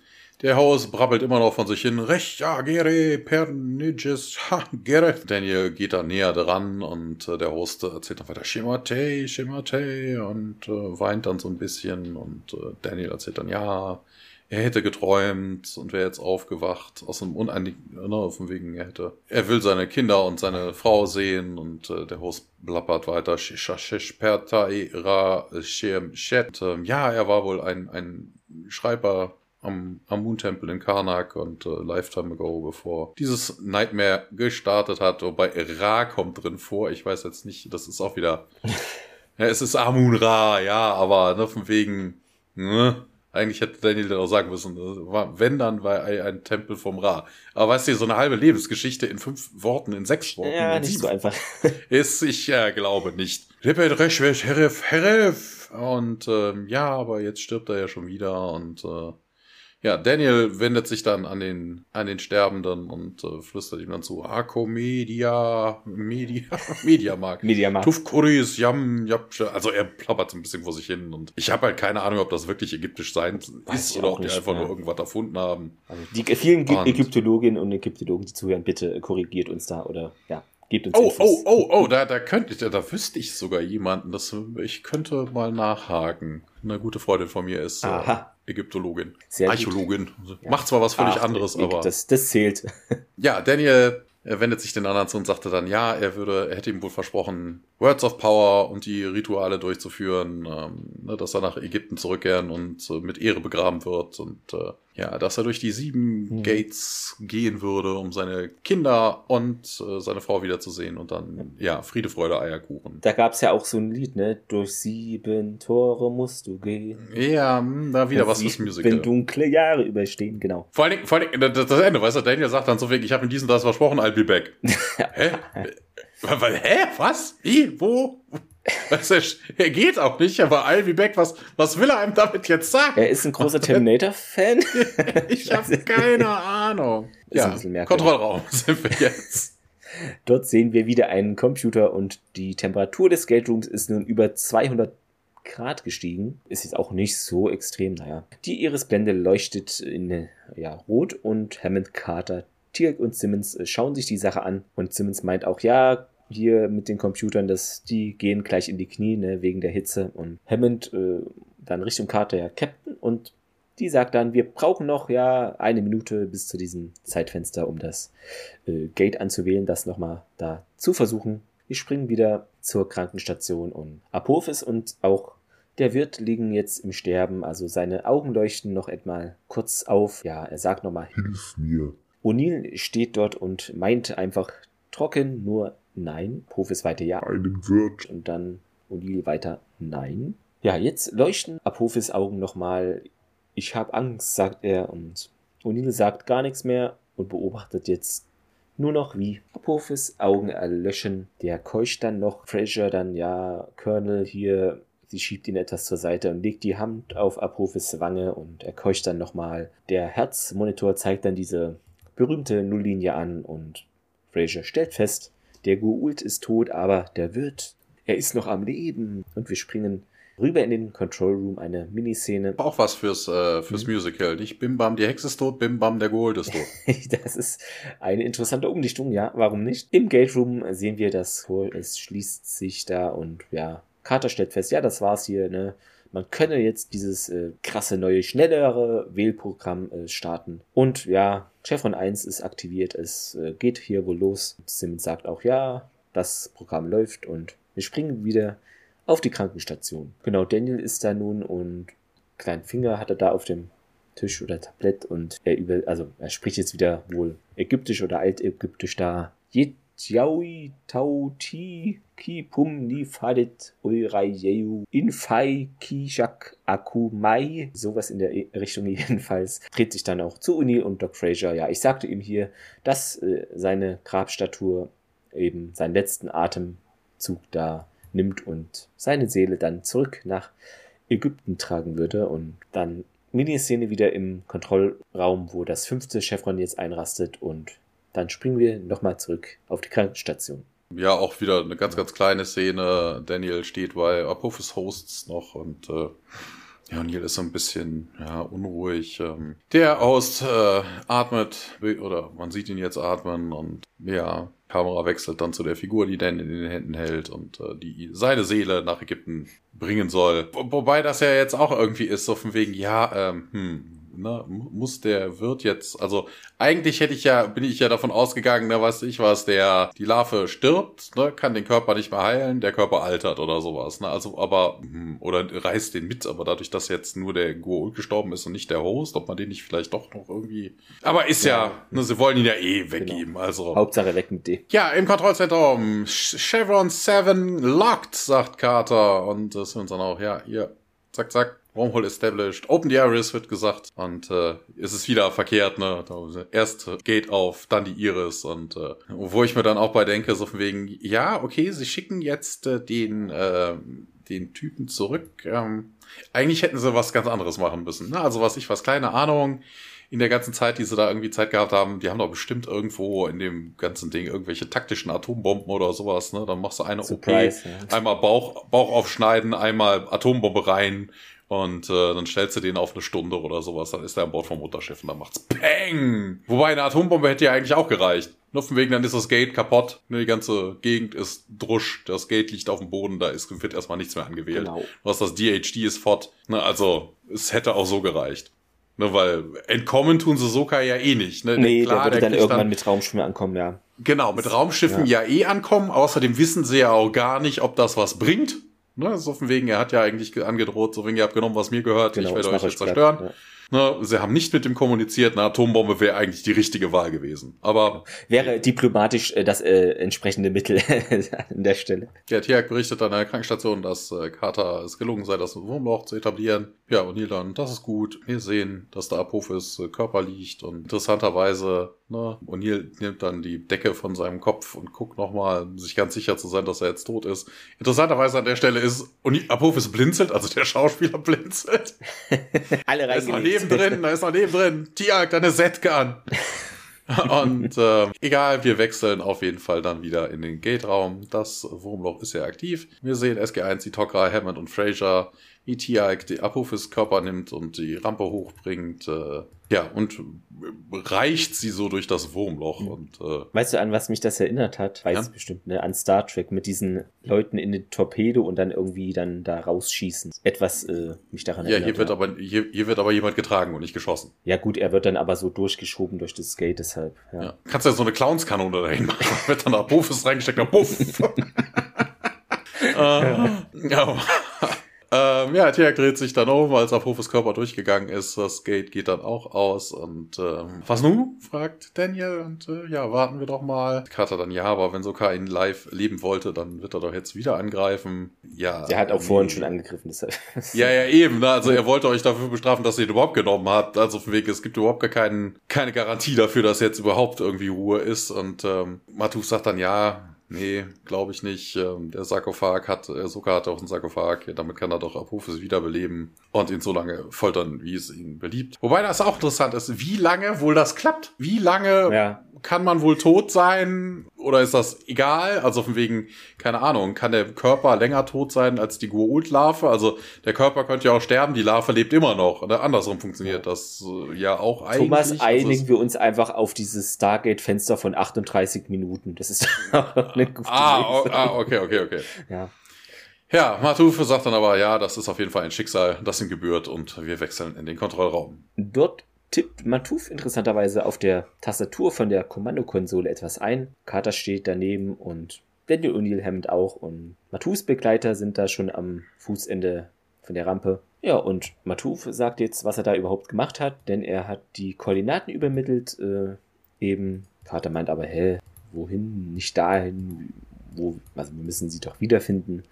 der Host brabbelt immer noch von sich hin. Recht, ja, Gere, Perniges, ha, Gere. Daniel geht da näher dran und äh, der Host erzählt dann weiter Shimate, Shimate und äh, weint dann so ein bisschen und äh, Daniel erzählt dann, ja, er hätte geträumt und wäre jetzt aufgewacht aus einem uneinigen, ne, von wegen, er hätte, er will seine Kinder und seine Frau sehen und äh, der Host blappert weiter, ja, er war wohl ein, ein Schreiber am, am Moon Temple in Karnak und äh, Lifetime Ago, bevor dieses Nightmare gestartet hat. Wobei Ra kommt drin vor. Ich weiß jetzt nicht, das ist auch wieder. ja, es ist Amun Ra, ja, aber ne, von wegen. Ne, eigentlich hätte Daniel dann auch sagen müssen, ne, wenn dann war ein Tempel vom Ra. Aber weißt du, so eine halbe Lebensgeschichte in fünf Worten, in sechs Worten. Ja, nicht so einfach. ist, ich äh, glaube nicht. Und ähm, ja, aber jetzt stirbt er ja schon wieder und äh, ja, Daniel wendet sich dann an den, an den Sterbenden und äh, flüstert ihm dann zu, Ako Media, Media, Mediamarkt. Mediamarkt. Tufkuris, Yam, Yap, also er plappert so ein bisschen vor sich hin und ich habe halt keine Ahnung, ob das wirklich ägyptisch sein Weiß ist oder ob die nicht, einfach ja. nur irgendwas erfunden haben. Also die vielen und Ägyptologinnen und Ägyptologen, die zuhören, bitte korrigiert uns da oder, ja. Gebt uns oh, Infos. oh, oh, oh, da, da könnte ich, da wüsste ich sogar jemanden, das, ich könnte mal nachhaken. Eine gute Freundin von mir ist äh, Ägyptologin, Sehr Archäologin. Ja. Macht zwar was völlig Ach, anderes, aber. Das, das zählt. ja, Daniel er wendet sich den anderen zu und sagte dann, ja, er würde, er hätte ihm wohl versprochen, Words of Power und die Rituale durchzuführen, ähm, ne, dass er nach Ägypten zurückkehren und äh, mit Ehre begraben wird und äh, ja, dass er durch die sieben mhm. Gates gehen würde, um seine Kinder und äh, seine Frau wiederzusehen und dann, ja, Friede, Freude, Eierkuchen. Da gab's ja auch so ein Lied, ne? Durch sieben Tore musst du gehen. Ja, hm, da wieder was fürs Musical. Wenn dunkle Jahre überstehen, genau. Vor allen Dingen, vor allen Dingen das, das Ende, weißt du, Daniel sagt dann so wegen, ich habe ihm diesen das versprochen, I'll be back. Hä? Hä? Was? Wie? Wo? Also er geht auch nicht, aber Ivy Beck, was, was will er einem damit jetzt sagen? Er ist ein großer Terminator-Fan. ich habe keine Ahnung. Ist ja, Kontrollraum sind wir jetzt. Dort sehen wir wieder einen Computer und die Temperatur des Gate Rooms ist nun über 200 Grad gestiegen. Ist jetzt auch nicht so extrem, naja. Die Irisblende leuchtet in ja, rot und Hammond Carter, Tirk und Simmons schauen sich die Sache an und Simmons meint auch, ja, hier mit den Computern, dass die gehen gleich in die Knie, ne, wegen der Hitze. Und Hammond äh, dann Richtung Karte ja Captain und die sagt dann, wir brauchen noch ja eine Minute bis zu diesem Zeitfenster, um das äh, Gate anzuwählen, das nochmal da zu versuchen. Wir springen wieder zur Krankenstation und Apophis und auch der Wirt liegen jetzt im Sterben, also seine Augen leuchten noch einmal kurz auf. Ja, er sagt nochmal, Hilf mir. O'Neill steht dort und meint einfach trocken nur Nein. Profis weiter Ja. Einen Wirt. Und dann O'Neill weiter Nein. Ja, jetzt leuchten Apophis Augen nochmal. Ich hab Angst, sagt er. Und O'Neill sagt gar nichts mehr und beobachtet jetzt nur noch, wie Apophis Augen erlöschen. Der keucht dann noch. Fraser dann, ja, Colonel hier, sie schiebt ihn etwas zur Seite und legt die Hand auf Apophis Wange und er keucht dann nochmal. Der Herzmonitor zeigt dann diese berühmte Nulllinie an und Fraser stellt fest, der Goult ist tot, aber der Wirt, er ist noch am Leben. Und wir springen rüber in den Control Room, eine Miniszene. Auch was fürs, äh, fürs mhm. Musical. Nicht Bim Bam, die Hexe ist tot, Bim Bam, der Gold ist tot. das ist eine interessante Umdichtung, ja, warum nicht? Im Gate Room sehen wir das, es schließt sich da und ja, Carter stellt fest, ja, das war's hier, ne? Man könne jetzt dieses äh, krasse neue, schnellere Wählprogramm äh, starten. Und ja, Chevron 1 ist aktiviert, es äh, geht hier wohl los. Simmons sagt auch, ja, das Programm läuft und wir springen wieder auf die Krankenstation. Genau, Daniel ist da nun und kleinen Finger hat er da auf dem Tisch oder Tablett und er über, also er spricht jetzt wieder wohl ägyptisch oder altägyptisch da. Jetjaui tauti ki pum ni fadet eurayeyu infai kishak akumai. Sowas in der Richtung jedenfalls. Dreht sich dann auch zu Uni und Doc Fraser. Ja, ich sagte ihm hier, dass äh, seine Grabstatue eben seinen letzten Atemzug da nimmt und seine Seele dann zurück nach Ägypten tragen würde und dann Miniszene wieder im Kontrollraum, wo das fünfte Chevron jetzt einrastet und dann springen wir nochmal zurück auf die Krankenstation. Ja, auch wieder eine ganz, ganz kleine Szene. Daniel steht bei Apophis Hosts noch und äh, ja, Neil ist so ein bisschen ja, unruhig. Ähm, der Host äh, atmet, oder man sieht ihn jetzt atmen und ja, Kamera wechselt dann zu der Figur, die Dan in den Händen hält und äh, die seine Seele nach Ägypten bringen soll. Wobei das ja jetzt auch irgendwie ist, so von wegen, ja, ähm, hm, ne, muss der Wirt jetzt, also eigentlich hätte ich ja, bin ich ja davon ausgegangen, ne, weiß ich was, der, die Larve stirbt, ne, kann den Körper nicht mehr heilen, der Körper altert oder sowas, ne, also, aber, hm, oder reißt den mit, aber dadurch, dass jetzt nur der Goa'uld gestorben ist und nicht der Host, ob man den nicht vielleicht doch noch irgendwie, aber ist ja, ja ne, sie wollen ihn ja eh weggeben, genau. also. Hauptsache weg mit dem. Ja, im Kontrollzentrum, Chevron 7 locked, sagt Carter, und das sind dann auch, ja, hier, zack, zack, Wormhole established, Open the Iris wird gesagt und äh, es ist wieder verkehrt, ne? Erst Gate auf, dann die Iris und äh, wo ich mir dann auch bei denke, so von wegen, ja, okay, sie schicken jetzt äh, den äh, den Typen zurück. Ähm, eigentlich hätten sie was ganz anderes machen müssen. Ne? Also was ich was, kleine Ahnung in der ganzen Zeit, die sie da irgendwie Zeit gehabt haben, die haben doch bestimmt irgendwo in dem ganzen Ding irgendwelche taktischen Atombomben oder sowas, ne? Dann machst du eine Surprise, OP, ja. einmal Bauch, Bauch aufschneiden, einmal Atombombe rein, und äh, dann stellst du den auf eine Stunde oder sowas, dann ist er an Bord vom Mutterschiff und dann macht's Peng! Wobei eine Atombombe hätte ja eigentlich auch gereicht. Nur von wegen, dann ist das Gate kaputt, ne, die ganze Gegend ist drusch, das Gate liegt auf dem Boden, da ist, wird erstmal nichts mehr angewählt. Genau. Hast das DHD ist fort. Ne, also, es hätte auch so gereicht. Ne, weil entkommen tun sie Soka ja eh nicht. Ne? Nee, Klar, der würde der dann irgendwann dann, mit Raumschiffen ankommen, ja. Genau, mit Raumschiffen ja. ja eh ankommen. Außerdem wissen sie ja auch gar nicht, ob das was bringt. Ne, so von wegen, er hat ja eigentlich angedroht, so wegen, ihr habt genommen, was mir gehört, genau, ich werde euch jetzt zerstören. Ja. Ne, sie haben nicht mit dem kommuniziert, eine Atombombe wäre eigentlich die richtige Wahl gewesen. Aber wäre diplomatisch äh, das äh, entsprechende Mittel an der Stelle. Ja, Tiag berichtet an der Krankenstation, dass äh, Carter es gelungen sei, das Wurmloch zu etablieren. Ja, und Neil dann, das ist gut. Wir sehen, dass da Apophis äh, Körper liegt und interessanterweise Ne? O'Neill nimmt dann die Decke von seinem Kopf und guckt nochmal, um sich ganz sicher zu sein, dass er jetzt tot ist. Interessanterweise an der Stelle ist Apophis blinzelt, also der Schauspieler blinzelt. Alle Da ist noch neben drin, da ist noch neben drin. Tiag, deine Setke an. Und äh, egal, wir wechseln auf jeden Fall dann wieder in den Gate-Raum. Das Wurmloch ist ja aktiv. Wir sehen SG1, die Tokra, Hammond und Fraser wie Tiag die Apophis Körper nimmt und die Rampe hochbringt. Äh, ja, und reicht sie so durch das Wurmloch. Mhm. Und, äh, weißt du, an was mich das erinnert hat? Weiß ja? bestimmt, ne? An Star Trek mit diesen Leuten in den Torpedo und dann irgendwie dann da rausschießen. Etwas äh, mich daran ja, erinnert. Ja, hier wird aber hier, hier wird aber jemand getragen und nicht geschossen. Ja, gut, er wird dann aber so durchgeschoben durch das Gate, deshalb. Ja. ja. Kannst du ja so eine Clownskanone dahin machen. wird dann Apophis reingesteckt, dann puff. äh, ja. Ähm, ja, Tia dreht sich dann um, als Apophis Körper durchgegangen ist. Das Gate geht dann auch aus. Und ähm, was nun? fragt Daniel. Und äh, ja, warten wir doch mal. Carter dann, ja, aber wenn Sokka ihn live leben wollte, dann wird er doch jetzt wieder angreifen. Ja. Der hat auch vorhin schon angegriffen. Deshalb. Ja, ja, eben. Ne? Also er wollte euch dafür bestrafen, dass ihr ihn überhaupt genommen habt. Also auf dem Weg, es gibt überhaupt gar keinen, keine Garantie dafür, dass jetzt überhaupt irgendwie Ruhe ist. Und ähm, Matuf sagt dann, ja, Nee, glaube ich nicht. Ähm, der Sarkophag hat, äh, Sokka hat auch einen Sarkophag, damit kann er doch Apophis wiederbeleben und ihn so lange foltern, wie es ihm beliebt. Wobei das auch interessant ist, wie lange wohl das klappt. Wie lange Ja. Kann man wohl tot sein oder ist das egal? Also von wegen, keine Ahnung, kann der Körper länger tot sein als die Goa'uld-Larve? Also der Körper könnte ja auch sterben, die Larve lebt immer noch. Oder andersrum funktioniert das äh, ja auch eigentlich. Thomas, Also einigen wir uns einfach auf dieses Stargate-Fenster von 38 Minuten. Das ist eine gute Ah, o- ah, okay, okay, okay. Ja. Ja, Matufe sagt dann aber, ja, das ist auf jeden Fall ein Schicksal, das ihm gebührt und wir wechseln in den Kontrollraum. Dort tippt Matuf interessanterweise auf der Tastatur von der Kommandokonsole etwas ein. Carter steht daneben und Daniel O'Neill Hammond auch und Matufs Begleiter sind da schon am Fußende von der Rampe. Ja, und Matuf sagt jetzt, was er da überhaupt gemacht hat, denn er hat die Koordinaten übermittelt, äh, eben. Carter meint aber, hä, wohin? Nicht dahin, wo, also wir müssen sie doch wiederfinden.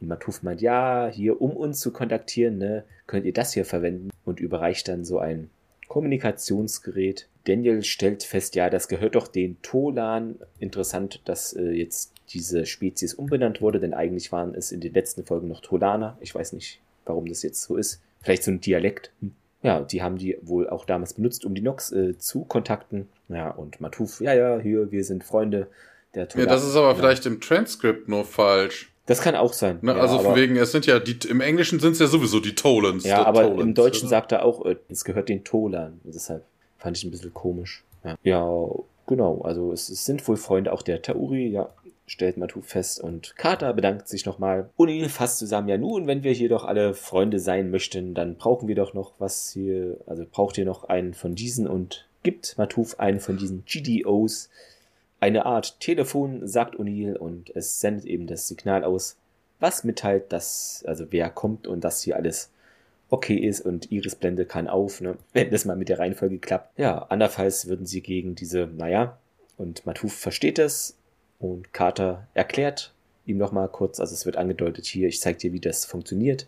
Und Matuf meint, ja, hier, um uns zu kontaktieren, ne, könnt ihr das hier verwenden und überreicht dann so ein Kommunikationsgerät. Daniel stellt fest, ja, das gehört doch den Tolan. Interessant, dass äh, jetzt diese Spezies umbenannt wurde, denn eigentlich waren es in den letzten Folgen noch Tolaner. Ich weiß nicht, warum das jetzt so ist. Vielleicht so ein Dialekt. Hm. Ja, die haben die wohl auch damals benutzt, um die Nox äh, zu kontakten. Ja, und Matuf, ja, ja, hier, wir sind Freunde der Ja, Tolaner. das ist aber Ja. vielleicht im Transkript nur falsch. Das kann auch sein. Ne? ja, also von wegen, es sind ja die, im Englischen sind es ja sowieso die Tolans. Ja, aber Tolans, im Deutschen oder? sagt er auch, äh, es gehört den Tolan. Deshalb fand ich ein bisschen komisch. Ja, ja genau. Also es, es sind wohl Freunde auch der Tauri, ja, stellt Matu fest. Und Carter bedankt sich nochmal. O'Neill fasst zusammen, ja nun, wenn wir hier doch alle Freunde sein möchten, dann brauchen wir doch noch was hier, also braucht ihr noch einen von diesen und gibt Matuf einen von diesen GDOs. Eine Art Telefon, sagt O'Neill, und es sendet eben das Signal aus, was mitteilt, dass, also wer kommt und dass hier alles okay ist und Iris Blende kann auf, ne? wenn das mal mit der Reihenfolge klappt. Ja, andernfalls würden sie gegen diese, naja, und Matuf versteht es und Carter erklärt ihm nochmal kurz, also es wird angedeutet hier, ich zeig dir, wie das funktioniert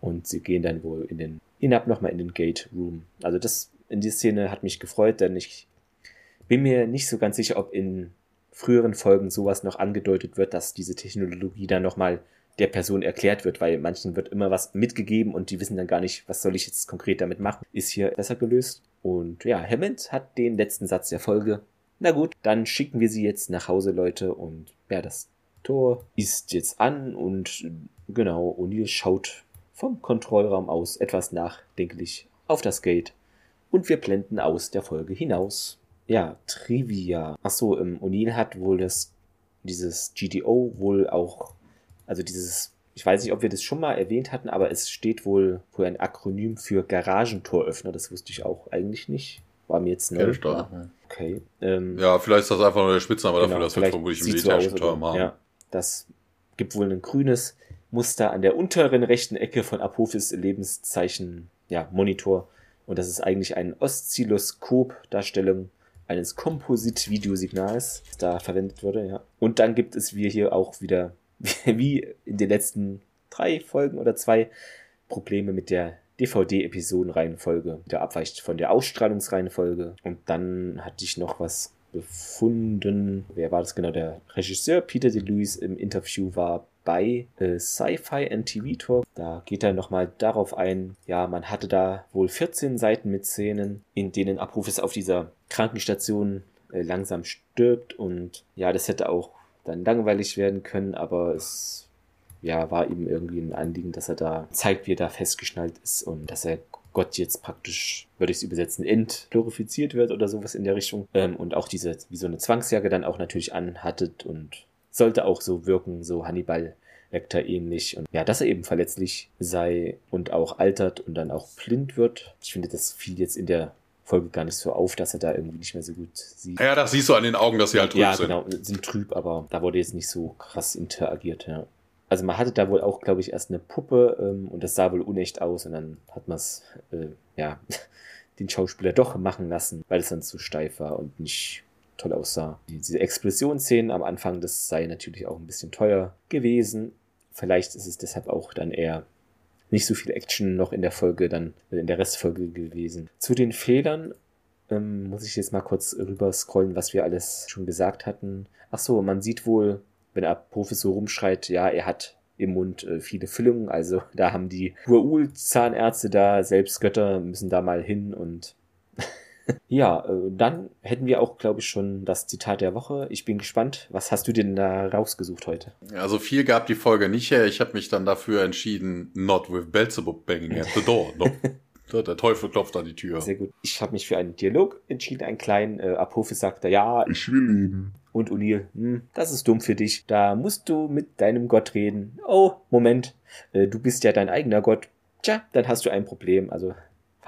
und sie gehen dann wohl in den, hinab nochmal in den Gate Room. Also das, in die Szene hat mich gefreut, denn ich bin mir nicht so ganz sicher, ob in früheren Folgen sowas noch angedeutet wird, dass diese Technologie dann nochmal der Person erklärt wird, weil manchen wird immer was mitgegeben und die wissen dann gar nicht, was soll ich jetzt konkret damit machen. Ist hier besser gelöst. Und ja, Hammond hat den letzten Satz der Folge. Na gut, dann schicken wir sie jetzt nach Hause, Leute. Und ja, das Tor ist jetzt an und genau, O'Neill schaut vom Kontrollraum aus etwas nachdenklich auf das Gate. Und wir blenden aus der Folge hinaus. Ja, Trivia. Achso, ähm, O'Neill hat wohl das, dieses GDO wohl auch, also dieses, ich weiß nicht, ob wir das schon mal erwähnt hatten, aber es steht wohl für ein Akronym für Garagentoröffner. Das wusste ich auch eigentlich nicht. War mir jetzt neu. Okay. Ähm, Ja, vielleicht ist das einfach nur der Spitzname dafür, Genau, dass wir vermutlich im so militärischen aus, Term haben. Ja, das gibt wohl ein grünes Muster an der unteren rechten Ecke von Apophis Lebenszeichen, ja, Monitor. Und das ist eigentlich eine Oszilloskop-Darstellung eines Komposit-Videosignals, das da verwendet wurde, ja. Und dann gibt es wir hier auch wieder, wie in den letzten drei Folgen oder zwei, Probleme mit der DVD-Episodenreihenfolge. Der abweicht von der Ausstrahlungsreihenfolge. Und dann hatte ich noch was gefunden. Wer war das genau? Der Regisseur Peter DeLuise im Interview war bei äh, Sci-Fi and TV Talk. Da geht er nochmal darauf ein, ja, man hatte da wohl 14 Seiten mit Szenen, in denen Apophis auf dieser Krankenstation äh, langsam stirbt und ja, das hätte auch dann langweilig werden können, aber es ja, war ihm irgendwie ein Anliegen, dass er da zeigt, wie er da festgeschnallt ist und dass er Gott jetzt praktisch, würde ich es übersetzen, entglorifiziert wird oder sowas in der Richtung. Ähm, und auch diese, wie so eine Zwangsjacke dann auch natürlich anhattet und sollte auch so wirken, so Hannibal Lecter ähnlich. Und ja, dass er eben verletzlich sei und auch altert und dann auch blind wird. Ich finde, das fiel jetzt in der Folge gar nicht so auf, dass er da irgendwie nicht mehr so gut sieht. Ja, das siehst du an den Augen, dass sie halt trüb Ja, sind. genau, sind trüb, aber da wurde jetzt nicht so krass interagiert, ja. also man hatte da wohl auch, glaube ich, erst eine Puppe ähm, und das sah wohl unecht aus und dann hat man es, äh, ja, den Schauspieler doch machen lassen, weil es sonst zu steif war und nicht toll aussah. Diese Explosionsszenen am Anfang, das sei natürlich auch ein bisschen teuer gewesen. Vielleicht ist es deshalb auch dann eher nicht so viel Action noch in der Folge, dann in der Restfolge gewesen. Zu den Fehlern ähm, muss ich jetzt mal kurz rüber scrollen, was wir alles schon gesagt hatten. Ach so, man sieht wohl, wenn er Professor rumschreit, ja, er hat im Mund äh, viele Füllungen. Also da haben die Huaul-Zahnärzte da, selbst Götter müssen da mal hin und ja, äh, dann hätten wir auch, glaube ich, schon das Zitat der Woche. Ich bin gespannt. Was hast du denn da rausgesucht heute? Also viel gab die Folge nicht her. Ich habe mich dann dafür entschieden, not with Belzebub banging at the door. No. Der Teufel klopft an die Tür. Sehr gut. Ich habe mich für einen Dialog entschieden, einen kleinen. Äh, Apophis sagte, ja. Ich will leben. Und O'Neill, hm, das ist dumm für dich. Da musst du mit deinem Gott reden. Oh, Moment. Äh, du bist ja dein eigener Gott. Tja, dann hast du ein Problem. Also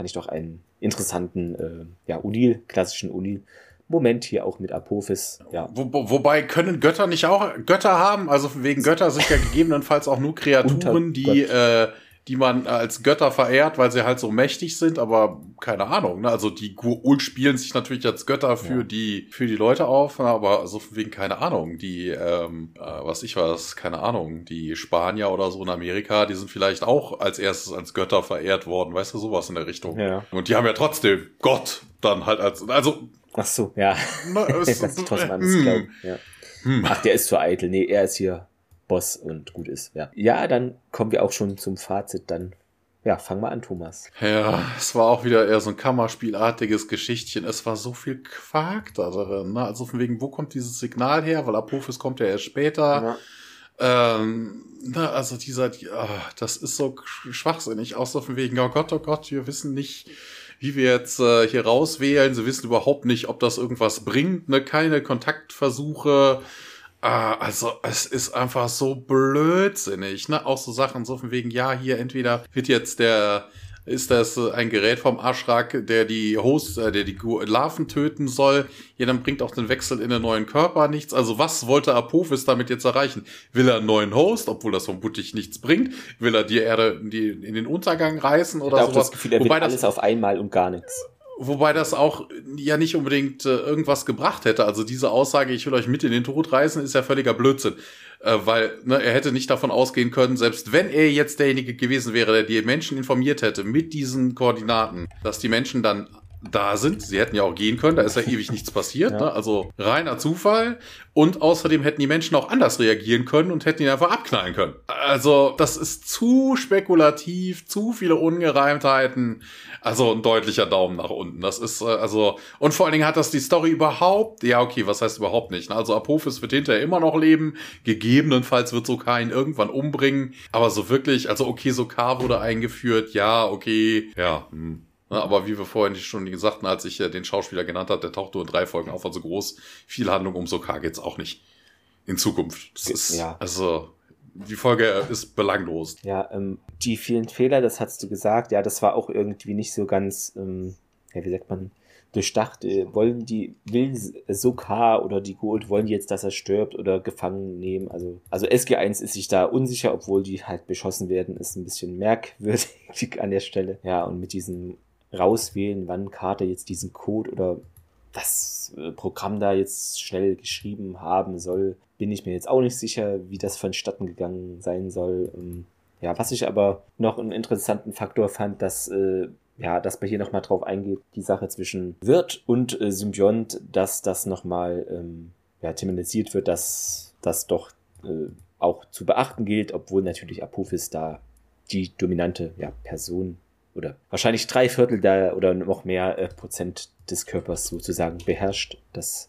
fand ich doch einen interessanten, äh, ja, O'Neill, klassischen O'Neill. Moment hier auch mit Apophis. Ja. Wo, wo, wobei können Götter nicht auch Götter haben? Also wegen Götter sind ja gegebenenfalls auch nur Kreaturen, die äh, die man als Götter verehrt, weil sie halt so mächtig sind, aber keine Ahnung. Ne? Also die Gu'ul spielen sich natürlich als Götter für ja. die für die Leute auf, ne? aber so wegen keine Ahnung. Die ähm, äh, was ich weiß, keine Ahnung. Die Spanier oder so in Amerika, die sind vielleicht auch als erstes als Götter verehrt worden, weißt du sowas in der Richtung. Ja. Und die haben ja trotzdem Gott dann halt als also. Ach so, ja. Na, es, das ist trotzdem anders glauben. Ja. Hm. Ach, der ist zu eitel. Nee, er ist hier Boss und gut ist. Ja. ja, dann kommen wir auch schon zum Fazit. Dann ja, fang mal an, Thomas. Ja, es war auch wieder eher so ein Kammerspielartiges Geschichtchen. Es war so viel Quark da drin. Ne? Also von wegen, wo kommt dieses Signal her? Weil Apophis kommt ja erst später. Ja. Ähm, na, ne, also dieser, die, oh, das ist so schwachsinnig. Auch so von wegen, oh Gott, oh Gott, wir wissen nicht, wie wir jetzt äh, hier rauswählen. Sie wissen überhaupt nicht, ob das irgendwas bringt. Ne? Keine Kontaktversuche. Ah, also es ist einfach so blödsinnig, ne? Auch so Sachen so von wegen, ja, hier entweder wird jetzt der ist das ein Gerät vom Aschrak, der die Host, äh, der die Larven töten soll. Ja, dann bringt auch den Wechsel in den neuen Körper nichts. Also was wollte Apophis damit jetzt erreichen? Will er einen neuen Host, obwohl das vermutlich nichts bringt? Will er die Erde die, in den Untergang reißen oder ich sowas? Das Gefühl, er Wobei will alles auf einmal und gar nichts. Wobei das auch ja nicht unbedingt äh, irgendwas gebracht hätte. Also diese Aussage, ich will euch mit in den Tod reißen, ist ja völliger Blödsinn. Äh, weil ne, er hätte nicht davon ausgehen können, selbst wenn er jetzt derjenige gewesen wäre, der die Menschen informiert hätte mit diesen Koordinaten, dass die Menschen dann da sind. Sie hätten ja auch gehen können, da ist ja ewig nichts passiert. Ja. Ne? Also reiner Zufall. Und außerdem hätten die Menschen auch anders reagieren können und hätten ihn einfach abknallen können. Also das ist zu spekulativ, zu viele Ungereimtheiten. Also ein deutlicher Daumen nach unten. Das ist äh, also und vor allen Dingen hat das die Story überhaupt. Ja okay, was heißt überhaupt nicht? Ne? Also Apophis wird hinterher immer noch leben. Gegebenenfalls wird Sokar ihn irgendwann umbringen. Aber so wirklich, also okay, Sokar wurde eingeführt. Ja okay, ja. Hm. Ne, aber wie wir vorhin schon gesagt haben, als ich den Schauspieler genannt habe, der taucht nur in drei Folgen auf, also groß. Viel Handlung um Sokar geht's auch nicht. In Zukunft. Das ist, ja. Also, die Folge ist belanglos. Ja, ähm, die vielen Fehler, das hast du gesagt, ja, das war auch irgendwie nicht so ganz, ähm, ja, wie sagt man, durchdacht. Äh, wollen die, will Sokar oder die Gold, wollen die jetzt, dass er stirbt oder gefangen nehmen? Also, also SG1 ist sich da unsicher, obwohl die halt beschossen werden, ist ein bisschen merkwürdig an der Stelle. Ja, und mit diesem rauswählen, wann Carter jetzt diesen Code oder das äh, Programm da jetzt schnell geschrieben haben soll, bin ich mir jetzt auch nicht sicher, wie das vonstatten gegangen sein soll. Ähm, ja, was ich aber noch einen interessanten Faktor fand, dass äh, ja, dass man hier nochmal drauf eingeht, die Sache zwischen Wirt und äh, Symbiont, dass das nochmal ähm, ja, thematisiert wird, dass das doch äh, auch zu beachten gilt, obwohl natürlich Apophis da die dominante ja, Person oder wahrscheinlich drei Viertel da oder noch mehr äh, Prozent des Körpers sozusagen beherrscht. Das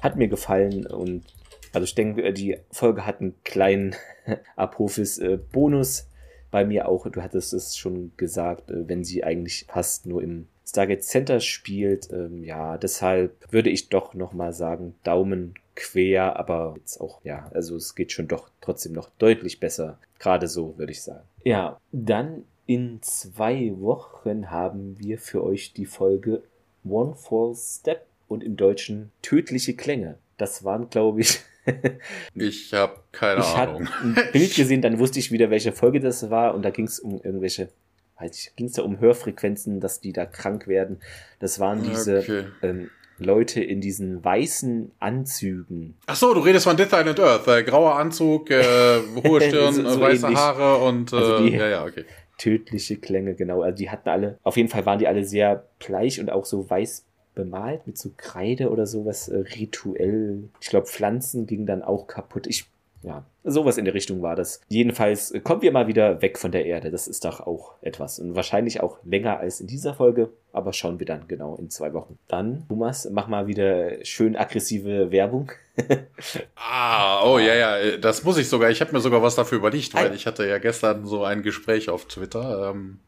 hat mir gefallen und also ich denke, die Folge hat einen kleinen Apophis-Bonus äh, bei mir auch. Du hattest es schon gesagt, äh, wenn sie eigentlich fast nur im Stargate Center spielt. Ähm, ja, deshalb würde ich doch nochmal sagen, Daumen quer, aber jetzt auch, ja, also es geht schon doch trotzdem noch deutlich besser. Gerade so, würde ich sagen. Ja, dann in zwei Wochen haben wir für euch die Folge One False Step und im Deutschen tödliche Klänge. Das waren, glaube ich, ich habe keine ich Ahnung. Ich habe ein Bild gesehen, dann wusste ich wieder, welche Folge das war und da ging es um irgendwelche, weiß ich, ging es da um Hörfrequenzen, dass die da krank werden. Das waren diese okay. ähm, Leute in diesen weißen Anzügen. Ach so, du redest von Death Island Earth. Äh, grauer Anzug, äh, hohe Stirn, so, so weiße ähnlich. Haare und äh, also die, ja, ja, okay. Tödliche Klänge, genau. Also die hatten alle, auf jeden Fall waren die alle sehr bleich und auch so weiß bemalt mit so Kreide oder sowas äh, rituell. Ich glaube, Pflanzen gingen dann auch kaputt. Ich, ja, sowas in der Richtung war das. Jedenfalls äh, kommen wir mal wieder weg von der Erde. Das ist doch auch etwas. Und wahrscheinlich auch länger als in dieser Folge. Aber schauen wir dann genau in zwei Wochen. Dann, Thomas, mach mal wieder schön aggressive Werbung. ah, oh ja, ja, das muss ich sogar. Ich habe mir sogar was dafür überlegt, weil ich hatte ja gestern so ein Gespräch auf Twitter. Ähm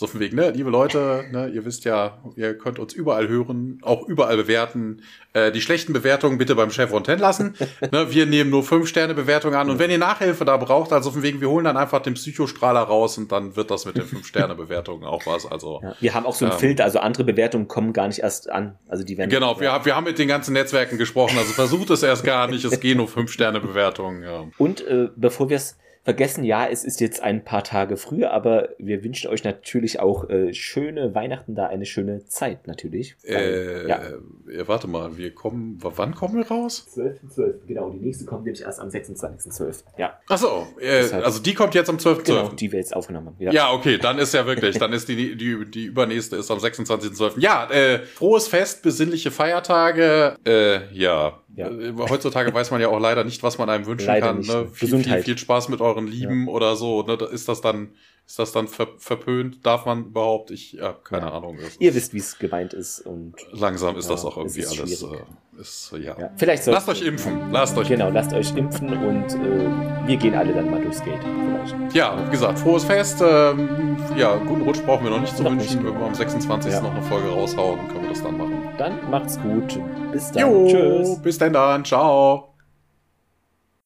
so von wegen, ne, liebe Leute, ne, ihr wisst ja, ihr könnt uns überall hören, auch überall bewerten. Äh, die schlechten Bewertungen bitte beim Chevron 10 lassen. ne, wir nehmen nur 5-Sterne-Bewertungen an. Und wenn ihr Nachhilfe da braucht, also von wegen, wir holen dann einfach den Psychostrahler raus und dann wird das mit den 5-Sterne-Bewertungen auch was. Also, ja, wir haben auch so einen ähm, Filter, also andere Bewertungen kommen gar nicht erst an. Also die werden. Genau, wir, wir haben mit den ganzen Netzwerken gesprochen, also versucht es erst gar nicht, es gehen nur 5-Sterne-Bewertungen. Ja. Und äh, bevor wir es vergessen, ja, es ist jetzt ein paar Tage früher, aber wir wünschen euch natürlich auch äh, schöne Weihnachten da, eine schöne Zeit natürlich. Äh, ja. äh, warte mal, wir kommen, wann kommen wir raus? 12.12. 12. Genau, die nächste kommt nämlich erst am 26.12. Ja. Achso, äh, also die kommt jetzt am 12.12. Genau, die wir jetzt aufgenommen haben. Ja. ja, okay, dann ist ja wirklich, dann ist die, die, die übernächste ist am 26.12. Ja, äh, frohes Fest, besinnliche Feiertage, äh, ja, ja. Äh, heutzutage weiß man ja auch leider nicht, was man einem wünschen leider kann. Ne? Viel, viel, viel, Spaß mit euren Lieben ja. oder so. Ne? Ist das dann ist das dann ver verpönt? Darf man überhaupt? Ich habe ja, keine ja. Ahnung. Ihr wisst, wie es gemeint ist und langsam ist das auch irgendwie alles. Äh, ist, ja. ja. Vielleicht lasst euch impfen. Lasst euch. Genau, lasst euch impfen und äh, wir gehen alle dann mal durchs Gate. Vielleicht. Ja, wie gesagt, frohes Fest. Ähm, ja, guten Rutsch brauchen wir noch nicht zu noch wünschen. Wenn wir am 26. noch eine Folge raushauen, können wir das dann machen. Dann macht's gut. Bis dann. Jo, Tschüss. Bis dann dann. Ciao.